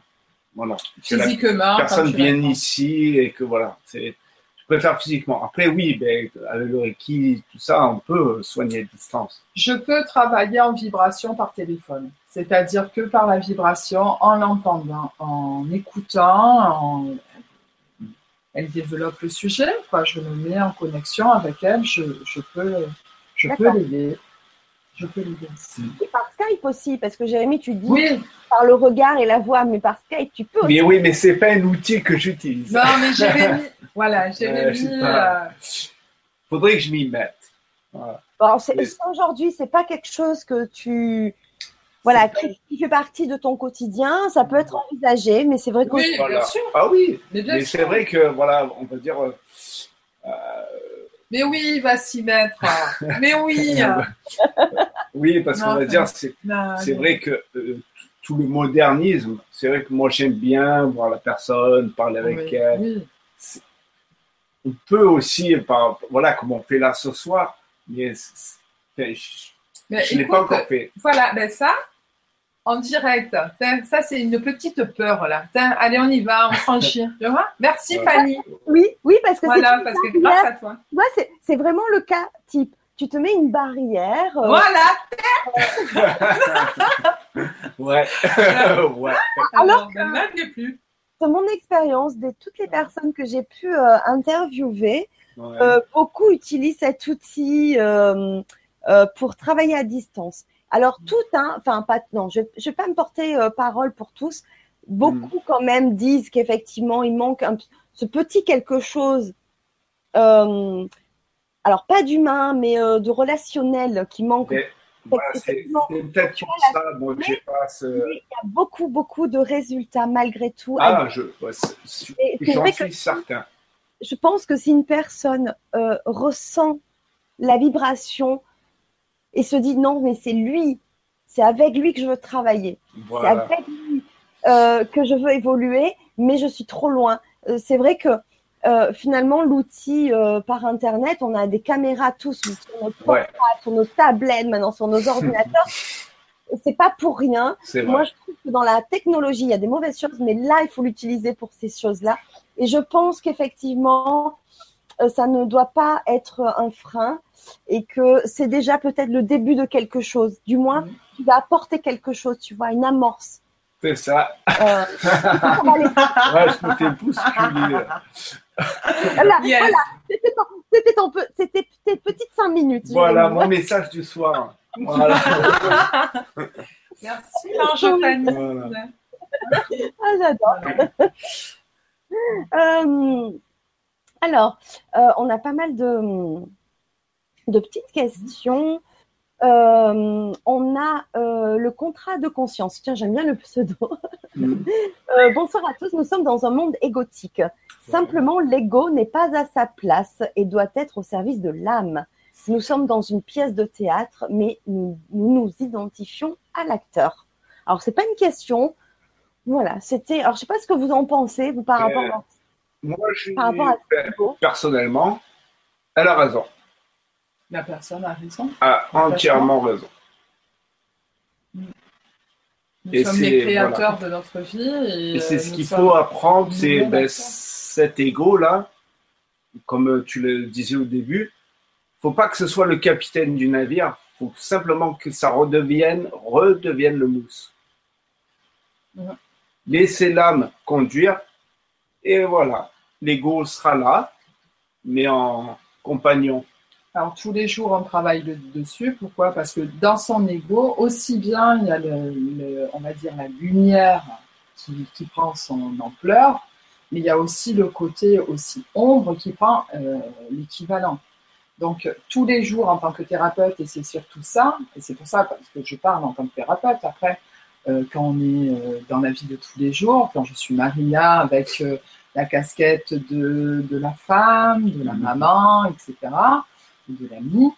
voilà. Physiquement. personne vienne ici et que voilà. C'est, je préfère physiquement. Après, oui, ben, avec le Reiki, tout ça, on peut soigner à distance. Je peux travailler en vibration par téléphone. C'est-à-dire que par la vibration, en l'entendant, en écoutant, elle développe le sujet. Quoi. Je me mets en connexion avec elle, je, peux, je peux l'aider. Je peux l'aider. Et par Skype aussi, parce que Jérémy, tu dis par le regard et la voix, mais par Skype, tu peux aussi. Mais oui, mais c'est pas un outil que j'utilise. Non, mais Jérémy, [laughs] voilà, Jérémy. Euh, Faudrait que je m'y mette. Bon, Aujourd'hui, c'est pas quelque chose que tu. Voilà, qui, fait partie de ton quotidien, ça peut être envisagé, mais c'est vrai que. Oui, bien sûr. Ah oui, mais, c'est vrai que, voilà, on va dire. Euh, euh, mais oui, il va s'y mettre. [laughs] mais oui. [laughs] oui, parce qu'on va dire, c'est vrai que tout le modernisme, c'est vrai que moi j'aime bien voir la personne, parler avec elle. Oui on peut aussi, voilà, comme on fait là ce soir, mais, je ne l'ai pas encore fait. Voilà, ben ça, en direct, ça c'est une petite peur là. allez, on y va, on franchit. [laughs] tu vois? Merci Fanny. Oui, oui, parce que voilà, parce que grâce à toi. Moi, c'est vraiment le cas type. Tu te mets une barrière. Euh, voilà. [laughs] ouais. [laughs] ouais. Alors, que, ben, plus mon expérience, de toutes les personnes que j'ai pu euh, interviewer, euh, beaucoup utilisent cet outil euh, pour travailler à distance. Alors tout, hein, enfin pas, non, je ne vais pas me porter parole pour tous. Beaucoup mm. quand même disent qu'effectivement il manque ce petit quelque chose. alors pas d'humain, mais de relationnel qui manque c'est peut-être pour ça, j'ai pas Il y a beaucoup, beaucoup de résultats malgré tout. Ah, je, j'en suis certain. Je pense que si une personne euh, ressent la vibration et se dit non, mais c'est lui, c'est avec lui que je veux travailler, c'est avec lui euh, que je veux évoluer, mais je suis trop loin. Euh, c'est vrai que euh, finalement, l'outil par Internet, on a des caméras tous sur portable, sur nos tablettes, maintenant sur nos ordinateurs. [laughs] c'est pas pour rien. Moi, je trouve que dans la technologie, il y a des mauvaises choses, mais là, il faut l'utiliser pour ces choses-là. Et je pense qu'effectivement, ça ne doit pas être un frein et que c'est déjà peut-être le début de quelque chose. Du moins, mm. tu vas apporter quelque chose, tu vois, une amorce. C'est ça. Euh, [laughs] ouais, je me fais bousculer. voilà, voilà. C'était ton, c'était tes petites cinq minutes. Voilà, mon message du soir. Voilà. [laughs] Merci, Ange Ah, j'adore. Euh, alors, euh, on a pas mal de, de petites questions. Euh, on a le contrat de conscience. Tiens, j'aime bien le pseudo. [laughs] Bonsoir à tous. Nous sommes dans un monde égotique. Simplement, l'ego n'est pas à sa place et doit être au service de l'âme. Nous sommes dans une pièce de théâtre, mais nous nous, identifions à l'acteur. Alors, c'est pas une question. Voilà, c'était. Alors, je sais pas ce que vous en pensez, vous, par rapport à moi, je personnellement, elle a raison. La personne a raison. A entièrement raison. Nous et sommes les créateurs de notre vie. Et, c'est ce qu'il faut apprendre, c'est ben, cet ego-là, comme tu le disais au début, faut pas que ce soit le capitaine du navire, faut simplement que ça redevienne, redevienne le mousse. Laissez l'âme conduire, et voilà l'ego sera là, mais en compagnon. Alors tous les jours, on travaille dessus. Pourquoi? Parce que dans son ego, aussi bien il y a le, on va dire la lumière qui, prend son ampleur, mais il y a aussi le côté aussi ombre qui prend euh, l'équivalent. Donc tous les jours en tant que thérapeute, et c'est surtout ça, et c'est pour ça que je parle en tant que thérapeute. Après, euh, quand on est euh, dans la vie de tous les jours, quand je suis Maria avec la casquette de, de, la femme, de la maman, etc., de l'ami.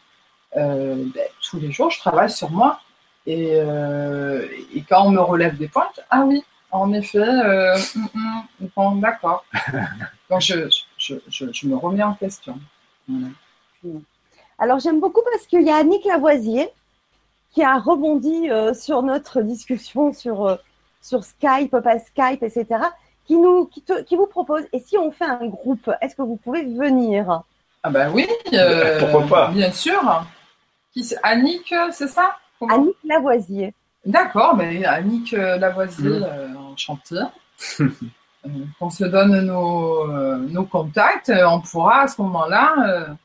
Euh, ben, tous les jours, je travaille sur moi. Et, euh, et, quand on me relève des pointes, ah oui, en effet, euh, mm, mm, d'accord. [laughs] Donc, je, je, je, me remets en question. Alors, j'aime beaucoup parce qu'il y a Annick Lavoisier qui a rebondi sur notre discussion sur, sur Skype, pas Skype, etc qui, nous, qui, qui vous propose, et si on fait un groupe, est-ce que vous pouvez venir? Ah ben oui, euh, pourquoi pas? Bien sûr. Qui, Annick, c'est ça? Annick Lavoisier. D'accord, mais Annick euh, Lavoisier, mmh. euh, enchantée. [laughs] on se donne nos, nos, contacts, on pourra à ce moment-là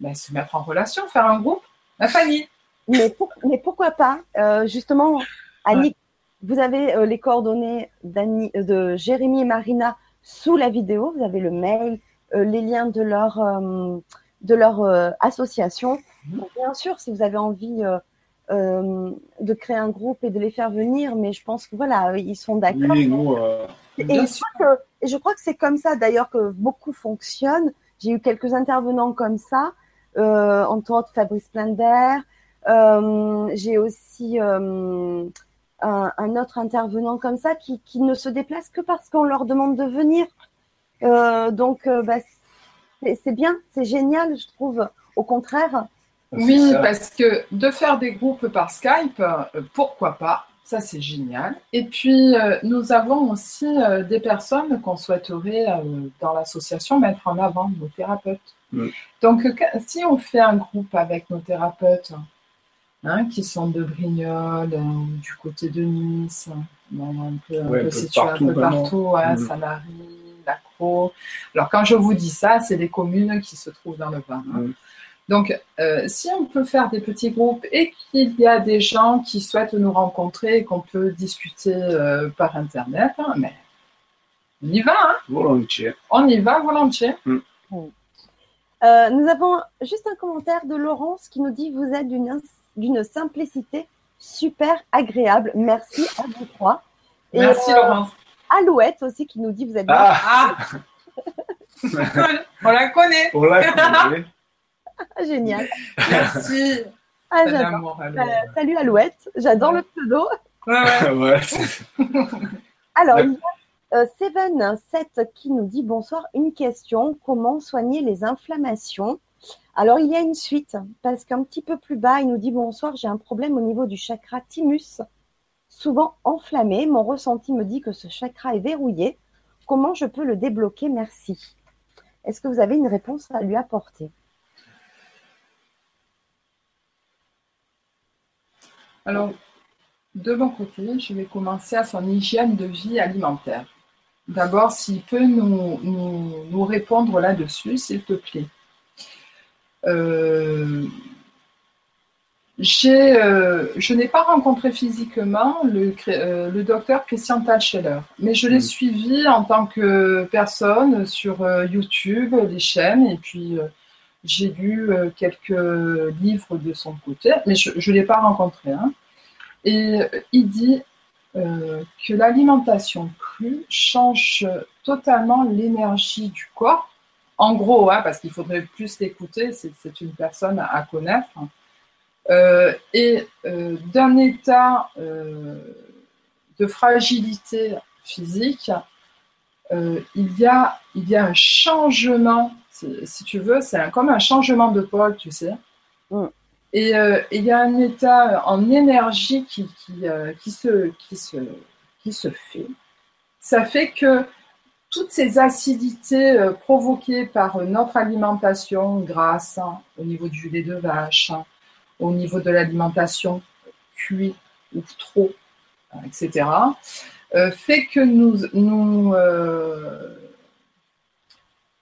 ben, se mettre en relation, faire un groupe. La famille. Mais, mais pourquoi pas? Justement, Annick, vous avez euh, les coordonnées euh, de Jérémy et Marina sous la vidéo. Vous avez le mail, euh, les liens de leur, de leur association. Mhm. bien sûr, si vous avez envie de créer un groupe et de les faire venir, mais je pense que voilà, ils sont d'accord. Oui, nous, et, je crois que, je crois que c'est comme ça d'ailleurs que beaucoup fonctionnent. J'ai eu quelques intervenants comme ça, entre autres Fabrice Plender. J'ai aussi un, autre intervenant comme ça qui, qui, ne se déplace que parce qu'on leur demande de venir. Euh, donc, euh, bah, c'est bien, c'est génial, je trouve. Au contraire. Oui, parce que de faire des groupes par Skype, euh, pourquoi pas? Ça, c'est génial. Et puis, nous avons aussi des personnes qu'on souhaiterait dans l'association mettre en avant, nos thérapeutes. Donc, si on fait un groupe avec nos thérapeutes, Hein, qui sont de Brignoles, euh, du côté de Nice, un peu, un peu situé un peu partout, ouais, mmh. Lacro. Alors quand je vous dis ça, c'est des communes qui se trouvent dans le Var. Hein. Mm. Donc, euh, si on peut faire des petits groupes et qu'il y a des gens qui souhaitent nous rencontrer et qu'on peut discuter euh, par Internet, hein, mais on y va. Hein volontiers. On y va volontiers. Mm. nous avons juste un commentaire de Laurence qui nous dit Vous êtes d'une d'une simplicité super agréable. Merci à vous trois. Merci euh, Laurence. Alouette aussi qui nous dit vous êtes ah. [laughs] On la connaît. On la connaît. [laughs] Génial. Merci. Ah, euh, salut Alouette, j'adore le pseudo. Ouais, ouais. [laughs] Alors, Euh, Seven7 qui nous dit bonsoir, une question, comment soigner les inflammations Alors il y a une suite, parce qu'un petit peu plus bas, il nous dit bonsoir, j'ai un problème au niveau du chakra thymus, souvent enflammé, mon ressenti me dit que ce chakra est verrouillé, comment je peux le débloquer? Merci. Est-ce que vous avez une réponse à lui apporter? Alors, de mon côté, je vais commencer à son hygiène de vie alimentaire. D'abord, s'il peut nous, nous, répondre là-dessus, s'il te plaît. Euh, euh, je n'ai pas rencontré physiquement le, euh, le docteur Christian Talscheller, mais je l'ai mm. suivi en tant que personne sur YouTube, les chaînes, et puis j'ai lu quelques livres de son côté, mais je ne l'ai pas rencontré. Hein. Et il dit euh, que l'alimentation crue change totalement l'énergie du corps. En gros, hein, parce qu'il faudrait plus l'écouter, c'est une personne à, connaître. Euh, et euh, d'un état de fragilité physique, il, y a, il y a un changement, si tu veux, c'est comme un changement de pôle, tu sais. Mm. Euh, et il y a un état en énergie qui, qui, euh, qui, se, qui, se, qui se fait. Ça fait que toutes ces acidités euh, provoquées par notre alimentation grasse, hein, au niveau du lait de vache, hein, au niveau de l'alimentation cuit ou trop, etc., fait que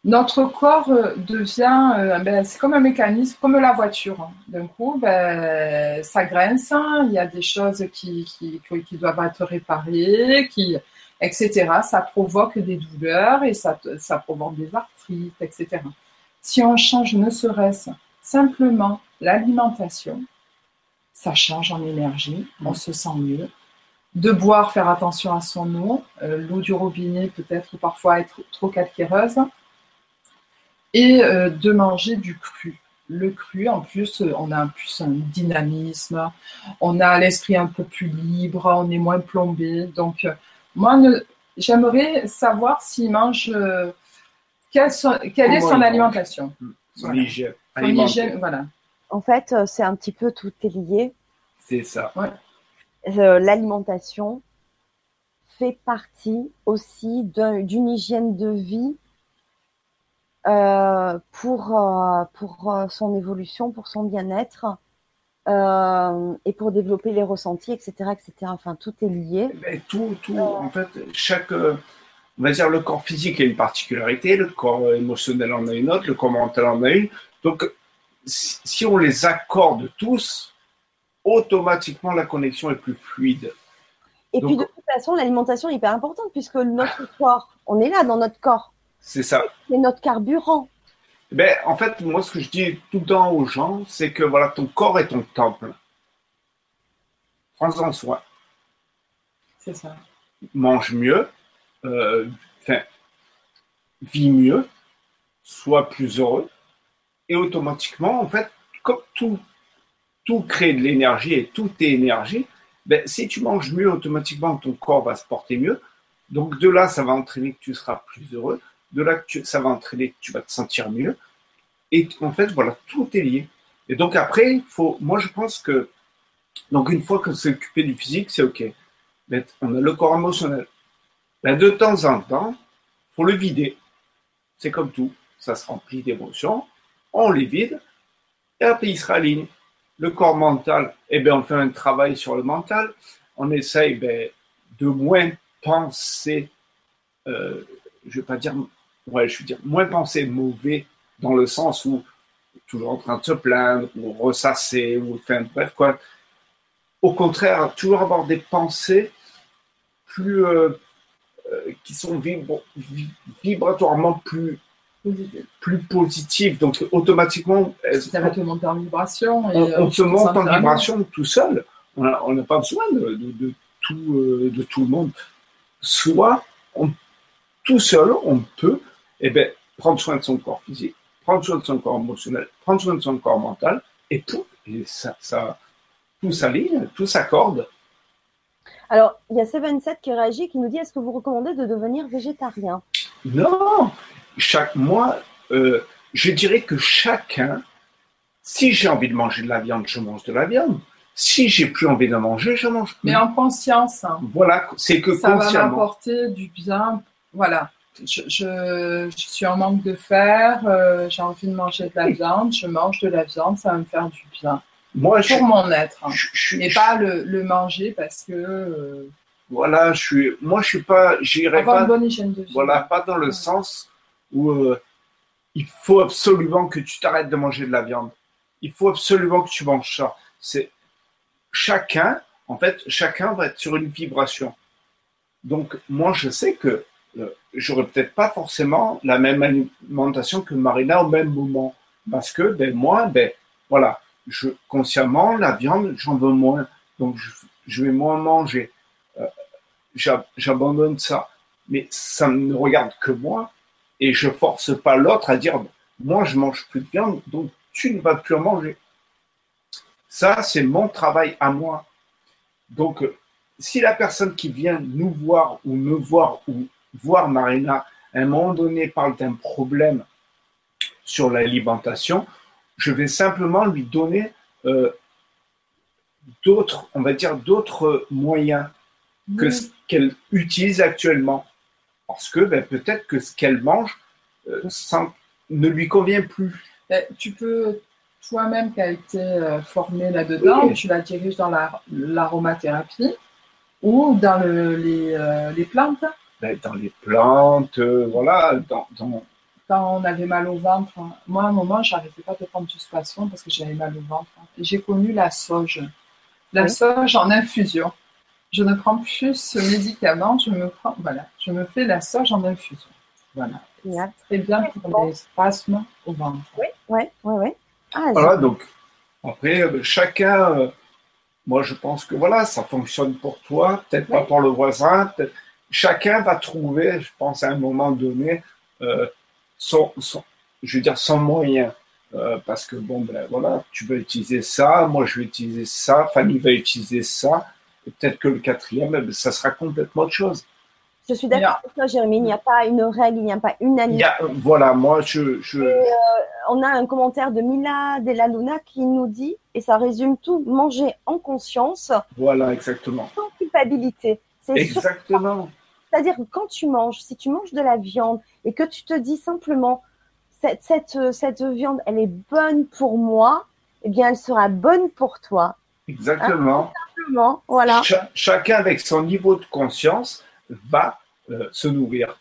notre corps euh, devient, euh, ben, c'est comme un mécanisme, comme la voiture. Hein. D'un coup, ben, ça grince, hein. il y a des choses qui, qui, doivent être réparées, qui, etc. Ça provoque des douleurs et ça, ça provoque des arthrites, etc. Si on change ne serait-ce simplement l'alimentation, ça change en énergie, on mmh. se sent mieux. De boire, faire attention à son eau. Euh, l'eau du robinet peut-être parfois être trop calcaireuse et euh, de manger du cru. Le cru, en plus, euh, on a un plus un dynamisme, on a l'esprit un peu plus libre, on est moins plombé. Donc, moi, j'aimerais savoir s'il mange, quelle, est son alimentation. Son hygiène. Son hygiène, voilà. En fait, c'est un petit peu tout est lié. C'est ça. L'alimentation fait partie aussi d'une hygiène de vie euh, pour, euh, pour euh, son évolution, pour son bien-être et pour développer les ressentis, etc., etc. Enfin, tout est lié. Mais tout, tout, en fait, chaque, on va dire, le corps physique a une particularité, le corps émotionnel en a une autre, le corps mental en a une. Donc, si on les accorde tous, automatiquement la connexion est plus fluide. Et puis de toute façon, l'alimentation est hyper importante puisque notre corps, on est là dans notre corps. C'est ça. C'est notre carburant. Ben, en fait, moi, ce que je dis tout le temps aux gens, c'est que voilà, ton corps est ton temple. Prends-en soin. C'est ça. Mange mieux, euh, vis mieux, sois plus heureux. Et automatiquement, en fait, comme tout, tout crée de l'énergie et tout est énergie, ben, si tu manges mieux, automatiquement, ton corps va se porter mieux. Donc de là, ça va entraîner que tu seras plus heureux de là ça va entraîner tu vas te sentir mieux. Et en fait, voilà, tout est lié. Et donc après, faut, moi je pense que, donc une fois qu'on s'est occupé du physique, c'est OK. Mais on a le corps émotionnel. De temps en temps, faut le vider. C'est comme tout, ça se remplit d'émotions, on les vide, et après il sera ligne. Le corps mental, eh bien, on fait un travail sur le mental, on essaye ben, de moins penser, euh, je ne vais pas dire ouais, je veux dire, moins penser mauvais dans le sens où toujours en train de se plaindre ou ressasser ou enfin bref quoi. Au contraire, toujours avoir des pensées plus euh, euh, qui sont vibratoirement plus plus positives. Donc automatiquement, ça va te monter en vibration. Et, on, euh, se monte en vibration tout seul. On n'a pas besoin de, de, tout, de tout le monde. Soit on, tout seul, on peut eh bien, prendre soin de son corps physique, prendre soin de son corps émotionnel, prendre soin de son corps mental, et tout, et ça, ça, tout s'aligne, tout s'accorde. Alors, il y a 77 qui réagit, qui nous dit est-ce que vous recommandez de devenir végétarien? Non Chaque mois, euh, je dirais que chacun, si j'ai envie de manger de la viande, je mange de la viande. Si j'ai plus envie de manger, je mange plus. Mais en conscience. hein. Voilà, c'est que ça va consciemment. m'apporter du bien. Voilà. Je, je- je suis en manque de fer, euh, j'ai envie de manger de la viande, je mange de la viande, ça va me faire du bien. Moi, je, Pour mon être. hein. Et pas le, le manger parce que. euh, voilà, je suis, moi, je suis pas, j'irai pas, une bonne hygiène de vie. voilà, pas dans le sens où euh, il faut absolument que tu t'arrêtes de manger de la viande. Il faut absolument que tu manges ça. C'est chacun, en fait, chacun va être sur une vibration. Donc, moi, je sais que j'aurais peut-être pas forcément la même alimentation que Marina au même moment. Parce que, ben, moi, ben, voilà, je, consciemment, la viande, j'en veux moins. Donc, je, vais moins manger. Euh, j'ab- J'abandonne ça. Mais ça ne regarde que moi. Et je force pas l'autre à dire, moi, je mange plus de viande, donc tu ne vas plus en manger. Ça, c'est mon travail à moi. Donc, euh, si la personne qui vient nous voir ou me voir ou voir Marina, à un moment donné, parle d'un problème sur l'alimentation, je vais simplement lui donner euh, d'autres, on va dire, d'autres moyens que ce qu'elle utilise actuellement. Parce que ben, peut-être que ce qu'elle mange euh, sans- ne lui convient plus. Eh, Tu peux, toi-même qui as été euh, formé là-dedans, Oui. tu la diriges dans la- l'aromathérapie ou dans le- les, les plantes. Ben, dans les plantes, euh, voilà, dans, dans- Quand on avait mal au ventre, hein. moi à un moment, j'arrêtais pas de prendre du spasson parce que j'avais mal au ventre. Et J'ai connu la sauge. La Oui. sauge en infusion. Je ne prends plus ce médicament, je me prends, voilà, je me fais la sauge en infusion. Voilà. Très bien pour les spasmes au ventre. Ouais, ouais, ouais. Ah, Voilà, donc après, euh, chacun, euh, moi je pense que voilà, ça fonctionne pour toi, peut-être pas pour le voisin, peut-être- chacun va trouver, je pense à un moment donné, euh, son, son- je veux dire, son moyen. Euh, parce que bon, ben voilà, tu vas utiliser ça, moi je vais utiliser ça, Fanny va utiliser ça, et peut-être que le quatrième, eh ben, ça sera complètement autre chose. Je suis d'accord avec toi, Jérémy. Il n'y a pas une règle, il n'y a pas une année. voilà, moi je, je, On a un commentaire de Mila Della Luna qui nous dit, et ça résume tout, manger en conscience, voilà, exactement. sans culpabilité. C'est sûr- Exactement. C'est-à-dire que quand tu manges, si tu manges de la viande et que tu te dis simplement, cette, cette, euh, cette viande, elle est bonne pour moi, eh bien, elle sera bonne pour toi. Exactement. Simplement, voilà. Cha- chacun avec son niveau de conscience va euh, se nourrir.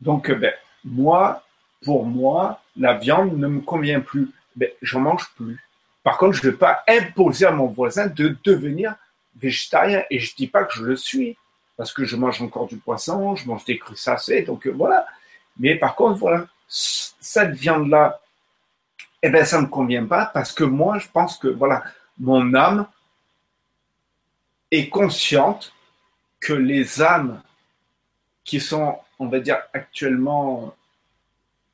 Donc, euh, ben, moi, pour moi, la viande ne me convient plus. Ben, j'en mange plus. Par contre, je ne vais pas imposer à mon voisin de devenir végétarien. Et je dis pas que je le suis, parce que je mange encore du poisson, je mange des crustacés, donc euh, voilà. Mais par contre, voilà, cette viande-là, eh ben, ça ne me convient pas, parce que moi, je pense que, voilà, mon âme est consciente que les âmes qui sont, on va dire, actuellement,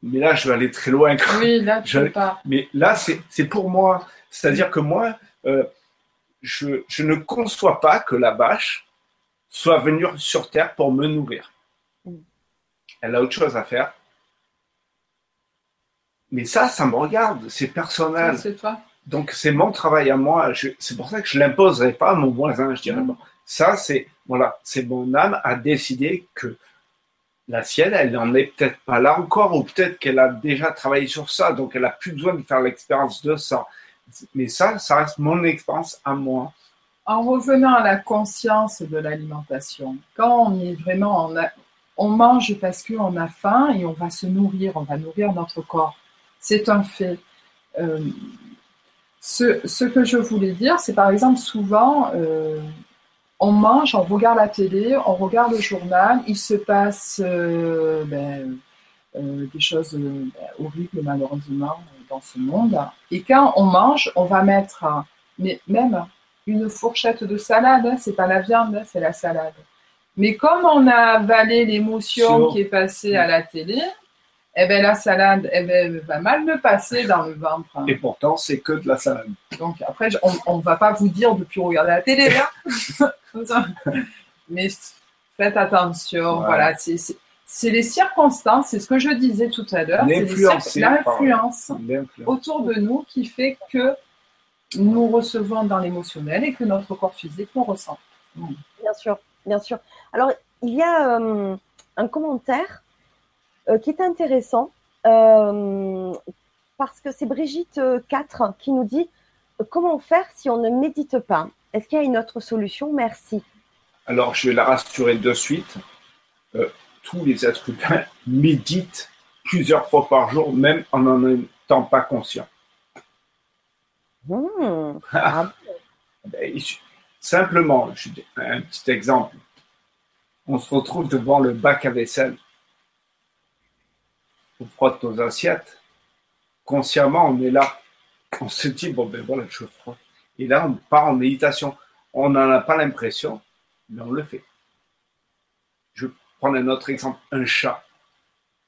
mais là, je vais aller très loin. Oui, là, tu Je- peux pas. mais là, c'est pour moi. C'est-à-dire que moi, euh, je, je ne conçois pas que la vache soit venue sur Terre pour me nourrir. Mm. Elle a autre chose à faire. Mais ça, ça me regarde, c'est personnel. c'est toi. Donc, c'est mon travail à moi. C'est pour ça que je l'imposerai pas à mon voisin. Je dirais, Mm. bon, ça, c'est voilà, c'est mon âme a décidé que la sienne, elle n'en est peut-être pas là encore, ou peut-être qu'elle a déjà travaillé sur ça, donc elle a plus besoin de faire l'expérience de ça. Mais ça, ça reste mon expérience à moi. En revenant à la conscience de l'alimentation, quand on est vraiment en a- on mange parce qu'on a faim et on va se nourrir, on va nourrir notre corps. C'est un fait. Euh, ce, que je voulais dire, c'est par exemple souvent, euh, on mange, on regarde la télé, on regarde le journal, il se passe euh, ben, des choses horribles malheureusement dans ce monde. Et quand on mange, on va mettre, mais même une fourchette de salade, hein, c'est pas la viande, hein, c'est la salade. Mais comme on a avalé l'émotion qui est passée à la télé, eh ben la salade eh ben, va mal me passer dans le ventre. hein. Et pourtant, c'est que de la salade. Donc après, on ne va pas vous dire de plus regarder la télé là. [laughs] Mais faites attention, Ouais. voilà, c'est- les circonstances, c'est ce que je disais tout à l'heure, l'influence L'influence. autour de nous qui fait que nous recevons dans l'émotionnel et que notre corps physique nous ressent. Bien sûr, bien sûr. Alors, il y a euh, un commentaire euh, qui est intéressant euh, parce que c'est Brigitte euh, 4 qui nous dit euh, comment faire si on ne médite pas? Est-ce qu'il y a une autre solution? Merci. Alors, je vais la rassurer de suite. Euh, tous les êtres humains [laughs] méditent plusieurs fois par jour, même en n'en étant pas conscient. Ah, Simplement, un petit exemple. On se retrouve devant le bac à vaisselle. On frotte nos assiettes. Consciemment, on est là. On se dit, bon, ben voilà, je frotte. Et là, on part en méditation. On n'en a pas l'impression, mais on le fait. Je prends un autre exemple, un chat.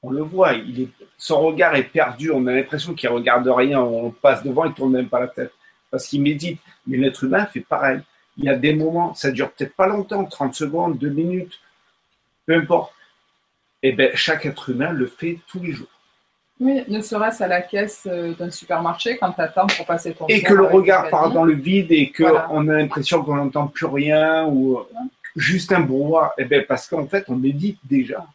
On le voit, il est, son regard est perdu. On a l'impression qu'il regarde rien. On passe devant, il tourne même pas la tête parce qu'il médite. Mais l'être humain fait pareil. Il y a des moments, ça dure peut-être pas longtemps, 30 secondes, 2 minutes, peu importe. Et bien, chaque être humain le fait tous les jours. Oui, ne serait-ce à la caisse euh, d'un supermarché quand tu attends pour passer ton Et que le regard part dans le vide et qu'on Voilà. a l'impression qu'on n'entend plus rien ou juste un brouhaha. Et bien, parce qu'en fait, on médite déjà.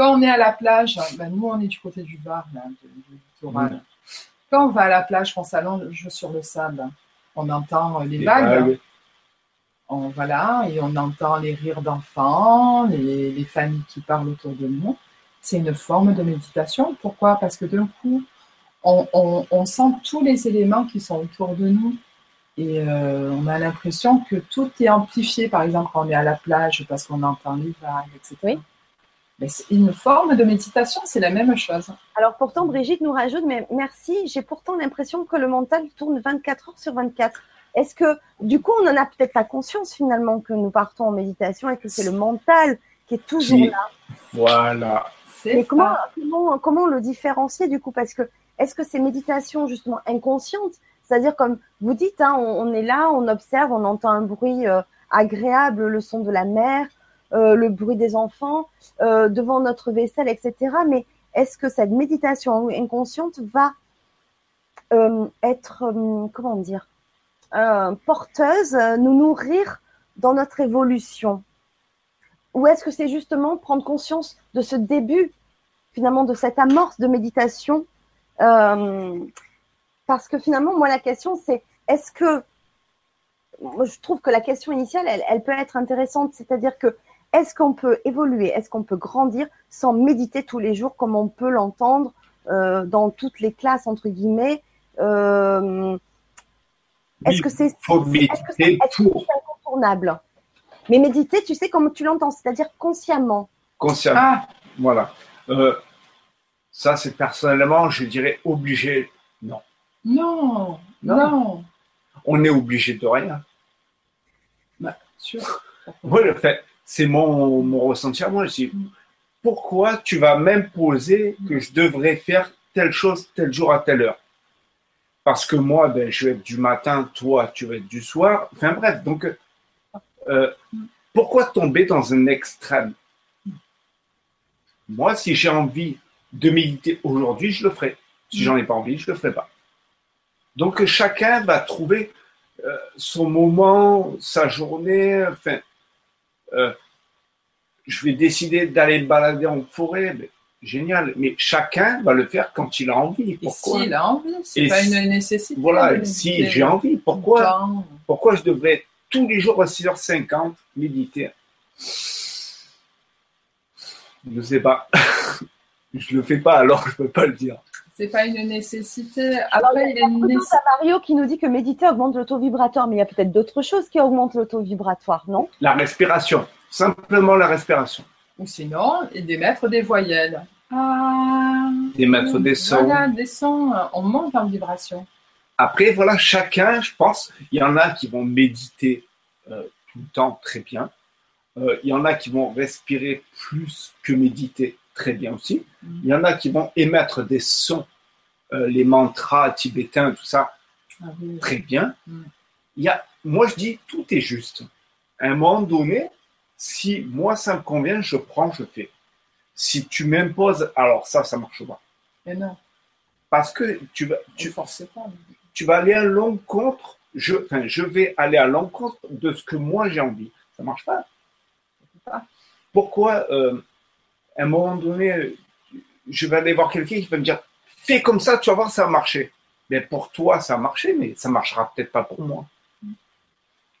Quand on est à la plage, ben nous on est du côté du Var, là, du, littoral. Quand on va à la plage, qu'on s'allonge sur le sable, on entend les, Les vagues, vagues. On, voilà, et on entend les rires d'enfants, les, les familles qui parlent autour de nous. C'est une forme de méditation. Pourquoi? Parce que d'un coup, on, on- on sent tous les éléments qui sont autour de nous. Et euh, on a l'impression que tout est amplifié, par exemple, quand on est à la plage, parce qu'on entend les vagues, etc. Oui. Mais c'est une forme de méditation, c'est la même chose. Alors pourtant, Brigitte nous rajoute, mais merci, j'ai pourtant l'impression que le mental tourne 24 heures sur 24. Est-ce que du coup, on en a peut-être la conscience finalement que nous partons en méditation et que c'est le mental qui est toujours là? Voilà. Mais comment, comment, comment le différencier du coup? Parce que est-ce que c'est méditation justement inconsciente? C'est-à-dire comme vous dites, hein, on, on est là, on observe, on entend un bruit euh, agréable, le son de la mer, euh, le bruit des enfants euh, devant notre vaisselle, etc. Mais est-ce que cette méditation inconsciente va euh, être, comment dire, porteuse, nous nourrir dans notre évolution? Ou est-ce que c'est justement prendre conscience de ce début, finalement, de cette amorce de méditation Parce que finalement, moi, la question, c'est est-ce que. Je trouve que la question initiale, elle peut être intéressante, c'est-à-dire que est-ce qu'on peut évoluer, est-ce qu'on peut grandir sans méditer tous les jours comme on peut l'entendre euh, dans toutes les classes, entre guillemets Euh, Est-ce Oui, que c'est c'est incontournable? Mais méditer, tu sais, comme tu l'entends, c'est-à-dire consciemment. consciemment. Ah, Voilà. Euh, ça, c'est personnellement, je dirais, obligé. Non. non, Non. non. On est obligé de rien. Sûr. Moi, le fait, c'est mon, mon ressenti à moi. Je pourquoi tu vas m'imposer que je devrais faire telle chose tel jour à telle heure? Parce que moi, ben, je vais être du matin, toi, tu vas être du soir. Enfin bref, donc, euh, pourquoi tomber dans un extrême? Moi, si j'ai envie de méditer aujourd'hui, je le ferai. Si j'en ai pas envie, je le ferai pas. Donc, chacun va trouver euh, son moment, sa journée, enfin, euh, je vais décider d'aller me balader en forêt, mais génial. Mais chacun va le faire quand il a envie. Et Pourquoi s'il a envie, c'est Et pas si- une nécessité. Voilà, si j'ai envie, pourquoi, temps. pourquoi je devrais tous les jours à 6h50 méditer? Je ne sais pas. [laughs] je le fais pas, alors je peux pas le dire. C'est pas une nécessité. Après, il Beaucoup nécessaire. à Mario qui nous dit que méditer augmente taux vibratoire, mais il y a peut-être d'autres choses qui augmentent taux vibratoire, non? La respiration, simplement la respiration. Ou sinon, et d'émettre des voyelles. Ah, D'émettre des sons. Voilà, des sons. On monte en vibration. Après, voilà, chacun, je pense, il y en a qui vont méditer euh, tout le temps très bien. Euh, il y en a qui vont respirer plus que méditer très bien aussi. Il y en a qui vont émettre des sons, euh, les mantras tibétains, tout ça, Ah oui. très bien. Mm. Il y a, moi, je dis, tout est juste. à un moment donné, si moi ça me convient, je prends, je fais. Si tu m'imposes, alors ça, ça marche pas. Et non. Parce que tu vas, Tu forces pas. tu vas aller à l'encontre, je, enfin, je vais aller à l'encontre de ce que moi j'ai envie. Ça marche pas. pas. Pourquoi, euh, à un moment donné, je vais aller voir quelqu'un qui va me dire fais comme ça, tu vas voir, ça va marcher. Mais pour toi, ça a marché, mais ça marchera peut-être pas pour moi.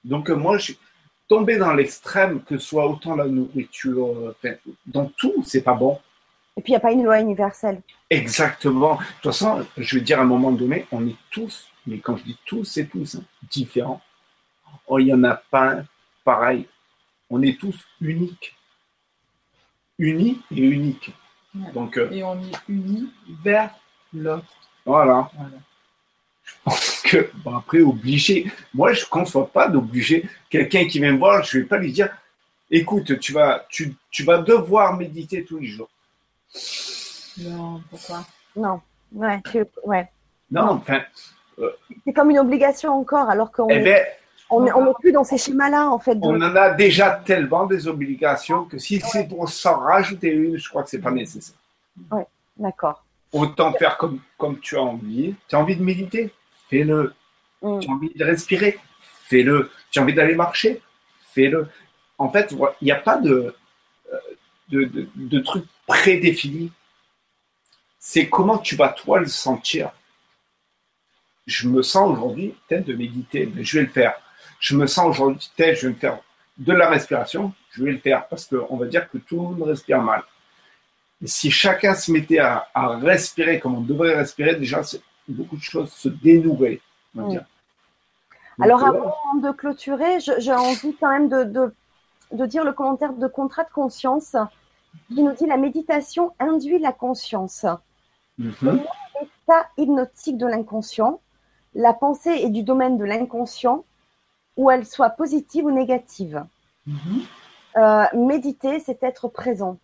Donc, euh, moi, je suis tombé dans l'extrême, que ce soit autant la nourriture, euh, dans tout, c'est pas bon. Et puis, il n'y a pas une loi universelle. Exactement. De toute façon, je veux dire, à un moment donné, on est tous, mais quand je dis tous, c'est tous, hein, différents. Oh, il n'y en a pas un pareil. On est tous uniques. Unis et uniques. Ouais. Donc, euh, Et on est unis vers l'autre. voilà. Voilà. Je pense que, bon, après, obligé. Moi, je ne conçois pas d'obliger quelqu'un qui vient me voir, je ne vais pas lui dire écoute, tu vas, tu, tu vas devoir méditer tous les jours. Non, pourquoi? Non. Ouais, tu- ouais. Non, enfin, C'est comme une obligation encore, alors qu'on eh ben, on est- on n'est plus dans ces schémas-là, en fait. de- on en a déjà tellement des obligations que si c'est pour s'en rajouter une, je crois que c'est pas nécessaire. D'accord. Autant faire comme, comme tu as envie. Tu as envie de méditer? Fais-le. Mm. Tu as envie de respirer? Fais-le. Tu as envie d'aller marcher? Fais-le. En fait, il n'y a pas de, euh, de, de, de truc prédéfini. C'est comment tu vas toi le sentir. Je me sens aujourd'hui peut-être de méditer, mais je vais le faire. Je me sens aujourd'hui peut-être je vais me faire de la respiration, je vais le faire parce qu'on va dire que tout le monde respire mal. Et si chacun se mettait à, à respirer comme on devrait respirer, déjà beaucoup de choses se dénoueraient, on va dire. Alors, avant de clôturer, j'ai envie quand même de, de, de dire le commentaire de Contrat de conscience qui nous dit la méditation induit la conscience. mhm. État hypnotique de l'inconscient. La pensée est du domaine de l'inconscient, où elle soit positive ou négative. Mhm. Euh, méditer, c'est être présent.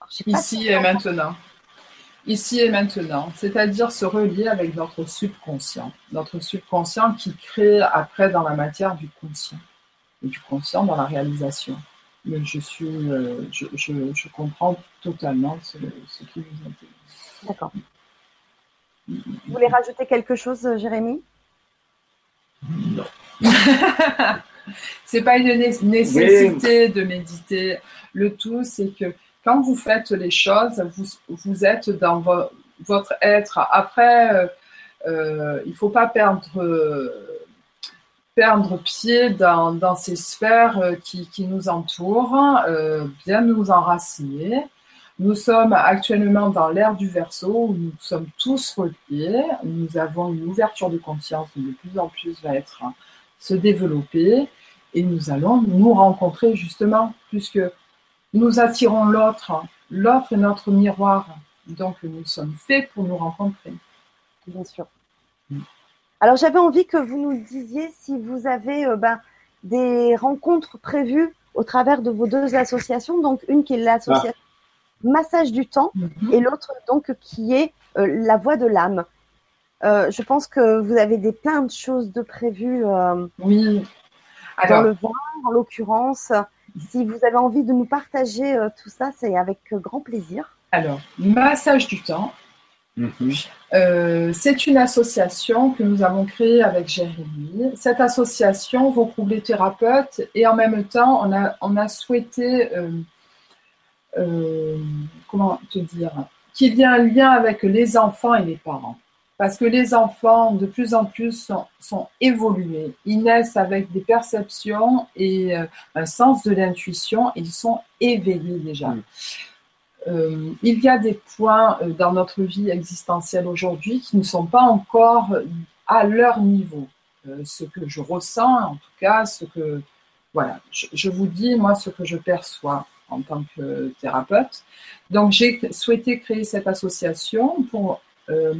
Alors, pas Ici si- et maintenant. Ici et maintenant, c'est-à-dire se relier avec notre subconscient. Notre subconscient qui crée après dans la matière du conscient. Et du conscient dans la réalisation. Mais je suis, euh, je, je- je comprends totalement ce, ce qui vous intéresse. D'accord. Vous voulez rajouter quelque chose, Jérémy? Non. [laughs] C'est pas une né- nécessité de méditer. Le tout, c'est que quand vous faites les choses, vous, vous êtes dans vo- votre être. Après, euh, euh, il faut pas perdre, euh, perdre pied dans, dans ces sphères euh, qui, qui nous entourent, bien nous enraciner. Nous sommes actuellement dans l'ère du verso où nous sommes tous reliés. Nous avons une ouverture de conscience qui de plus en plus va être se développer et nous allons nous rencontrer justement puisque nous attirons l'autre. L'autre est notre miroir. Donc nous sommes faits pour nous rencontrer. Bien sûr. Alors j'avais envie que vous nous disiez si vous avez euh, ben, des rencontres prévues au travers de vos deux associations, donc une qui est l'association Massage du temps et l'autre donc qui est euh, La Voix de l'âme. Euh, je pense que vous avez des plein de choses de prévues euh, Oui. dans Alors, le vent, en l'occurrence. Si vous avez envie de nous partager euh, tout ça, c'est avec grand plaisir. alors, massage du temps. Mhm. Euh, c'est une association que nous avons créée avec Jérémy. Cette association regroupe les thérapeutes et en même temps, on a, on a souhaité, euh, euh, comment te dire, qu'il y ait un lien avec les enfants et les parents. Parce que les enfants, de plus en plus, sont, sont évolués. Ils naissent avec des perceptions et euh, un sens de l'intuition. Ils sont éveillés déjà. Euh, il y a des points euh, dans notre vie existentielle aujourd'hui qui ne sont pas encore à leur niveau. Ce que je ressens, en tout cas, ce que voilà, je, je vous dis moi ce que je perçois en tant que thérapeute. Donc j'ai souhaité créer cette association pour euh,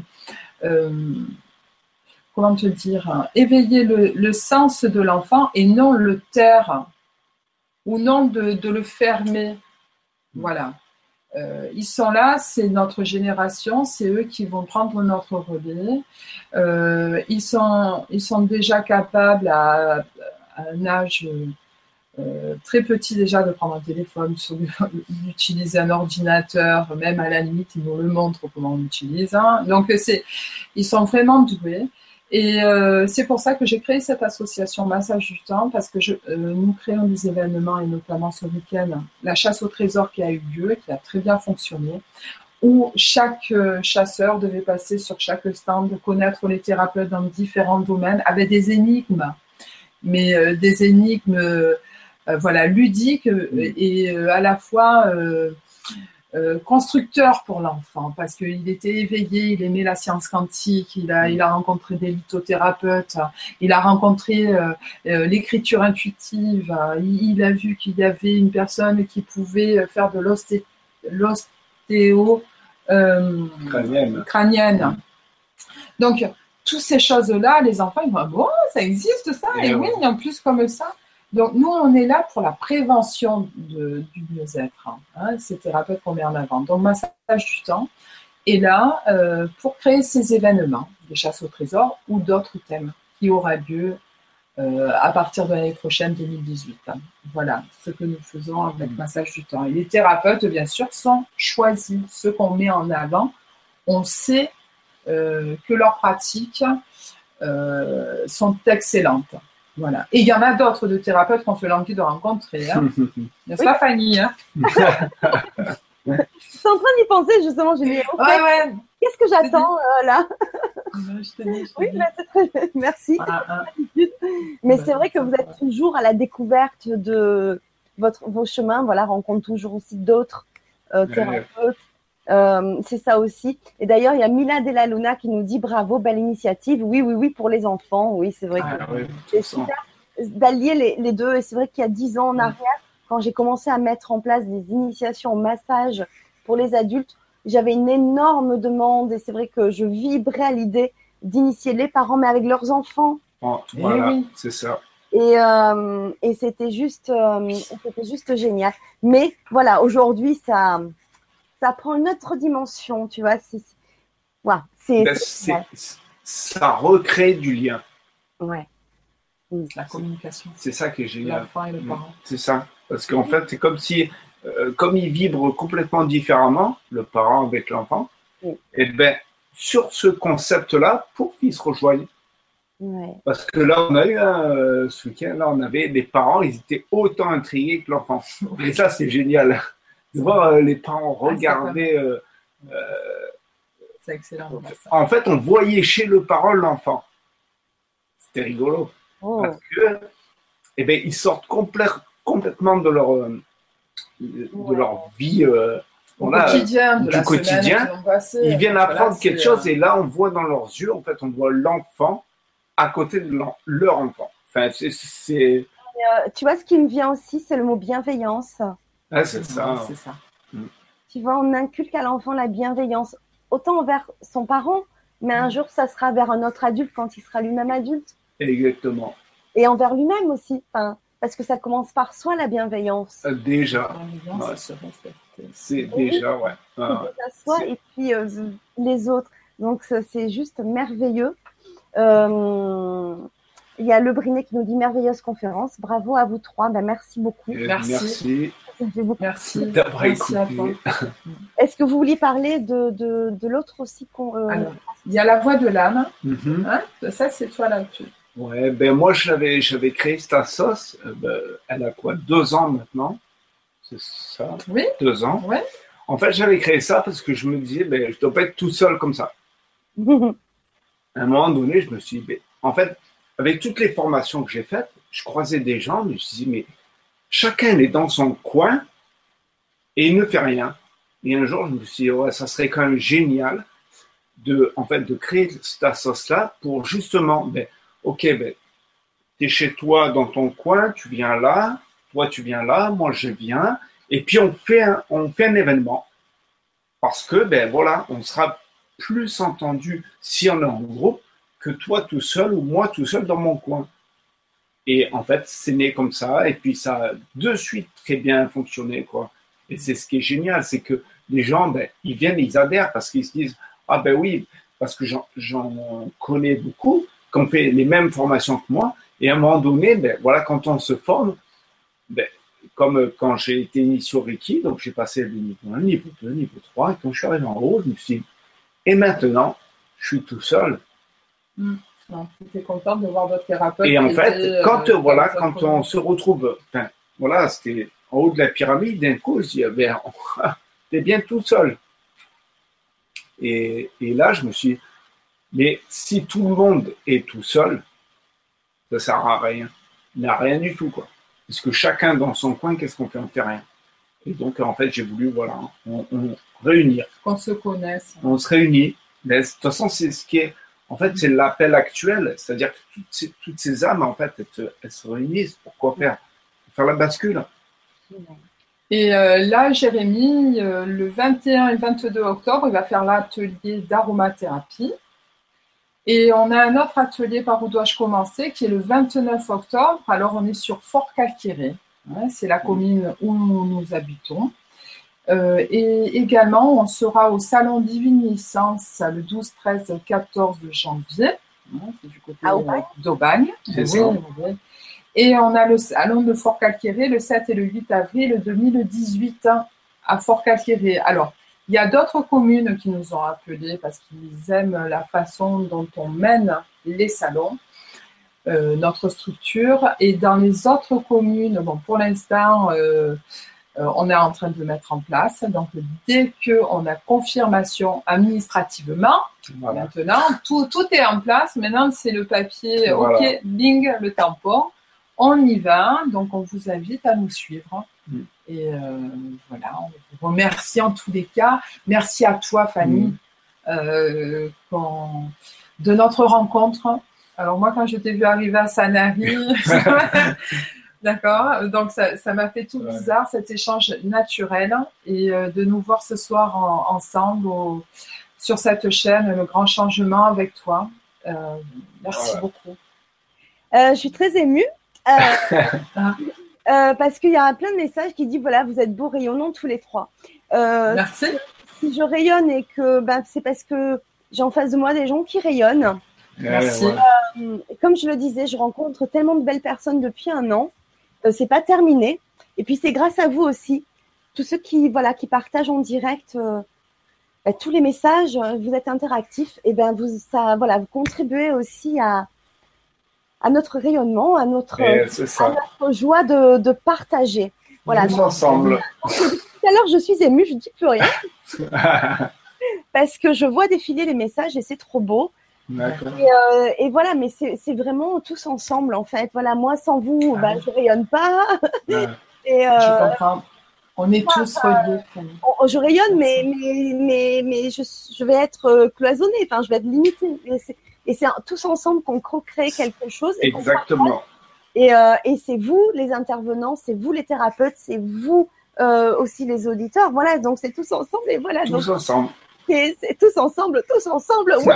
comment te dire éveiller le, sens de l'enfant et non le taire ou non de, de le fermer. Voilà. Euh, ils sont là, c'est notre génération, c'est eux qui vont prendre notre relais. Euh, ils, sont, ils sont déjà capables à, un âge euh, très petit déjà de prendre un téléphone, d'utiliser [laughs] un ordinateur, même à la limite, ils nous le montrent comment on l'utilise. Hein. Donc, c'est, ils sont vraiment doués. Et euh, c'est pour ça que j'ai créé cette association Massage du Temps, parce que je, euh, nous créons des événements, et notamment ce week-end, la chasse au trésor qui a eu lieu et qui a très bien fonctionné, où chaque chasseur devait passer sur chaque stand, connaître les thérapeutes dans différents domaines, avec des énigmes, mais des énigmes euh, voilà, ludique euh, et euh, à la fois constructeur pour l'enfant parce qu'il était éveillé, il aimait la science quantique, il a, il a rencontré des lithothérapeutes, il a rencontré l'écriture intuitive, il, a vu qu'il y avait une personne qui pouvait faire de l'ostéo crânienne. crânienne. Donc, toutes ces choses-là, les enfants, ils vont, bon, ça existe ça, et, et oui, en plus comme ça. Donc, nous, on est là pour la prévention du mieux-être. Hein, hein, ces thérapeutes qu'on met en avant. Donc, massage du temps est là euh, pour créer ces événements, des chasses au trésor ou d'autres thèmes qui aura lieu euh, à partir de l'année prochaine, 2018. Hein. Voilà ce que nous faisons avec mmh. Massage du temps. Et les thérapeutes, bien sûr, sont choisis. Ceux qu'on met en avant, on sait euh, que leurs pratiques sont excellentes. Voilà. Et il y en a d'autres de thérapeutes qu'on fait l'envie de rencontrer. Hein. [laughs] N'est-ce pas, Fanny hein? [laughs] Je suis en train d'y penser, justement. J'ai Qu'est-ce que j'attends euh, là? Oui, très... merci. Ah, ah. Mais c'est vrai que vous êtes toujours à la découverte de votre, vos chemins. Voilà, rencontre toujours aussi d'autres euh, thérapeutes. Euh, c'est ça aussi. Et d'ailleurs, il y a Mila Della Luna qui nous dit bravo, belle initiative. Oui, oui, oui, pour les enfants. Oui, c'est vrai ah que c'est super d'allier les, deux. Et c'est vrai qu'il y a dix ans en arrière, quand j'ai commencé à mettre en place des initiations au massage pour les adultes, j'avais une énorme demande et c'est vrai que je vibrais à l'idée d'initier les parents, mais avec leurs enfants. Oh, voilà, oui. c'est ça. Et, euh, et c'était juste, euh, c'était juste génial. Mais voilà, aujourd'hui, ça, ça prend une autre dimension, tu vois. C'est, ben, ça recrée du lien. Ouais. Mm. La communication. C'est ça qui est génial. L'enfant et le mm. parent. C'est ça. Parce qu'en fait, c'est comme si, euh, comme ils vibrent complètement différemment, le parent avec l'enfant, mm. et eh ben sur ce concept-là, pour qu'ils se rejoignent. Parce que là, on a eu euh, ce week-end, là, on avait des parents, ils étaient autant intrigués que l'enfant. [laughs] Et ça, c'est génial de voir euh, les parents ah, regarder. Euh, euh, c'est excellent. En fait, on voyait chez le parent l'enfant. C'était rigolo. Oh. Parce que, eh ben, ils sortent complètement de leur, de leur vie. quotidien, du quotidien. ils viennent apprendre quelque chose et là, on voit dans leurs yeux, en fait, on voit l'enfant à côté de leur enfant. Enfin, c'est. tu vois, ce qui me vient aussi, c'est le mot bienveillance. Ah, c'est ça. C'est ça. Mm. Tu vois, on inculque à l'enfant la bienveillance, autant envers son parent, mais un mm. jour, ça sera vers un autre adulte quand il sera lui-même adulte. Exactement. Et envers lui-même aussi. Enfin, parce que ça commence par soi, la bienveillance. Euh, déjà. c'est déjà, ouais. Ah, soi et puis euh, les autres. Donc, c'est juste merveilleux. Euh, il y a Le Brinet qui nous dit merveilleuse conférence. Bravo à vous trois. Ben, merci beaucoup. merci. Merci d'avoir écouté. [laughs] Est-ce que vous vouliez parler de, de, l'autre aussi euh, Il y a la voix de l'âme. Mhm. Hein, ça, c'est toi là-dessus. Ouais, ben moi, j'avais, j'avais créé cette sauce. Euh, ben, elle a quoi Deux ans maintenant. C'est ça? Oui. Deux ans. Ouais. En fait, j'avais créé ça parce que je me disais, ben, je ne dois pas être tout seul comme ça. [laughs] à un moment donné, je me suis dit, ben, en fait, avec toutes les formations que j'ai faites, je croisais des gens, mais je me suis dit, mais chacun est dans son coin et il ne fait rien. Et un jour, je me suis dit, ouais, ça serait quand même génial de, en fait, de créer cette sauce-là pour justement, ben, ok, ben, tu es chez toi dans ton coin, tu viens là, toi tu viens là, moi je viens, et puis on fait un, on fait un événement. Parce que, ben voilà, on sera plus entendu si on est en groupe que toi tout seul ou moi tout seul dans mon coin. Et en fait, c'est né comme ça, et puis ça a de suite très bien fonctionné, quoi. Et c'est ce qui est génial, c'est que les gens, ben, ils viennent, ils adhèrent parce qu'ils se disent, ah ben oui, parce que j'en connais beaucoup, qui ont fait les mêmes formations que moi, Et à un moment donné, ben, voilà, quand on se forme, ben, comme quand j'ai été initié au Reiki, donc j'ai passé le niveau 1, niveau 2, niveau 3, et quand je suis arrivé en haut, je me suis dit, et maintenant, je suis tout seul. Mm. Tu es content de voir votre thérapeute. Et en fait, quand, euh, voilà, quand on se retrouve, enfin, voilà, c'était en haut de la pyramide, d'un coup, je dis, ben, [laughs] t'es bien tout seul. Et, et, là, je me suis mais si tout le monde est tout seul, ça sert à rien. Il n'y a rien du tout, quoi. Parce que chacun dans son coin, qu'est-ce qu'on fait? On fait rien. Et donc, en fait, j'ai voulu, voilà, on, réunir. Qu'on se connaisse. On se réunit. Mais de toute façon, c'est ce qui est, en fait, c'est l'appel actuel. C'est-à-dire que toutes ces, âmes, en fait, elles, se réunissent. Pourquoi faire? Faire la bascule. Et euh, là, Jérémy, euh, le 21 et 22 octobre, il va faire l'atelier d'aromathérapie. Et on a un autre atelier par où dois-je commencer qui est le 29 octobre. Alors, on est sur Fort Calquéré. Hein, c'est la commune où nous habitons. Euh, et également, on sera au Salon Divine Licence le 12, 13, 14 janvier. Hein, c'est du côté d'Aubagne. Et on a le Salon de Fort Calquéré le 7 et le 8 avril 2018 à Fort Calquéré. Alors, il y a d'autres communes qui nous ont appelés parce qu'ils aiment la façon dont on mène les salons, euh, notre structure. Et dans les autres communes, bon, pour l'instant, euh, euh, on est en train de le mettre en place. Donc, dès qu'on a confirmation administrativement, maintenant, tout, tout est en place. Maintenant, c'est le papier, OK, bing, le tampon. On y va. Donc, on vous invite à nous suivre. Mm. Et euh, voilà, on vous remercie en tous les cas. Merci à toi, Fanny, mm. euh, de notre rencontre. Alors moi, quand je t'ai vu arriver à Sanary, [laughs] [laughs] d'accord, donc ça m'a fait tout bizarre, cet échange naturel, et euh, de nous voir ce soir ensemble sur cette chaîne, le grand changement avec toi. merci beaucoup. je suis très émue. [laughs] Ah. Euh, parce qu'il y a plein de messages qui disent voilà, vous êtes beaux, rayonnants tous les trois. Euh, Merci. Si, je rayonne et que ben, c'est parce que j'ai en face de moi des gens qui rayonnent. Merci. Euh, comme je le disais, je rencontre tellement de belles personnes depuis un an. C'est pas terminé. Et puis c'est grâce à vous aussi, tous ceux qui voilà qui partagent en direct ben, tous les messages. Vous êtes interactifs et ben vous ça voilà vous contribuez aussi à à notre rayonnement, à notre, joie de, partager. Voilà. Tous ensemble. Tout à l'heure, je suis émue, je ne dis plus rien. [laughs] parce que je vois défiler les messages et c'est trop beau. Et, euh, et, voilà, mais c'est vraiment tous ensemble en fait. Voilà, moi sans vous, ah bah, je rayonne pas. [laughs] et, euh, je comprends. On est tous reliés. je rayonne, mais, mais, mais, mais je, je, vais être euh, cloisonnée, enfin, je vais être limitée. Et c'est tous ensemble qu'on crée quelque chose. Exactement. Et, euh, et c'est vous, les intervenants, c'est vous, les thérapeutes, c'est vous aussi, les auditeurs. Voilà, donc c'est tous ensemble. Et voilà, tous ensemble. C'est tous ensemble, tous ensemble. [laughs]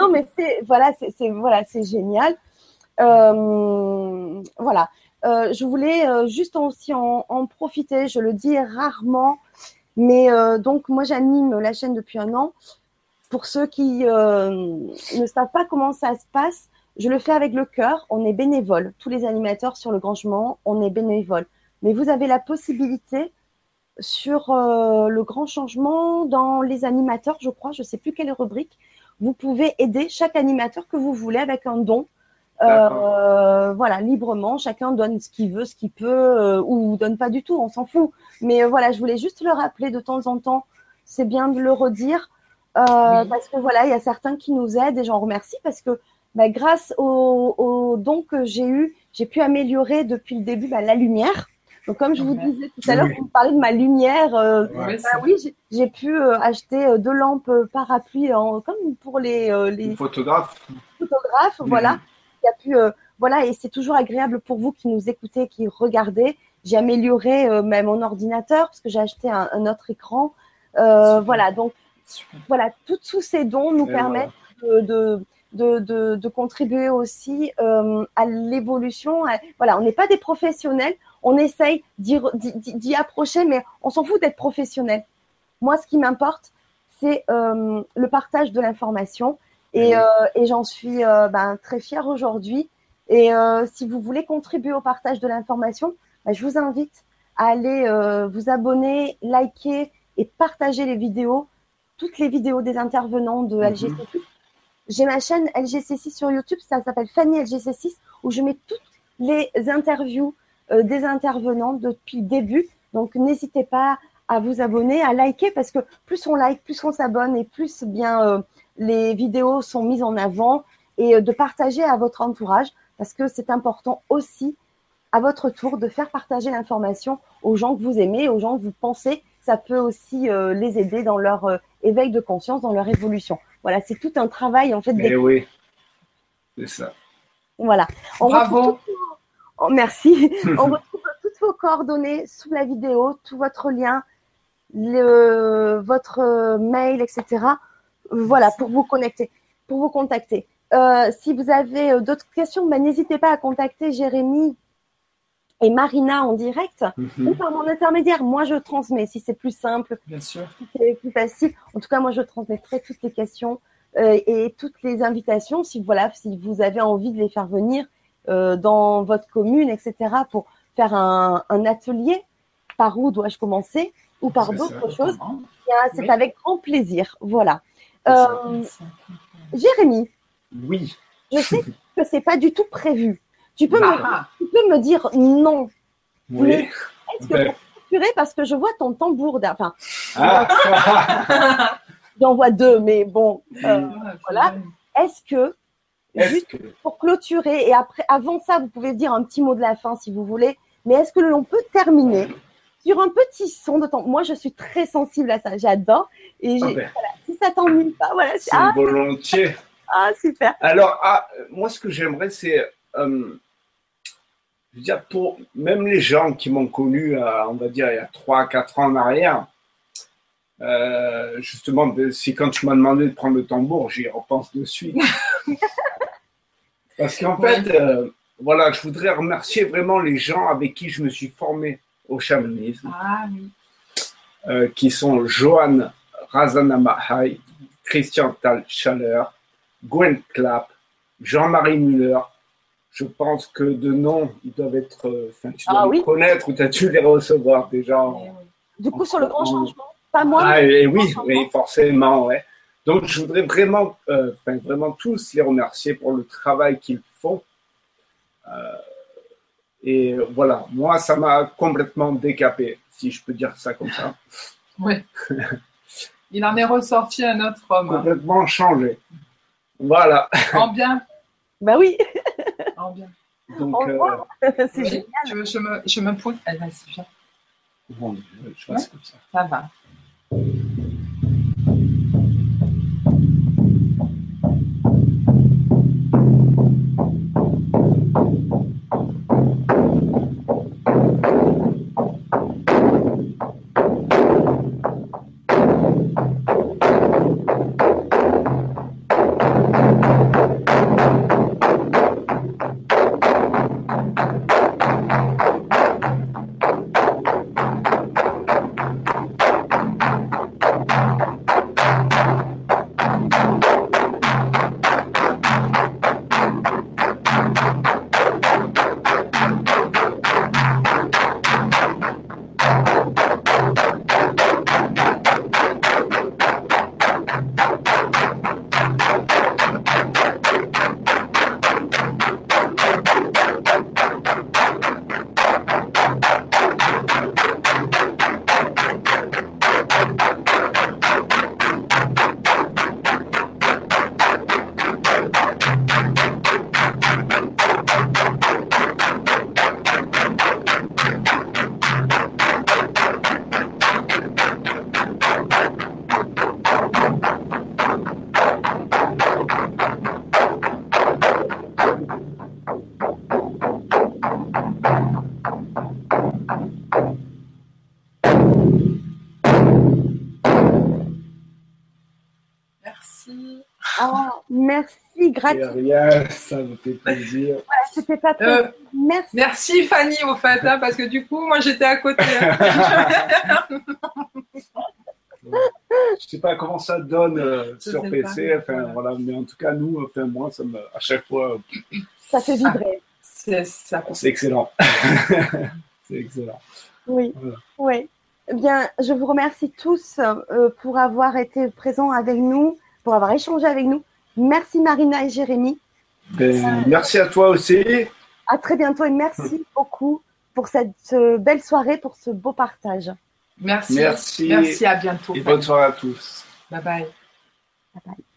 non, mais c'est voilà, c'est voilà, c'est génial. Euh, voilà. Euh, je voulais euh, juste aussi en, en, profiter. Je le dis rarement, mais euh, donc moi j'anime la chaîne depuis un an pour ceux qui euh, ne savent pas comment ça se passe, je le fais avec le cœur. On est bénévole. Tous les animateurs sur le Grand Changement, on est bénévole. Mais vous avez la possibilité sur euh, le Grand Changement, dans les animateurs, je crois, je ne sais plus quelle rubrique, vous pouvez aider chaque animateur que vous voulez avec un don. Euh, voilà, librement, chacun donne ce qu'il veut, ce qu'il peut, ou donne pas du tout, on s'en fout. Mais voilà, je voulais juste le rappeler de temps en temps. C'est bien de le redire. Euh, parce que voilà, il y a certains qui nous aident et j'en remercie parce que bah, grâce aux, dons que j'ai eu, j'ai pu améliorer depuis le début bah, la lumière. Donc, comme je vous disais tout à l'heure, vous me parlez de ma lumière. Euh, bah oui, j'ai pu euh, acheter deux lampes parapluie, en, comme pour les, les photographes. Photographes, voilà. Qui a pu, voilà, et c'est toujours agréable pour vous qui nous écoutez, qui regardez. J'ai amélioré même mon ordinateur parce que j'ai acheté un, un, autre écran. voilà, donc voilà, tous ces dons nous permettent de, de, contribuer aussi euh, à l'évolution. Voilà, on n'est pas des professionnels, on essaye d'y approcher, mais on s'en fout d'être professionnel. Moi, ce qui m'importe, c'est euh, le partage de l'information Et, Oui. euh, et j'en suis euh, ben, très fière aujourd'hui. Et si vous voulez contribuer au partage de l'information, ben, je vous invite à aller vous abonner, liker et partager les vidéos, toutes les vidéos des intervenants de Mhm. LGC6. J'ai ma chaîne LGC6 sur YouTube, ça s'appelle Fanny LGC6, où je mets toutes les interviews des intervenants depuis le début. Donc n'hésitez pas à vous abonner, à liker, parce que plus on like, plus on s'abonne et plus bien euh, les vidéos sont mises en avant et euh, de partager à votre entourage, parce que c'est important aussi à votre tour de faire partager l'information aux gens que vous aimez, aux gens que vous pensez. Ça peut aussi euh, les aider dans leur euh, éveil de conscience, dans leur évolution. Voilà, c'est tout un travail en fait. Eh des- oui, c'est ça. Voilà. On retrouve Bravo. Oh, merci. [laughs] On retrouve toutes vos coordonnées sous la vidéo, tout votre lien, le, votre mail, etc. Voilà, pour vous connecter, pour vous contacter. Euh, si vous avez euh, d'autres questions, ben, n'hésitez pas à contacter Jérémy et Marina en direct Mhm. ou par mon intermédiaire. Moi, je transmets si c'est plus simple, Bien sûr. si c'est plus facile. En tout cas, moi, je transmettrai toutes les questions euh, et toutes les invitations si voilà, si vous avez envie de les faire venir dans votre commune, etc. pour faire un, un atelier. Par où dois-je commencer ou par d'autres choses Eh C'est Oui. avec grand plaisir. Voilà. Euh, Jérémy, Oui. je sais que c'est pas du tout prévu. Tu peux, me, Ah, tu peux me dire non. Oui. Est-ce que Ben, pour parce que je vois ton tambour, enfin, ah, [laughs] j'en vois deux, mais bon, euh, voilà. est-ce que juste que pour clôturer et après, avant ça, vous pouvez dire un petit mot de la fin si vous voulez, mais est-ce que l'on peut terminer sur un petit son de temps? Moi, je suis très sensible à ça, j'adore. Et Ah ben, voilà, si ça t'ennuie pas, voilà, c'est- ah, volontiers. [laughs] ah, super. Alors, ah, moi, ce que j'aimerais, c'est, euh, je veux dire, pour même les gens qui m'ont connu, euh, on va dire, il y a 3-4 ans en arrière, euh, justement, de- c'est quand tu m'as demandé de prendre le tambour, j'y repense de suite. [laughs] Parce qu'en fait, euh, voilà, je voudrais remercier vraiment les gens avec qui je me suis formé au chamanisme. Ah oui. euh, qui sont Johan Razanamahai, Christian Tal Schaller, Gwen Clapp, Jean-Marie Muller. Je pense que de nom, ils doivent être. euh, Enfin, tu dois Ah les oui. connaître ou tu as dû les recevoir déjà. en- Eh oui. Du coup, sur le grand en- changement, pas moi. Ah, et oui, oui, forcément, ouais. Donc, je voudrais vraiment, euh, enfin, vraiment tous les remercier pour le travail qu'ils font. Euh, et voilà, moi, ça m'a complètement décapé, si je peux dire ça comme ça. Oui. [laughs] Il en est ressorti un autre homme. Complètement changé. Voilà. En bien. Bah oui, En bien. Donc, Au euh, revoir. [laughs] c'est Oui. génial. Je, je me, je me pose. Elle va se faire. bon, je, comme ça. Ça va. Gratuit. rien, ça me fait plaisir. C'était pas très. Euh, Merci. merci Fanny au fait, hein, parce que du coup, moi j'étais à côté. hein. Je sais pas comment ça donne euh, sur PC, pas. enfin Voilà. mais en tout cas nous, enfin moi, ça me, à chaque fois, Ça fait vibrer. C'est excellent. [laughs] c'est excellent. Oui, Voilà. oui. Eh bien, je vous remercie tous euh, pour avoir été présents avec nous, pour avoir échangé avec nous. Merci Marina et Jérémy. Ben, merci à toi aussi. À très bientôt et merci beaucoup pour cette belle soirée, pour ce beau partage. Merci. Merci. Merci, à bientôt. Et bonne soirée à tous. Bye bye. Bye bye.